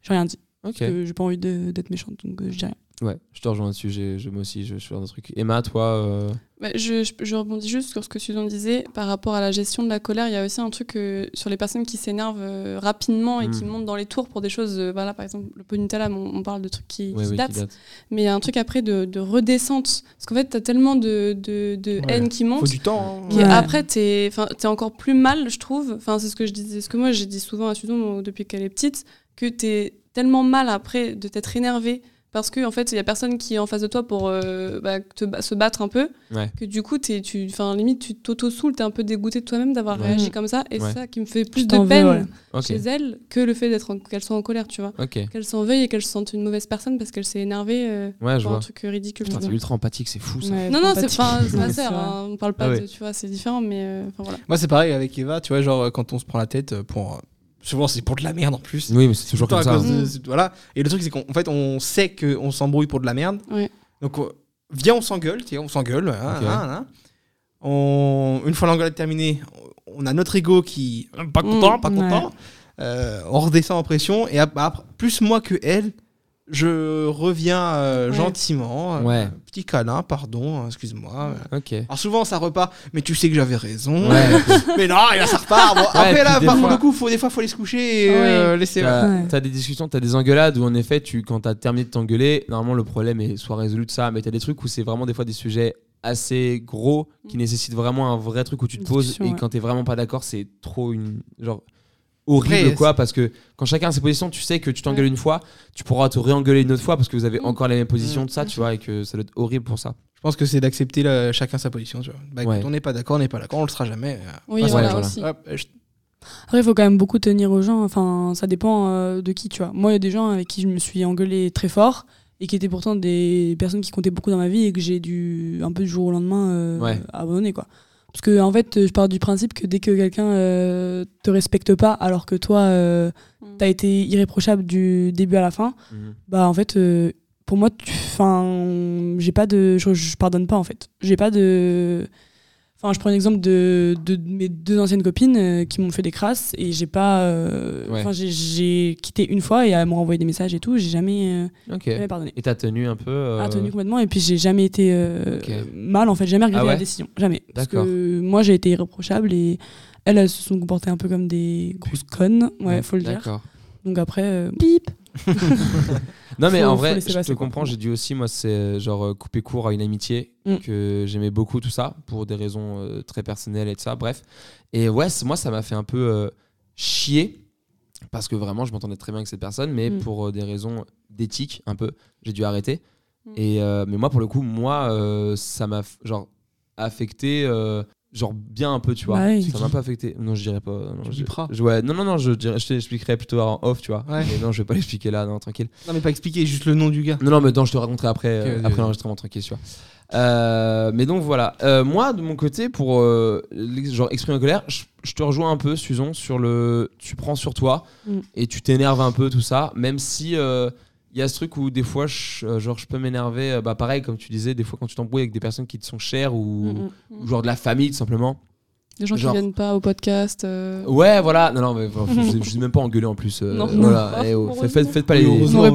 j'ai rien dit. Ok. J'ai pas envie d'être méchante, donc euh, je dis rien. Ouais. Je te rejoins là-dessus. j'ai- je- Moi aussi, je, je fais un truc. Emma, toi. euh, Bah, je, je, je rebondis juste sur ce que Susan disait par rapport à la gestion de la colère. Il y a aussi un truc euh, sur les personnes qui s'énervent euh, rapidement et qui Mm. montent dans les tours pour des choses. euh, voilà, par exemple, le pot Nutella, on, on parle de trucs qui, ouais, qui datent. qui date. Mais il y a un truc après de, de redescente. Parce qu'en fait, t'as tellement de, de, de Ouais. haine qui monte. Faut du temps. hein. Ouais. après, t'es t'es encore plus mal, je trouve. Enfin, c'est ce que je disais, ce que moi j'ai dit souvent à Susan depuis qu'elle est petite, que t'es tellement mal après de t'être énervé parce que en fait, il y a personne qui est en face de toi pour euh, bah, te se battre un peu, Ouais. que du coup, t'es, tu, limite, tu t'auto-soules, t'es un peu dégoûté de toi-même d'avoir Ouais. réagi Mm. comme ça, et Ouais. c'est ça qui me fait plus de veux, peine chez elle que le fait d'être en- qu'elle soit en colère, tu vois. Ok. Qu'elle s'en veuille et qu'elle se sente une mauvaise personne parce qu'elle s'est énervée euh, Ouais, je pour un vois. truc ridicule. Putain, tu T'es ultra empathique, c'est fou ça. Ouais, Non, non, c'est pas ma sœur, hein, on parle pas Ah de, tu vois, c'est différent, mais euh, enfin voilà. Moi, c'est pareil avec Eva, tu vois, genre, euh, quand on se prend la tête euh, pour. Souvent c'est pour de la merde en plus. Oui, mais c'est toujours comme ça. à cause de- voilà. Et le truc, c'est qu'en en fait, on sait qu'on s'embrouille pour de la merde. Ouais. Donc, euh, viens, on s'engueule, on s'engueule. hein, hein, hein. On- Une fois l'engueulade terminée, on a notre ego qui. Pas content, Mm, pas ouais. content. Euh, on redescend en pression. Et ap- après, plus moi que elle, je reviens euh, Ouais. gentiment. euh, Ouais. Petit câlin, pardon, hein, excuse-moi. Ok. Alors souvent ça repart, mais tu sais que j'avais raison. Ouais. mais non, et là ça repart. Bon, après là, des par fois- contre, coup, faut, des fois faut aller se coucher et euh, laisser. T'as Ouais. t'as des discussions, t'as des engueulades où en effet, tu, quand t'as terminé de t'engueuler, normalement le problème est soit résolu de ça, mais t'as des trucs où c'est vraiment des fois des sujets assez gros qui nécessitent vraiment un vrai truc où tu te poses et ouais. quand t'es vraiment pas d'accord, c'est trop une genre horrible Après, quoi parce que quand chacun a ses positions, tu sais que tu t'engueules une fois, tu pourras te réengueuler une autre fois parce que vous avez Mm. encore les mêmes positions Mm. de ça, tu vois, et que ça doit être horrible pour ça. Je pense que c'est d'accepter chacun sa position. Tu vois. Bah, écoute, Ouais. on n'est pas d'accord, on n'est pas d'accord, on le sera jamais. euh, Oui, voilà, voilà. aussi. hop, je- Après, il faut quand même beaucoup tenir aux gens. Enfin, ça dépend euh, de qui, tu vois. Moi, il y a des gens avec qui je me suis engueulée très fort et qui étaient pourtant des personnes qui comptaient beaucoup dans ma vie et que j'ai dû un peu du jour au lendemain euh, Ouais. abandonner, quoi. Parce que, en fait, je pars du principe que dès que quelqu'un euh, te respecte pas, alors que toi, euh, Mm. t'as été irréprochable du début à la fin, bah, en fait, euh, pour moi, enfin, j'ai pas de. Je, je pardonne pas, en fait. J'ai pas de. Enfin, je prends l'exemple de, de mes deux anciennes copines euh, qui m'ont fait des crasses et j'ai pas. euh, Ouais. Enfin, j'ai- j'ai quitté une fois et elles m'ont renvoyé des messages et tout. J'ai jamais, euh, jamais pardonné. Et t'as tenu un peu. euh, Ah, tenu complètement et puis j'ai jamais été euh, mal en fait, jamais regretté Ah ouais la décision, jamais. Parce D'accord. que moi j'ai été irréprochable et elles, elles se sont comportées un peu comme des grosses connes, ouais, faut le dire. D'accord. Donc après, euh, bip. Non mais Faut- en vrai, je te comprends, j'ai dû aussi, moi c'est euh, genre euh, couper court à une amitié Mm. que j'aimais beaucoup tout ça, pour des raisons euh, très personnelles et tout ça, bref. Et ouais, moi ça m'a fait un peu euh, chier, parce que vraiment je m'entendais très bien avec cette personne, mais Mm. pour euh, des raisons d'éthique un peu, j'ai dû arrêter. Mm. Et, mais moi pour le coup, moi ça m'a genre affecté... Genre bien un peu, tu vois. Bah oui. Ça m'a pas affecté. Non, je dirais pas. Non, Tu je, je- ouais, non, non, non, je, dirais, je t'expliquerai plutôt en off, tu vois. Ouais. Mais non, je vais pas l'expliquer là, non, tranquille. Non, mais pas expliquer, juste le nom du gars. Non, non, mais non, je te raconterai après, Ok, euh, après l'enregistrement, tranquille, tu vois. Euh, mais donc voilà. Euh, moi, de mon côté, pour euh, genre exprimer en colère, je, je te rejoins un peu, Susan, sur le. Tu prends sur toi Mm. et tu t'énerves un peu, tout ça. Même si euh, il y a ce truc où des fois, je, euh, genre, je peux m'énerver. euh, bah, pareil, comme tu disais, des fois quand tu t'embrouilles avec des personnes qui te sont chères ou, Mm, mm. ou genre de la famille, tout simplement. Des gens Genre- qui viennent pas au podcast. euh, Ouais, voilà. Non, non, mais je, je suis même pas engueulé en plus. euh, Non. voilà. Non. Eh oh, faites, pas les, faites vous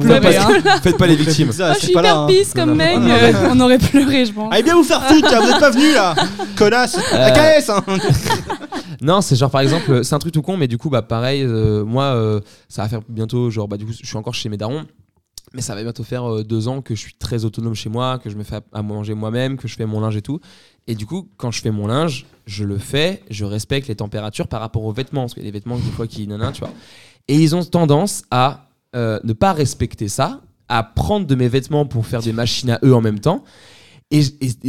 pas- faites pas les victimes. Ça, Ah, je suis hyper là, hein. pisse comme mec, On euh, on aurait pleuré, je pense. Allez bien vous faire foutre, vous êtes pas venus là Connasse La KS hein. Non, c'est genre par exemple, c'est un truc tout con, mais du coup, bah pareil, euh, moi, euh, ça va faire bientôt, genre, bah du coup, je suis encore chez mes darons, mais ça va bientôt faire euh, deux ans que je suis très autonome chez moi, que je me fais à, manger moi-même, que je fais mon linge et tout. Et du coup, quand je fais mon linge, je le fais, je respecte les températures par rapport aux vêtements, parce qu'il y a des vêtements des fois qui nanana, tu vois. Et ils ont tendance à euh, ne pas respecter ça, à prendre de mes vêtements pour faire des machines à eux en même temps. Et,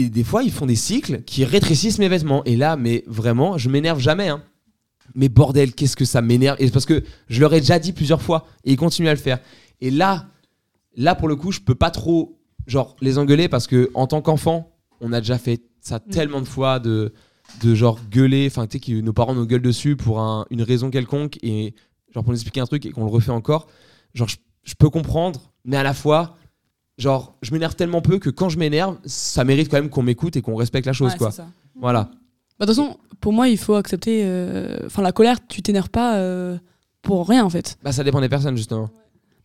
des fois, ils font des cycles qui rétrécissent mes vêtements. Et là, mais vraiment, je m'énerve jamais. hein. Mais bordel, qu'est-ce que ça m'énerve? Et parce que je leur ai déjà dit plusieurs fois et ils continuent à le faire. Et là, là pour le coup, je peux pas trop genre les engueuler parce que en tant qu'enfant, on a déjà fait ça tellement de fois de de genre gueuler, enfin tu sais que nos parents nous gueulent dessus pour un- une raison quelconque et genre pour nous expliquer un truc et qu'on le refait encore. Genre je, je peux comprendre, mais à la fois genre je m'énerve tellement peu que quand je m'énerve, ça mérite quand même qu'on m'écoute et qu'on respecte la chose Ouais, quoi. c'est ça. Voilà. Bah, De toute façon, pour moi, il faut accepter. euh, Enfin, la colère, tu t'énerves pas euh, pour rien en fait. Bah ça dépend des personnes justement.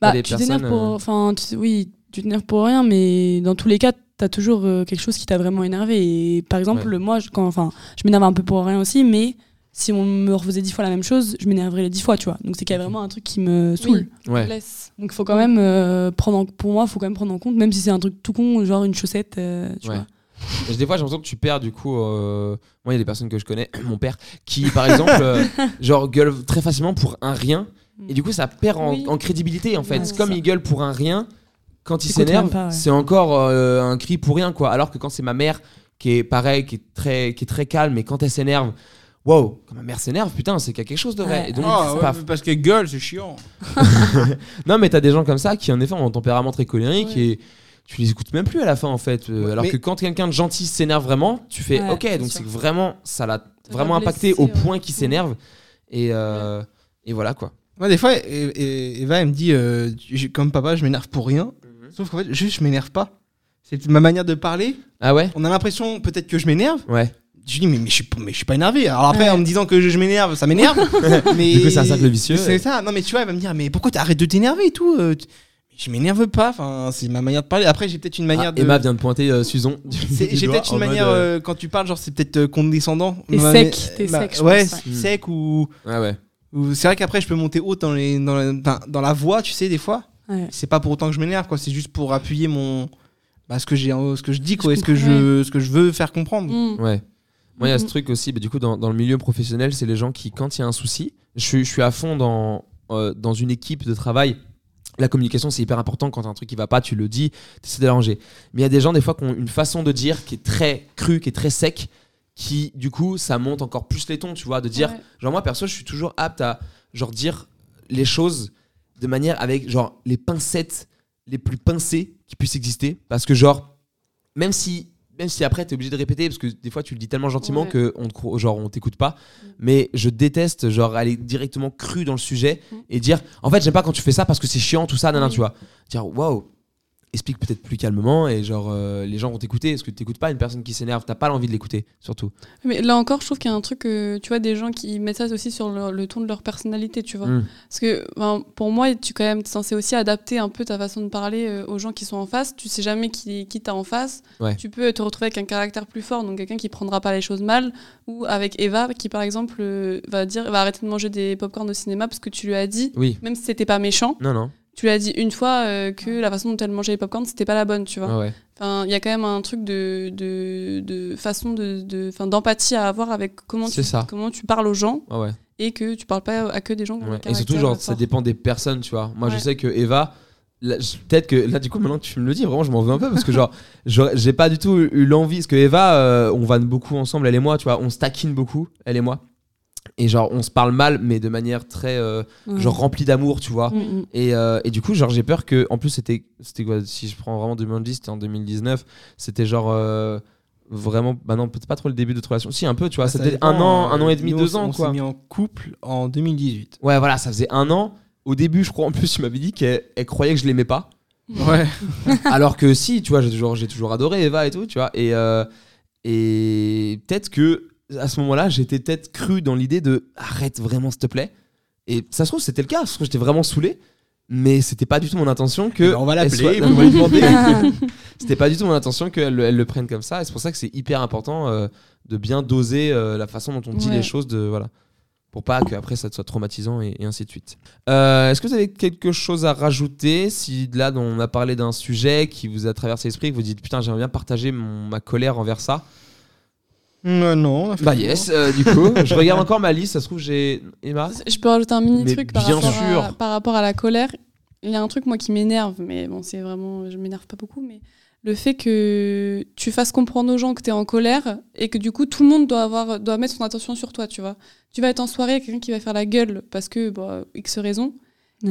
Bah, des tu t'énerves personnes, pour. euh, Enfin, tu oui, tu t'énerves pour rien, mais dans tous les cas, t'as toujours euh, quelque chose qui t'a vraiment énervé. Et par exemple, moi, je, quand, enfin, je m'énerve un peu pour rien aussi, mais si on me refaisait dix fois la même chose, je m'énerverais les dix fois, tu vois. Donc c'est qu'il y a vraiment un truc qui me saoule. Ouais. Laisse. Donc il faut quand même euh, prendre en, pour moi, faut quand même prendre en compte, même si c'est un truc tout con, genre une chaussette, euh, tu Ouais. vois. Et Des fois, j'ai l'impression que tu perds du coup. euh, Moi, il y a des personnes que je connais, mon père, qui par exemple, euh, genre gueule très facilement pour un rien. Et du coup, ça perd en, Oui. en crédibilité en fait. Ouais, comme ça. il gueule pour un rien, quand il s'énerve, ouais. c'est encore euh, un cri pour rien quoi. Alors que quand c'est ma mère qui est pareil, qui est très, qui est très calme, et quand elle s'énerve, wow, quand ma mère s'énerve, putain, c'est qu'il y a quelque chose de vrai. Ouais. Et donc, c'est ouais, pas- mais parce qu'elle gueule, c'est chiant. Non, mais t'as des gens comme ça qui, en effet, ont un tempérament très colérique Ouais. et tu les écoutes même plus à la fin, en fait. Euh, alors mais- que quand quelqu'un de gentil s'énerve vraiment, tu fais Ouais, OK, donc c'est que vraiment, ça l'a vraiment impacté blessé, au ouais. point qu'il s'énerve. Et, euh, et voilà quoi. Moi, des fois, Eva, elle me dit, euh, comme papa, je m'énerve pour rien. Mhm. Sauf qu'en fait, juste, je m'énerve pas. C'est ma manière de parler. Ah ouais? On a l'impression peut-être que je m'énerve. Ouais. Je dis, mais, mais, je suis, pas- mais je suis pas énervé. Alors après, Ouais. en me disant que je, je m'énerve, ça m'énerve. mais Du coup, c'est un cercle vicieux. C'est ça. Non, mais tu vois, elle va me dire, mais pourquoi t'arrêtes de t'énerver et tout euh, Je m'énerve pas. Enfin, c'est ma manière de parler. Après, j'ai peut-être une manière Ah, de. Emma vient de pointer euh, Susan. du- C'est- du J'ai peut-être une manière, euh, euh, quand tu parles, genre, c'est peut-être condescendant. T'es sec, mais- t'es bah, sec, je Ouais, pense, ouais. sec ou. Ouais, ouais. C'est vrai qu'après, je peux monter haut dans, les, dans, la, dans- dans la voix, tu sais, des fois. Ouais. C'est pas pour autant que je m'énerve, quoi. C'est juste pour appuyer mon. Bah, ce que j'ai ce que je dis quoi Je et ce que je ce que je veux faire comprendre Mm. Ouais. Moi, il y a ce Mhm. truc aussi, bah, du coup, dans, dans le milieu professionnel, c'est les gens qui, quand il y a un souci, je suis, je suis à fond dans, euh, dans une équipe de travail. La communication, c'est hyper important. Quand un truc qui va pas, tu le dis, tu essaies d'arranger. Mais il y a des gens, des fois, qui ont une façon de dire qui est très crue, qui est très sec, qui, du coup, ça monte encore plus les tons, tu vois, de dire. Ouais. Genre, moi, perso, je suis toujours apte à, genre, dire les choses de manière avec, genre, les pincettes les plus pincées qui puissent exister. Parce que, genre, même si, même si après, tu es obligé de répéter, parce que des fois, tu le dis tellement gentiment Ouais. que on te, genre, on t'écoute pas. Mais je déteste, genre, aller directement cru dans le sujet Mm. et dire, en fait, j'aime pas quand tu fais ça parce que c'est chiant, tout ça, nan, nan, Oui. tu vois. Dire, waouh, explique peut-être plus calmement et genre, euh, les gens vont t'écouter. Parce que t'écoutes pas une personne qui s'énerve, t'as pas l'envie de l'écouter, surtout. Mais là encore, je trouve qu'il y a un truc, euh, tu vois, des gens qui mettent ça aussi sur le, le ton de leur personnalité, tu vois. Mm. Parce que ben, pour moi, tu quand même es censé aussi adapter un peu ta façon de parler euh, aux gens qui sont en face. Tu sais jamais qui, qui t'as en face. Ouais. Tu peux te retrouver avec un caractère plus fort, donc quelqu'un qui prendra pas les choses mal, ou avec Eva qui par exemple euh, va dire va arrêter de manger des popcorn au cinéma parce que tu lui as dit, Oui. même si c'était pas méchant, Non, non. Tu lui as dit une fois euh, que la façon dont elle mangeait les popcorn c'était pas la bonne, tu vois. Ouais. Enfin, il y a quand même un truc de, de, de façon de, de, enfin, d'empathie à avoir avec comment tu, ça. comment tu parles aux gens ouais. et que tu parles pas à que des gens Ouais. Et surtout, genre, ça dépend des personnes, tu vois. Moi, je sais que Eva, peut-être que là, du coup, maintenant que tu me le dis, vraiment, je m'en veux un peu parce que, genre, j'ai pas du tout eu l'envie. Parce que Eva, euh, on vanne beaucoup ensemble, elle et moi, tu vois, on se taquine beaucoup, elle et moi. Et genre, on se parle mal, mais de manière très, euh, Ouais. genre, remplie d'amour, tu vois. Mm, mm. Et, euh, et du coup, genre, j'ai peur que. En plus, c'était. C'était quoi Si je prends vraiment 2010, c'était en 2019. C'était genre. euh, vraiment. Bah non, peut-être pas trop le début de notre relation. Si, un peu, tu vois. Ça dépend, un an, euh, un an et demi, deux on ans, s'est quoi. mis en couple en 2018. Ouais, voilà, ça faisait un an. Au début, je crois, en plus, tu m'avais dit qu'elle elle croyait que je l'aimais pas. Ouais. Alors que si, tu vois, j'ai toujours, j'ai toujours adoré Eva et tout, tu vois. Et, euh, et peut-être que à ce moment-là, j'étais peut-être cru dans l'idée de arrête vraiment, s'il te plaît. Et ça se trouve, c'était le cas. Ça se trouve, j'étais vraiment saoulé. Mais c'était pas du tout mon intention que. Eh ben, on va l'appeler, soit- on va lui demander. c'était pas du tout mon intention qu'elle le- elle le prenne comme ça. Et c'est pour ça que c'est hyper important euh, de bien doser euh, la façon dont on dit Ouais. les choses. De, voilà. Pour pas qu'après ça soit traumatisant et, et ainsi de suite. Euh, Est-ce que vous avez quelque chose à rajouter? Si là, on a parlé d'un sujet qui vous a traversé l'esprit, que vous dites putain, j'aimerais bien partager mon- ma colère envers ça. Euh, non. Bah yes, euh, du coup, je regarde encore ma liste. Ça se trouve, j'ai Emma. Je peux rajouter un mini Mais truc par rapport, sûr. À, par rapport à la colère. Il y a un truc moi qui m'énerve, mais bon c'est vraiment, je m'énerve pas beaucoup, mais le fait que tu fasses comprendre aux gens que tu es en colère et que du coup tout le monde doit avoir, doit mettre son attention sur toi, tu vois. Tu vas être en soirée avec quelqu'un qui va faire la gueule parce que bah, x raison,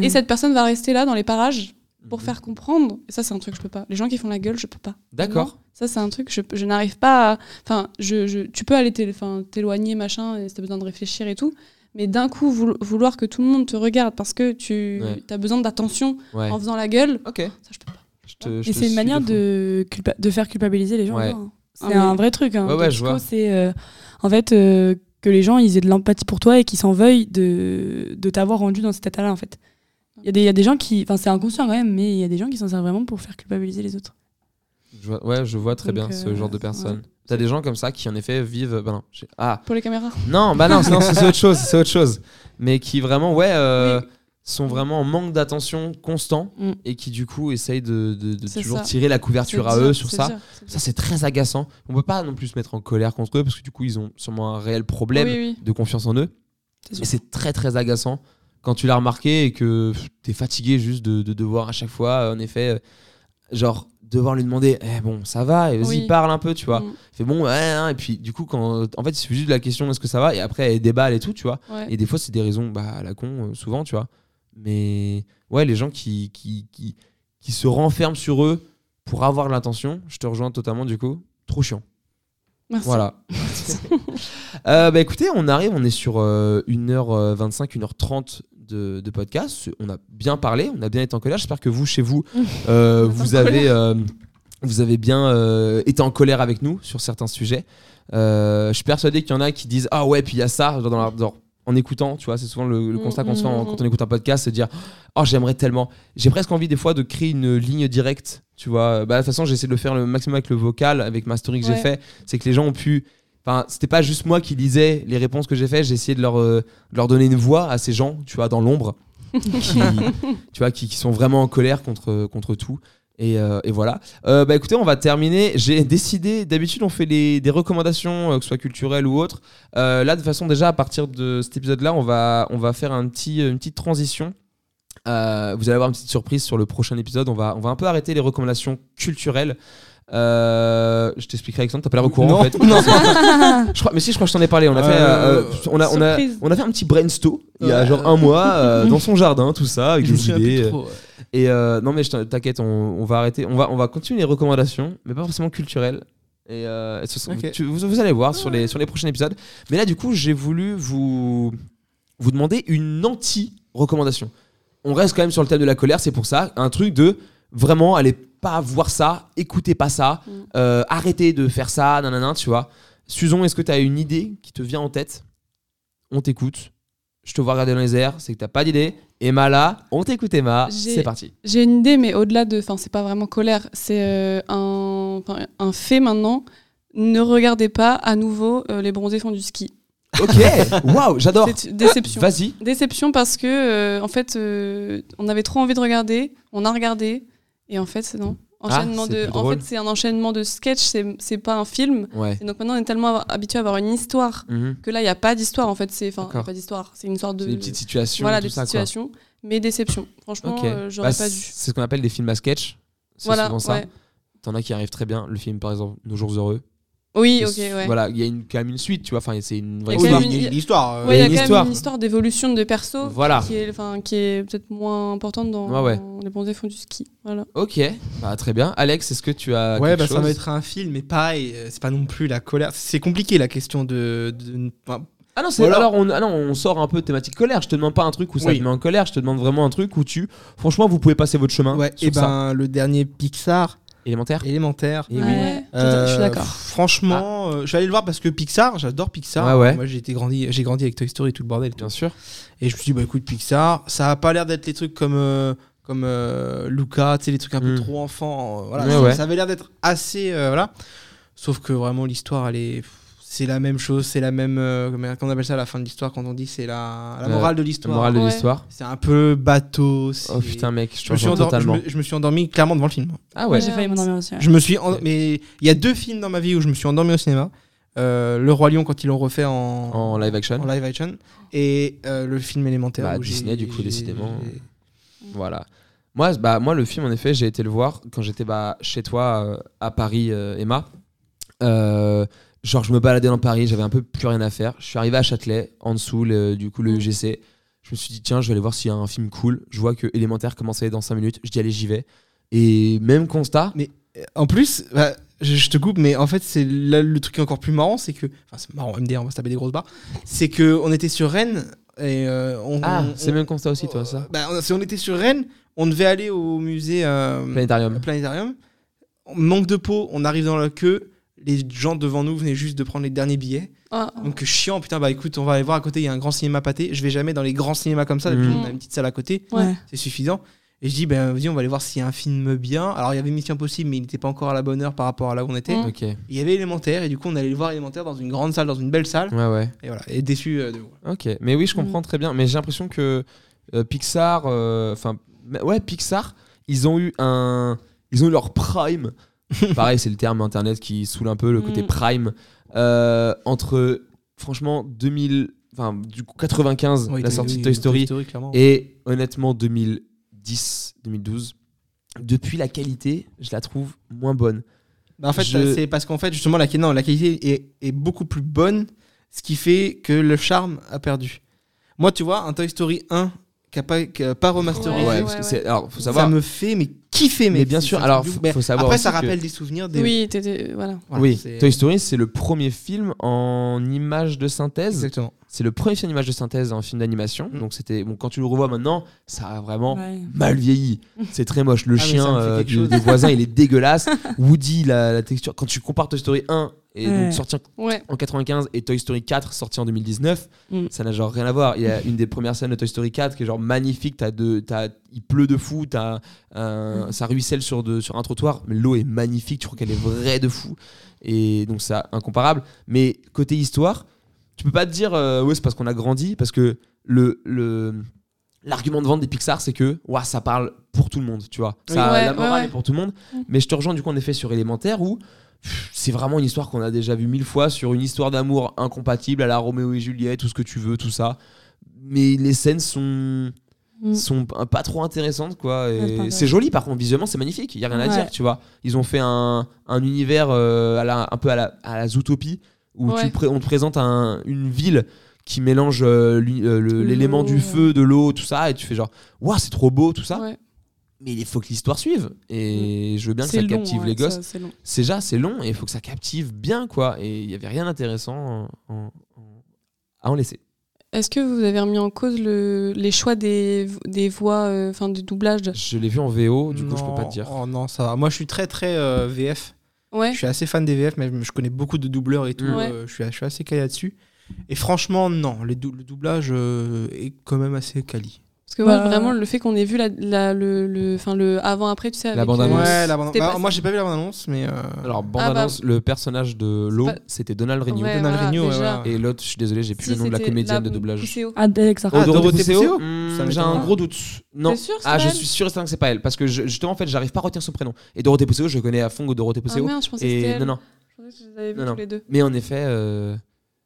et cette personne va rester là dans les parages pour Mhm. faire comprendre. Et ça c'est un truc que je peux pas. Les gens qui font la gueule, je peux pas. D'accord. Ça, c'est un truc, je, je n'arrive pas à. Enfin, je, je- tu peux aller t'éloigner, machin, et si t'as besoin de réfléchir et tout. Mais d'un coup, voul- vouloir que tout le monde te regarde parce que tu Ouais. as besoin d'attention Ouais. en faisant la gueule, Ok. ça, je peux pas. Je te- je Et c'est une manière de, culpa- de faire culpabiliser les gens. Ouais. hein. C'est Ah, un vrai truc. Hein. Ouais, ouais, Le je psycho, vois. C'est euh, en fait euh, que les gens ils aient de l'empathie pour toi et qu'ils s'en veuillent de, de t'avoir rendu dans cet état-là en fait. Il y, a des- il y a des gens qui. Enfin, c'est inconscient quand même, mais il y a des gens qui s'en servent vraiment pour faire culpabiliser les autres. Je vois- ouais, je vois très Donc, bien ce euh, genre de personnes. ouais. T'as des gens comme ça qui en effet vivent. Bah non, ah Pour les caméras. non, bah non, c'est- autre chose, c'est autre chose. Mais qui vraiment, ouais, euh, Oui. sont vraiment en manque d'attention constant Mm. et qui du coup essayent de, de- toujours ça. tirer la couverture à eux sur ça. dur, Ça c'est très agaçant. On peut pas non plus se mettre en colère contre eux parce que du coup ils ont sûrement un réel problème Oui, oui. de confiance en eux. Et c'est très très agaçant quand tu l'as remarqué et que pff, t'es fatigué juste de, de devoir à chaque fois, euh, en effet, euh, genre devoir lui demander, eh bon, ça va, et vas-y, Oui. parle un peu, tu vois. Mm. Fait bon, ouais, hein, et puis du coup, quand en fait, il suffit juste de la question, est-ce que ça va, et après, elle déballe et tout, tu vois. Ouais. Et des fois, c'est des raisons, bah, à la con, euh, souvent, tu vois. Mais ouais, les gens qui, qui, qui, qui se renferment sur eux pour avoir l'intention, je te rejoins totalement, du coup, trop chiant. Merci. Voilà. Euh, bah écoutez, on arrive, on est sur euh, 1h25, 1h30 de, de podcast. On a bien parlé, on a bien été en colère. J'espère que vous, chez vous, euh, vous, avez, euh, vous avez bien euh, été en colère avec nous sur certains sujets. Euh, je suis persuadé qu'il y en a qui disent Ah ouais, puis il y a ça dans genre, en écoutant, tu vois, c'est souvent le, le constat qu'on se fait en- Mm, mm, quand on écoute un podcast, c'est de dire Oh, j'aimerais tellement. J'ai presque envie des fois de créer une ligne directe, tu vois. Bah, de toute façon, j'essaie de le faire le maximum avec le vocal, avec ma story que j'ai fait. C'est que les gens ont pu. Enfin, c'était pas juste moi qui lisais les réponses que j'ai fait, j'ai essayé de leur, euh, de leur donner une voix à ces gens, tu vois, dans l'ombre, qui, tu vois, qui, qui sont vraiment en colère contre, contre tout. Et, euh, et voilà. Euh, bah écoutez, on va terminer. J'ai décidé, d'habitude on fait les- des recommandations, euh, que ce soit culturelles ou autres. Là, de toute façon, déjà à partir de cet épisode-là, on va, on va faire un petit, une petite transition. Vous allez avoir une petite surprise sur le prochain épisode. On va, on va un peu arrêter les recommandations culturelles. Euh, je t'expliquerai Alexandre, t'as pas l'air au courant Non, en fait. non. je crois, mais si, je crois que je t'en ai parlé. On a, fait, euh, on, a, on, a, on a fait un petit brainstorm il y a genre un mois dans son jardin, tout ça, avec Je des idées. trop, ouais. Et euh, non, mais t'inquiète, on, on va arrêter. On va, on va continuer les recommandations, mais pas forcément culturelles. Et euh, ce tu- vous, vous allez voir sur les, sur les prochains épisodes. Mais là, du coup, j'ai voulu vous, vous demander une anti-recommandation. On reste quand même sur le thème de la colère, c'est pour ça. Un truc de vraiment, allez pas voir ça, écoutez pas ça, Mm. euh, arrêtez de faire ça, nanana, tu vois. Susan, est-ce que tu as une idée qui te vient en tête? On t'écoute. Je te vois regarder dans les airs, c'est que t'as pas d'idée. Emma là, on t'écoute Emma, c'est parti. J'ai une idée, mais au-delà de. Enfin, c'est pas vraiment colère, c'est euh, un, un fait maintenant. Ne regardez pas à nouveau euh, les bronzés font du ski. Ok, waouh, j'adore. Déception. Vas-y. Déception parce que, euh, en fait, on avait trop envie de regarder, on a regardé, et en fait, c'est non. Enchaînement Ah, de, en fait, c'est un enchaînement de sketch, c'est c'est pas un film. Ouais. Et donc maintenant, on est tellement habitué à avoir une histoire Mhm. que là, il n'y a pas d'histoire, en fait. C'est enfin, pas d'histoire, c'est une sorte de. Des petites situations. Voilà, des ça, quoi. situations, mais déception. Franchement, euh, j'aurais Bah, pas c'est dû. c'est ce qu'on appelle des films à sketch. C'est Voilà, souvent ça. ouais. T'en as qui arrivent très bien. Le film, par exemple, Nos jours heureux. Oui, ok, ouais. Voilà, il y a une, quand même une suite, tu vois. Enfin, c'est une vraie Il y a histoire. quand même une- une histoire. Ouais, il y a une histoire. une histoire d'évolution de perso Voilà. qui est, enfin, qui est peut-être moins importante dans Ouais, ouais. les bons fonds du ski. Voilà. Ok, bah, très bien. Alex, est-ce que tu as. Ouais, quelque bah, ça va être un film, mais pareil, euh, c'est pas non plus la colère. C'est compliqué la question de. de- enfin, Ah non, c'est- Voilà. alors on, ah non, on sort un peu de thématique colère. Je te demande pas un truc où ça Oui. te met en colère. Je te demande vraiment un truc où tu. Franchement, vous pouvez passer votre chemin. ouais, sur et ça. ben le dernier Pixar, Élémentaire. élémentaire. Et oui. Ouais, Euh, je suis d'accord. Franchement, euh, je vais aller le voir parce que Pixar, j'adore Pixar. Ouais. Moi, j'ai été grandi, j'ai grandi avec Toy Story et tout le bordel. Bien sûr. Et je me suis dit, bah écoute, Pixar, ça a pas l'air d'être les trucs comme, euh, comme euh, Luca, tu sais, les trucs un peu Mm. trop enfants. euh, voilà, ça, ouais. ça avait l'air d'être assez. euh, voilà. Sauf que vraiment, l'histoire, elle est. C'est la même chose, c'est la même. euh, comment on appelle ça à la fin de l'histoire quand on dit c'est la, la Euh, morale de l'histoire. morale de Ouais. l'histoire. C'est un peu bateau. Oh putain, mec, je te Je me, suis endor- je, totalement. me, je me suis endormi clairement devant le film. Ah ouais. J'ai failli m'endormir aussi. ouais. Je me suis en- mais il y a deux films dans ma vie où je me suis endormi au cinéma. Euh, le Roi Lion quand ils l'ont refait en, En live action. en live action et euh, le film élémentaire. Bah, Disney, du coup, décidément. Voilà. Moi, bah, moi, le film, en effet, j'ai été le voir quand j'étais bah, chez toi euh, à Paris, euh, Emma. Euh, genre, je me baladais dans Paris, j'avais un peu plus rien à faire. Je suis arrivé à Châtelet, en dessous, le- du coup, le UGC. Je me suis dit, tiens, je vais aller voir s'il y a un film cool. Je vois que Élémentaire commençait dans 5 minutes. Je dis, allez, j'y vais. Et même constat. En plus, bah, je, te coupe, mais en fait, c'est là le truc encore plus marrant, c'est que. Enfin, c'est marrant, MDR, on va se taper des grosses barres. C'est que on était sur Rennes et euh, on. Ah, c'est même constat aussi, toi, ça. Bah, on, si on était sur Rennes, on devait aller au musée euh, Planétarium. Planétarium. Manque de peau, on arrive dans la queue. Les gens devant nous venaient juste de prendre les derniers billets. Ah, Donc chiant, putain, bah écoute, on va aller voir à côté, il y a un grand cinéma pâté. Je vais jamais dans les grands cinémas comme ça, depuis Mm. on a une petite salle à côté, Ouais. c'est suffisant. Et je dis, ben vas-y, on va aller voir s'il y a un film bien. Alors il y avait Mission Impossible, mais il n'était pas encore à la bonne heure par rapport à là où on était. Mm. Ok. Il y avait élémentaire, et du coup on allait le voir élémentaire dans une grande salle, dans une belle salle. Ouais, ouais. Et voilà, et déçu euh, de vous. Ok, mais oui, je comprends très bien. Mais j'ai l'impression que euh, Pixar, euh, enfin, ouais, Pixar, ils ont eu un, ils ont eu leur prime. Pareil, c'est le terme internet qui saoule un peu le côté Mm. prime euh, entre, franchement, 2000, enfin, du coup 95, Oui, la Toy- sortie de Toy Story, et honnêtement 2010, 2012. Depuis la qualité, je la trouve moins bonne. Bah, en fait, Je- c'est parce qu'en fait, justement, la, non, la qualité est, est beaucoup plus bonne, ce qui fait que le charme a perdu. Moi, tu vois, un Toy Story 1 qui n'a pas, a pas remasterisé, Ouais, parce que ouais, c'est- alors faut ça me fait mais kiffer. Mais bien sûr, alors, faut- faut savoir Après, ça que- rappelle des souvenirs des. Oui, t'étais- voilà. Voilà, oui, c'est- Toy Story, c'est le premier film en image de synthèse. Exactement. C'est le premier film d'image de synthèse en film d'animation. Mm. Donc c'était bon quand tu le revois maintenant, ça a vraiment Ouais. mal vieilli. C'est très moche. Le Ah, ça chien euh, du- voisins, il est dégueulasse. Woody, la, la texture. Quand tu compares Toy Story 1 et Ouais. donc sorti en- Ouais. en 95 et Toy Story 4 sorti en 2019, Mm. ça n'a genre rien à voir. Il y a une des premières scènes de Toy Story 4 qui est genre magnifique. T'as de, t'as, il pleut de fou, t'as un- ça ruisselle sur, de, sur un trottoir, mais l'eau est magnifique. Tu crois qu'elle est vraie de fou. Et donc c'est incomparable. Mais côté histoire, tu peux pas te dire euh, ouais c'est parce qu'on a grandi parce que le le l'argument de vente des Pixar c'est que ça parle pour tout le monde tu vois. Ça, Ouais, la morale ouais, est pour tout le monde. Mais je te rejoins du coup en effet sur élémentaire où c'est vraiment une histoire qu'on a déjà vue mille fois sur une histoire d'amour incompatible à la Roméo et Juliette tout ce que tu veux tout ça. Mais les scènes sont Mm. sont pas trop intéressantes quoi et c'est joli. Par contre visuellement c'est magnifique. Il y a rien à dire tu vois. Ils ont fait un, un univers euh, à la- un peu à la, à la Zootopie où Ouais. tu on te présente un- une ville qui mélange euh, euh, l'élément du feu de l'eau tout ça et tu fais genre waouh c'est trop beau tout ça Ouais. mais il faut que l'histoire suive et je veux bien que ça long, captive ouais, les gosses c'est long. c'est déjà c'est long et il faut que ça captive bien quoi et il y avait rien d'intéressant en- en- en- à en laisser Est-ce que vous avez remis en cause le, les choix des, des voix, euh, enfin du doublage? Je l'ai vu en VO du coup je peux pas te dire Oh non, ça va. Moi, je suis très très euh, VF. Ouais. Je suis assez fan des VF, mais je connais beaucoup de doubleurs et tout. Ouais. euh, je, suis, je suis assez calé là-dessus. Et franchement, non, les dou- le doublage euh, est quand même assez quali. Parce que moi, Bah, vraiment, le fait qu'on ait vu la, la- le, le, enfin, le avant-après, tu sais, La avec, bande-annonce. euh, Ouais, la bande- bah, pas- moi, j'ai pas vu la bande-annonce, mais. euh, alors bande Ah bah, annonce le personnage de l'eau pas- c'était Donald Renew Ouais, Donald voilà, Renew, ouais, et l'autre je suis désolé j'ai plus Si, le nom de la comédienne de la doublage Pousseo. Ah, Ah, Dorothée Pousseo Hmm, Ça J'ai un gros doute. Non. Sûr, c'est ah, je suis sûr et certain que c'est pas elle. Parce que je- justement, en fait, j'arrive pas à retenir son prénom. Et Dorothée Pousseo, je connais à fond Dorothée Ah Pousseo. merde, je pensais que c'était non, non. Je pensais que je les avais vus Non, non. tous les deux. Mais en effet, euh,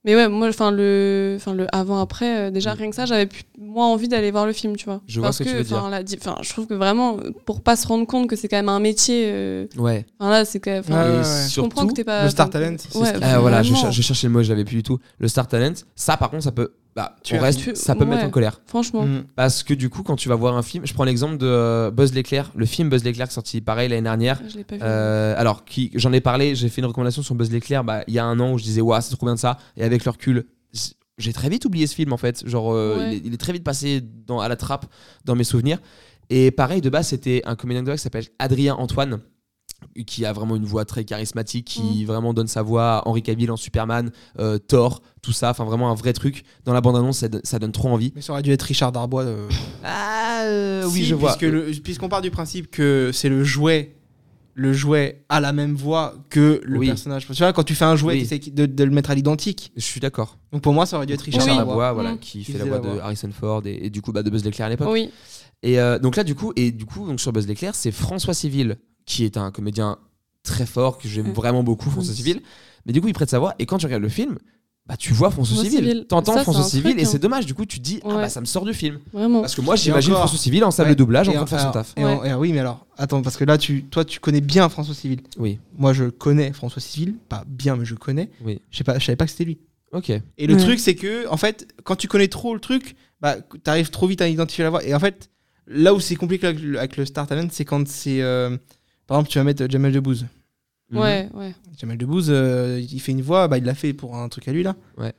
Mais ouais, moi, enfin le, enfin le avant-après, euh, déjà Mm. rien que ça, j'avais plus- moins envie d'aller voir le film, tu vois. Je vois Parce ce que tu veux dire. la je trouve que vraiment, euh, pour pas se rendre compte que c'est quand même un métier. euh, ouais. Enfin là, c'est quand même. enfin, Ouais, et ouais, ouais. Je comprends surtout, que t'es pas. le Star Talent, c'est ouais, Ah, voilà, je, cher- je cherchais le mot, je l'avais plus du tout. Le Star Talent, ça par contre, ça peut. Bah, Tu on as- reste, tu- ça peut mettre ouais. en colère. Franchement. mm. Parce que du coup, quand tu vas voir un film, je prends l'exemple de euh, Buzz l'éclair, le film Buzz l'éclair sorti pareil l'année dernière. Je l'ai pas vu. Euh, alors, qui, j'en ai parlé, j'ai fait une recommandation sur Buzz l'éclair bah, il y a un an où je disais, waouh, c'est trop bien de ça. Et avec le recul, j'ai très vite oublié ce film en fait. Genre, euh, Ouais. il, est, il est très vite passé dans, à la trappe dans mes souvenirs. Et pareil, de base, c'était un comédien de qui s'appelle Adrien Antoine, qui a vraiment une voix très charismatique, qui vraiment donne sa voix à Henry Cavill en Superman, euh, Thor, tout ça. Enfin, vraiment un vrai truc. Dans la bande-annonce, ça, don- ça donne trop envie. Mais ça aurait dû être Richard Darbois. euh. Ah, euh, oui, Si, je vois. Puisqu'on part du principe que c'est le jouet, le jouet a la même voix que le Oui. personnage. Tu vois, quand tu fais un jouet, Oui. tu essaies de, de le mettre à l'identique. Je suis d'accord. Donc pour moi, ça aurait dû être Richard Oui. Darbois. Voilà, Mm. qui Qui fait la voix la de. Harrison Ford et, et du coup bah, de Buzz l'éclair à l'époque. Oui. Et euh, donc là, du coup, et du coup, donc sur Buzz l'éclair, c'est François Civil qui est un comédien très fort que j'aime Mm. vraiment beaucoup, François. Civil. Mais du coup, il prête sa voix et quand tu regardes le film, bah tu vois François François Civil, Civil. t'entends François Civil truc, et hein. c'est dommage. Du coup, tu te dis ah bah ça me sort du film Vraiment. parce que moi j'imagine encore- François Civil en salle Ouais. de doublage en train de faire son taf. et en- et oui, mais alors, attends, parce que là, tu, toi, tu connais bien François Civil. Oui, Moi, je connais François Civil, pas bien, mais je connais. oui, Je sais pas, je savais pas que c'était lui. ok. Et le Ouais. truc, c'est que, en fait, quand tu connais trop le truc, bah, t'arrives trop vite à identifier la voix. Et en fait, là où c'est compliqué avec le, avec le Star Talent, c'est quand c'est. euh, par exemple, tu vas mettre Jamel Debbouze. Mhm. Ouais, ouais. Jamel Debbouze, euh, il fait une voix, bah, il l'a fait pour un truc à lui là. Ouais.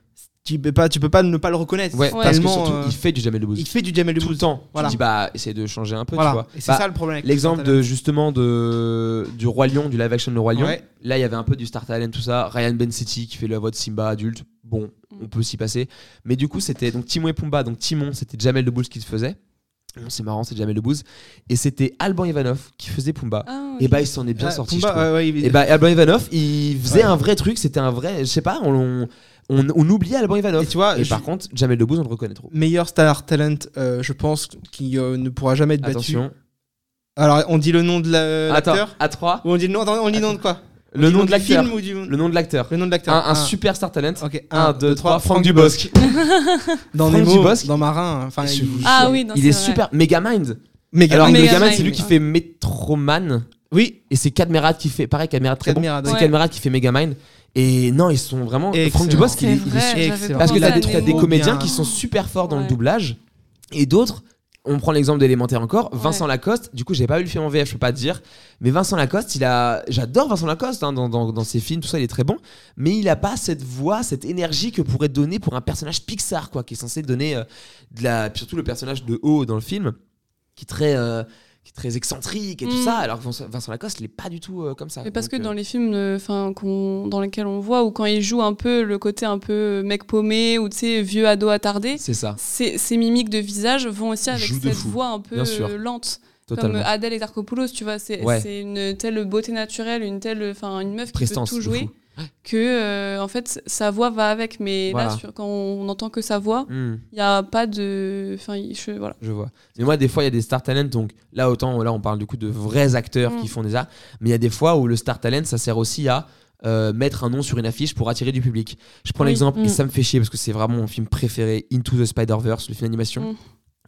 Tu peux pas, tu peux pas ne pas le reconnaître. Ouais, parce que tellement, surtout euh, il fait du Jamel Debbouze il fait du Jamel tout le Debbouze. temps. Voilà. Tu dis bah essaye de changer un peu, Voilà. tu vois. Et c'est Bah, ça le problème. avec le L'exemple de justement de du roi lion, du live action de roi lion. Ouais. Là, il y avait un peu du Star Talent, tout ça. Ryan Bensetti qui fait la voix de Simba adulte. Bon, on peut s'y passer. Mais du coup, c'était donc Timon et Pumba. Donc Timon, c'était Jamel Debbouze qui le faisait. C'est marrant, c'est Jamel Debbouze. Et c'était Alban Ivanov qui faisait Pumba. Ah, Et bah, il s'en est bien Ah, sorti. Pumba, je trouve. ouais, ouais, il- Et bah, Alban Ivanov, il faisait Ouais. un vrai truc. C'était un vrai. Je sais pas, on, on, on oubliait Alban Ivanov. Et tu vois, Et je- par contre, Jamel Debbouze, on le reconnaît trop. meilleur Star Talent, euh, je pense, qui euh, ne pourra jamais être battu. Attention. Alors, on dit le nom de la- Attends, l'acteur à 3. Ou on dit le nom, attends, on dit le nom de quoi? Le nom de du l'acteur. film ou du Le nom de l'acteur. le nom de l'acteur Un, un super Star Talent. Ok, 1, 2, 3, Franck Franck Dubosc. Dans Franck Nemo, Dubosc. dans Marin, enfin, Je il- Ah oui, non, il est super. Megamind. Méga- Alors, Megamind, Megamind, c'est lui qui fait Metroman. oui, Et c'est Cadmerade qui fait. Pareil, Cadmerade très bon. C'est ouais. Cadmerade qui fait Megamind. Et non, ils sont vraiment. Excellent. Franck Dubosc, il est, il est super. Parce que t'as des, des Nemo. comédiens qui sont super forts dans le doublage et d'autres on prend l'exemple d'élémentaire encore. Vincent Lacoste, du coup, j'ai pas vu le film en VF, je peux pas te dire. Mais Vincent Lacoste, il a. J'adore Vincent Lacoste hein, dans, dans- dans ses films, tout ça, il est très bon. Mais il a pas cette voix, cette énergie que pourrait donner pour un personnage Pixar, quoi, qui est censé donner euh, de la. puis Surtout le personnage de O dans le film, qui est très. euh, qui est très excentrique et tout Mm. ça, alors que Vincent Lacoste, il est pas du tout euh, comme ça. Mais parce Donc, que euh, dans les films euh, enfin, dans lesquels on voit, ou quand il joue un peu le côté un peu mec paumé, ou tu sais, vieux ado attardé, C'est ça, ces, ces mimiques de visage vont aussi avec Joue cette voix un peu euh, lente. totalement. Comme euh, Adèle Exarchopoulos, tu vois, c'est Ouais. une telle beauté naturelle, une telle, enfin, une meuf qui Prestance, peut tout jouer, fou. Que euh, en fait sa voix va avec. Mais Voilà. là, sur- quand on entend que sa voix, Hmm. il n'y a pas de, enfin, je- voilà. Je vois. Mais moi, des fois, il y a des star talents. Donc là, autant là, on parle du coup de vrais acteurs Mm. qui font des arts. Mais il y a des fois où le star talent, ça sert aussi à euh, mettre un nom sur une affiche pour attirer du public. Je prends Oui. l'exemple, et Mm. ça me fait chier parce que c'est vraiment mon film préféré, Into the Spider-Verse, le film d'animation. Mm.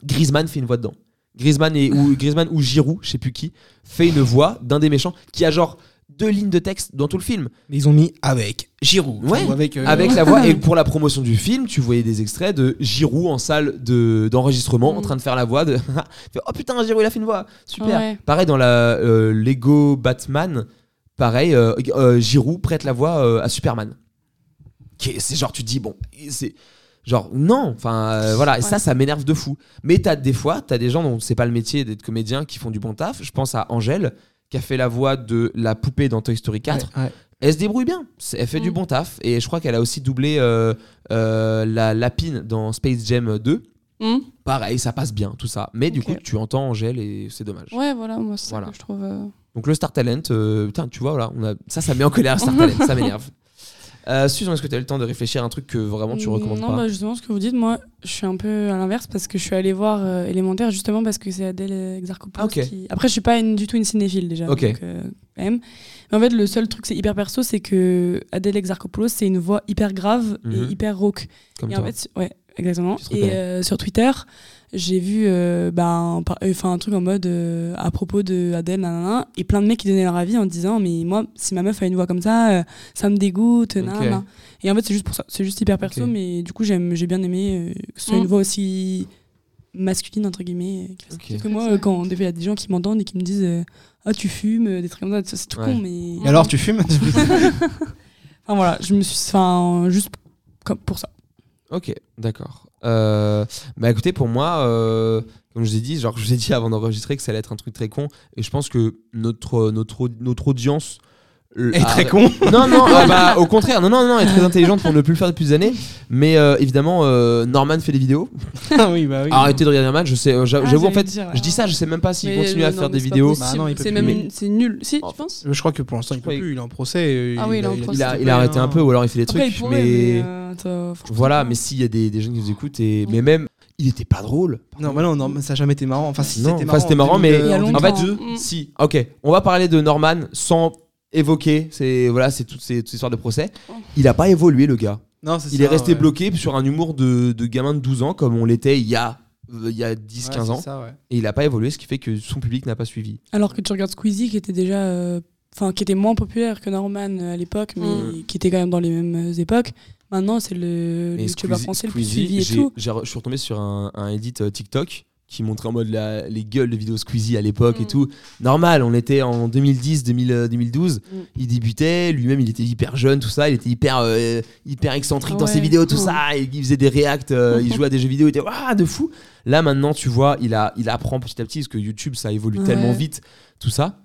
Griezmann fait une voix dedans. Griezmann, et, ou, Griezmann ou Giroud, je sais plus qui, fait une voix d'un des méchants qui a genre deux lignes de texte dans tout le film. Mais ils ont mis avec Giroud. Ouais, Enfin, ou avec, euh, Avec la voix. Et pour la promotion du film, tu voyais des extraits de Giroud en salle de- d'enregistrement en Mm. train de faire la voix de. Fait, oh putain, Giroud, il a fait une voix. Super. Ouais. Pareil dans la euh, Lego Batman, pareil, euh, euh, Giroud prête la voix euh, à Superman. C'est genre, tu te dis, bon, c'est. Genre, non, enfin euh, voilà, et ça, ça m'énerve de fou. Mais t'as des fois, t'as des gens dont c'est pas le métier d'être comédien qui font du bon taf. Je pense à Angèle, qui a fait la voix de la poupée dans Toy Story 4 ouais, ouais. elle se débrouille bien. C'est- Elle fait du Mm. bon taf. Et je crois qu'elle a aussi doublé euh, euh, la lapine dans Space Jam 2. Hmm Pareil, ça passe bien, tout ça. Mais du coup, tu entends Angèle et c'est dommage. Ouais, voilà, moi c'est Voilà. ça que je trouve. euh, Donc le Star Talent, euh, putain, tu vois, voilà, on a... ça, ça met en colère Star Talent, ça m'énerve. Euh, Susan, est-ce que tu as eu le temps de réfléchir à un truc que vraiment tu recommandes Non, pas bah justement, ce que vous dites, moi, je suis un peu à l'inverse parce que je suis allée voir euh, Élémentaire justement parce que c'est Adèle Exarchopoulos Ah, ok. qui. Après, je suis pas une- du tout une cinéphile déjà. Ok. donc, euh, quand même. Mais en fait, le seul truc, c'est hyper perso, c'est que Adèle Exarchopoulos, c'est une voix hyper grave Mhm. et hyper rauque. Comme et toi. en fait, ouais, exactement. Et euh, sur Twitter, j'ai vu euh, bah, un, par- euh, enfin, un truc en mode euh, à propos de Adèle, nanana, et plein de mecs qui donnaient leur avis en disant Mais moi, si ma meuf a une voix comme ça, euh, ça me dégoûte. nanana. Et en fait, c'est juste pour ça. C'est juste hyper perso, mais du coup, j'aime, j'ai bien aimé euh, que ce soit Mm. une voix aussi masculine, entre guillemets. qui. Parce que moi, euh, quand fois, il y a des gens qui m'entendent et qui me disent euh, Ah, tu fumes, des trucs comme ça, c'est tout Ouais. con, mais. Et alors, tu fumes Enfin voilà, je me suis. Enfin, juste comme pour ça. Ok, d'accord. Euh, bah écoutez, pour moi, euh, comme je vous ai dit, genre je vous ai dit avant d'enregistrer que ça allait être un truc très con, et je pense que notre notre audience euh, est a- très con. Non, non, ah bah, au contraire, non, non, non, elle est très intelligente pour ne plus le faire depuis des années. Mais euh, évidemment, euh, Norman fait des vidéos. Ah oui, bah oui. Arrêtez de regarder Norman, je sais, euh, j'a- Ah, j'avoue en fait, dire, je dis ça, je sais même pas s'il continue euh, à non, faire des vidéos. Bah non, il peut c'est même Mais- c'est nul. Si, Oh, tu penses Je crois que pour l'instant, il peut plus. Il est en procès. euh, Ah oui, il est en a- procès. Il a, il a arrêté un peu, ou alors il fait des trucs, mais. euh, Voilà, mais s'il y a des, des jeunes qui nous écoutent, et... mais même, il était pas drôle. Non, bah non, non, mais ça n'a jamais été marrant. Enfin, si c'était enfin, marrant. marrant, 2000, mais euh, a en fait, 2002. Mm. si, ok, on va parler de Norman sans évoquer c'est voilà, c'est toutes ces, toutes ces histoires de procès. Oh. Il a pas évolué, le gars. Non, c'est Il ça, est resté ouais. bloqué sur un humour de, de gamin de 12 ans, comme on l'était il y a, euh, il y a Ouais, 10-15 c'est ans. ça, ouais. Et il a pas évolué, ce qui fait que son public n'a pas suivi. Alors que tu regardes Squeezie qui était déjà. euh, Enfin, qui était moins populaire que Norman euh, à l'époque, mais Mm. qui était quand même dans les mêmes euh, époques. Maintenant, c'est le Mais youtubeur Squeezie- français le plus Squeezie, suivi et j'ai- tout. j'ai re- Je suis retombé sur un, un edit euh, TikTok qui montrait en mode la- les gueules de vidéos Squeezie à l'époque et Mm. tout. Normal, on était en 2010, 2000, euh, 2012. Mm. Il débutait, lui-même il était hyper jeune, tout ça. Il était hyper, euh, hyper excentrique dans ses vidéos, tout Mm. ça. Il faisait des reacts, euh, il jouait à des jeux vidéo, il était Ouah, de fou. Là maintenant, tu vois, il, a, il apprend petit à petit parce que YouTube ça évolue Ouais. tellement vite, tout ça.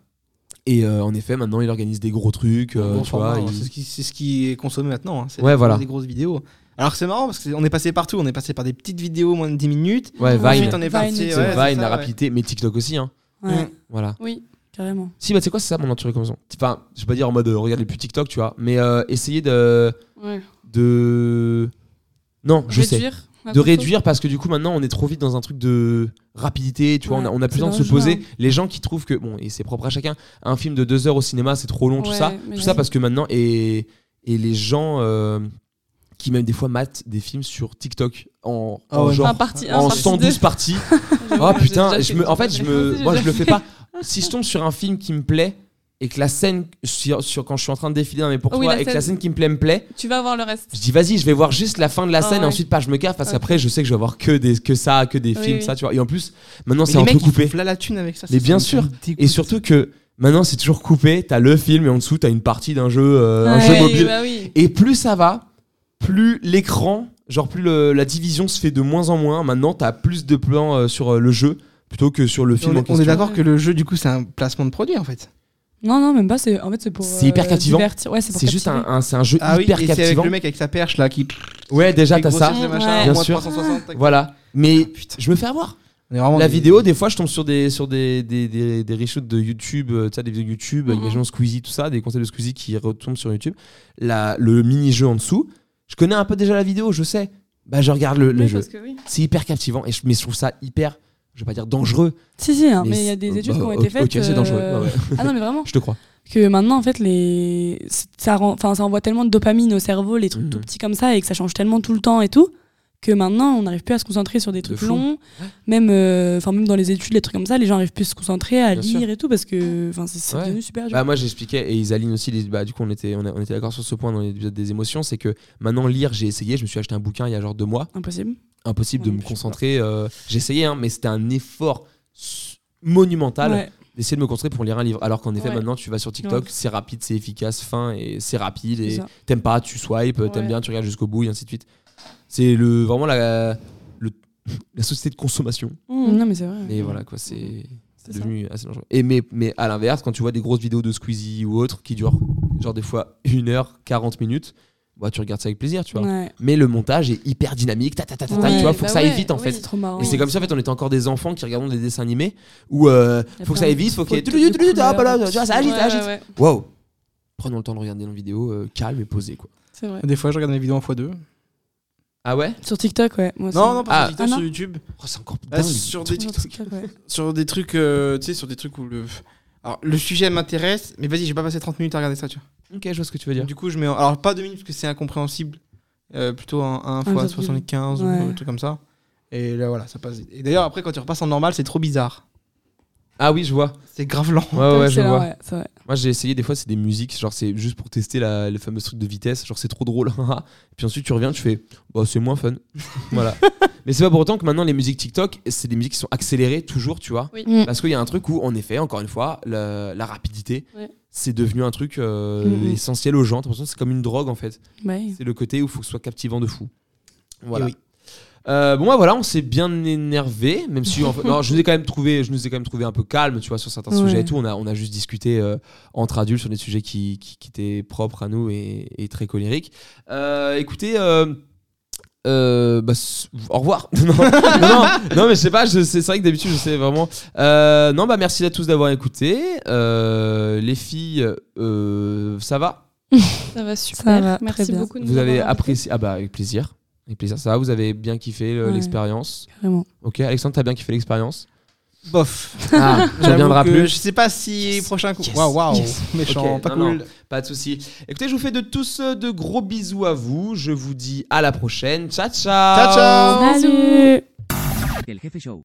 Et euh, en effet, maintenant il organise des gros trucs, euh, Bon tu vois. hein, il- C'est ce, qui- c'est ce qui est consommé maintenant. hein. C'est Ouais, voilà. des grosses vidéos. Alors que c'est marrant parce qu'on est passé partout. On est passé par des petites vidéos moins de 10 minutes. Ouais, Ensuite, Vine. on est Vine, parti. ouais, Vine, ça, la ouais. rapidité, mais TikTok aussi. Hein. Ouais, Mm. Voilà. Oui. carrément. Si, bah, tu sais quoi, c'est ça mon recommandation. Enfin, je vais pas dire en mode euh, regardez plus TikTok, tu vois, mais euh, essayer de. Ouais. de... Non, je sais. Réduire. la De réduire parce que du coup, maintenant, on est trop vite dans un truc de rapidité, tu vois, on a, Ouais, on a plus le temps de se poser. hein. Les gens qui trouvent que, bon, et c'est propre à chacun, un film de deux heures au cinéma, c'est trop long, tout ça. Tout ça parce que maintenant, et, et les gens euh, qui même des fois matent des films sur TikTok en, Ah en ouais, genre. Un parti, un en parti 112 deux. parties. Oh putain, je me, en fait, je me, moi je le fais pas. Si je tombe sur un film qui me plaît, et que la scène sur, sur- quand je suis en train de défiler dans mes pourquoi Oui, la et que la scène- scène qui me plaît me plaît, Tu vas voir le reste. je dis vas-y, je vais voir juste la fin de la Ah scène et ouais. ensuite pas je me caffe parce qu'après je sais que je vais voir que des que ça, que des Oui, films oui. ça, tu vois. Et en plus, maintenant c'est un mecs, peu coupé. la thune avec ça. Mais bien sûr. Et surtout que maintenant c'est toujours coupé, t'as le film et en dessous t'as une partie d'un jeu euh, un Ouais, jeu oui, mobile. bah oui. Et plus ça va, plus l'écran, genre plus le- la division se fait de moins en moins. Maintenant, t'as plus de plans euh, sur euh, le jeu plutôt que sur le film on, en est- on question. est d'accord que le jeu, du coup, c'est un placement de produit en fait. Non, non, même pas. C'est en fait c'est pour. C'est hyper euh, captivant. divertir. Ouais, c'est pour C'est juste un, captiver. un- c'est un jeu Ah oui, hyper et c'est avec captivant. le mec avec sa perche là qui. Ouais, déjà t'as ça. grossit, machin, Ouais. Bien moins sûr. 360, tac. Voilà. Mais Putain. je me fais avoir. On est vraiment La des- vidéo, des fois, je tombe sur des sur des des des, des reshoots de YouTube, euh, tu sais, des vidéos YouTube, Mhm. imaginons Squeezie, tout ça, des conseils de Squeezie qui retombent sur YouTube. La, le mini jeu en dessous, je connais un peu déjà la vidéo, je sais. Bah, je regarde le, jeu. oui. C'est hyper captivant et je, mais je trouve ça hyper, je vais pas dire dangereux. Si, si, hein, Mais il y a des bah, études qui ont été faites. ok, c'est dangereux, euh, ouais. Ah non, mais vraiment. Je te crois. que maintenant en fait les ça rend... enfin ça envoie tellement de dopamine au cerveau les trucs Mhm. tout petits comme ça et que ça change tellement tout le temps et tout que maintenant on n'arrive plus à se concentrer sur des trucs longs même euh, même dans les études les trucs comme ça les gens arrivent plus à se concentrer à Bien lire sûr. et tout parce que enfin c'est Ouais. devenu super Bah, moi j'expliquais et Isaline aussi, les- bah, du coup on était, on, a- on était d'accord sur ce point dans l'épisode des émotions, c'est que maintenant lire j'ai essayé, je me suis acheté un bouquin il y a genre deux mois, impossible impossible Ouais, de me concentrer, euh, j'ai essayé hein, mais c'était un effort monumental Ouais. d'essayer de me concentrer pour lire un livre, alors qu'en effet Ouais. maintenant tu vas sur TikTok, c'est rapide, c'est efficace, fin et c'est rapide et t'aimes pas, tu swipes, t'aimes Ouais. bien, tu regardes jusqu'au bout et ainsi de suite. C'est le, vraiment la, le- la société de consommation. non mais c'est vrai Et voilà quoi, c'est c'est C'est ça. devenu assez dangereux. Et mais, mais à l'inverse, quand tu vois des grosses vidéos de Squeezie ou autres qui durent genre des fois 1 heure 40 minutes, bah, tu regardes ça avec plaisir, tu vois. ouais. Mais le montage est hyper dynamique, ta, ta, ta, ta, Ouais, tu vois, faut bah que ça aille ouais, vite en oui. fait. c'est trop marrant Et c'est comme ça en fait, on était encore des enfants qui regardons des dessins animés où euh, faut que ça aille vite, faut couleurs, tu vois, ça agite, Ouais, ça agite. ouais, ouais. Wow. Prenons le temps de regarder nos vidéos euh, calme et posé quoi. C'est vrai. Des fois, je regarde mes vidéos en x2. Ah ouais? Sur TikTok ouais moi. Non, non, pas Ah. sur TikTok, Ah, non. sur YouTube. Oh, C'est encore Ah, dingue. sur des TikTok, ouais. sur des trucs, euh, tu sais, sur des trucs où le. Alors, le sujet m'intéresse, mais vas-y, j'ai pas passé 30 minutes à regarder ça, tu vois. Ok, je vois ce que tu veux dire. Du coup, je mets. en- Alors, pas 2 minutes parce que c'est incompréhensible. Euh, plutôt un 1 fois 1,75, 75 ou ouais. un truc comme ça. Et là, voilà, ça passe. vite. Et d'ailleurs, après, quand tu repasses en normal, c'est trop bizarre. Ah oui, je vois. C'est grave lent. Ouais, ouais, ouais, je vois. ouais, c'est vrai. Moi j'ai essayé des fois c'est des musiques genre c'est juste pour tester la, le fameux truc de vitesse genre c'est trop drôle et puis ensuite tu reviens tu fais bah c'est moins fun voilà mais c'est pas pour autant que maintenant les musiques TikTok c'est des musiques qui sont accélérées toujours tu vois Oui. Mm. parce qu'il y a un truc où en effet encore une fois la, la rapidité Ouais. c'est devenu un truc euh, Mm, mm. essentiel aux gens t'as l'impression que c'est comme une drogue en fait Ouais. c'est le côté où il faut que ce soit captivant de fou voilà Et oui. Euh, bon bah voilà, on s'est bien énervé, même si en fait, non, je nous ai quand même trouvé, je nous ai quand même trouvé un peu calme, tu vois, sur certains Ouais. sujets et tout. On a, on a juste discuté euh, entre adultes sur des sujets qui, qui, qui étaient propres à nous et, et très colériques. Euh, écoutez, euh, euh, bah, au revoir. non, non, mais je sais pas, je- c'est vrai que d'habitude je sais vraiment. Euh, non, bah merci à tous d'avoir écouté. Euh, les filles, euh, ça va? Ça va super. Ça va, Merci bien. beaucoup. de Vous nous avez apprécié Ah bah avec plaisir. Avec plaisir, ça va, vous avez bien kiffé euh, Ouais. l'expérience. Carrément. Ok, Alexandre, t'as bien kiffé l'expérience Bof. Ah, tu J'avoue reviendras que plus Je sais pas si prochain coup. Yes. Waouh, waouh. Yes. Méchant, Ok, pas non, cool. non, pas de souci. Écoutez, je vous fais de tous euh, de gros bisous à vous. Je vous dis à la prochaine. Ciao, ciao. Ciao, ciao. Salut El Jefe Show.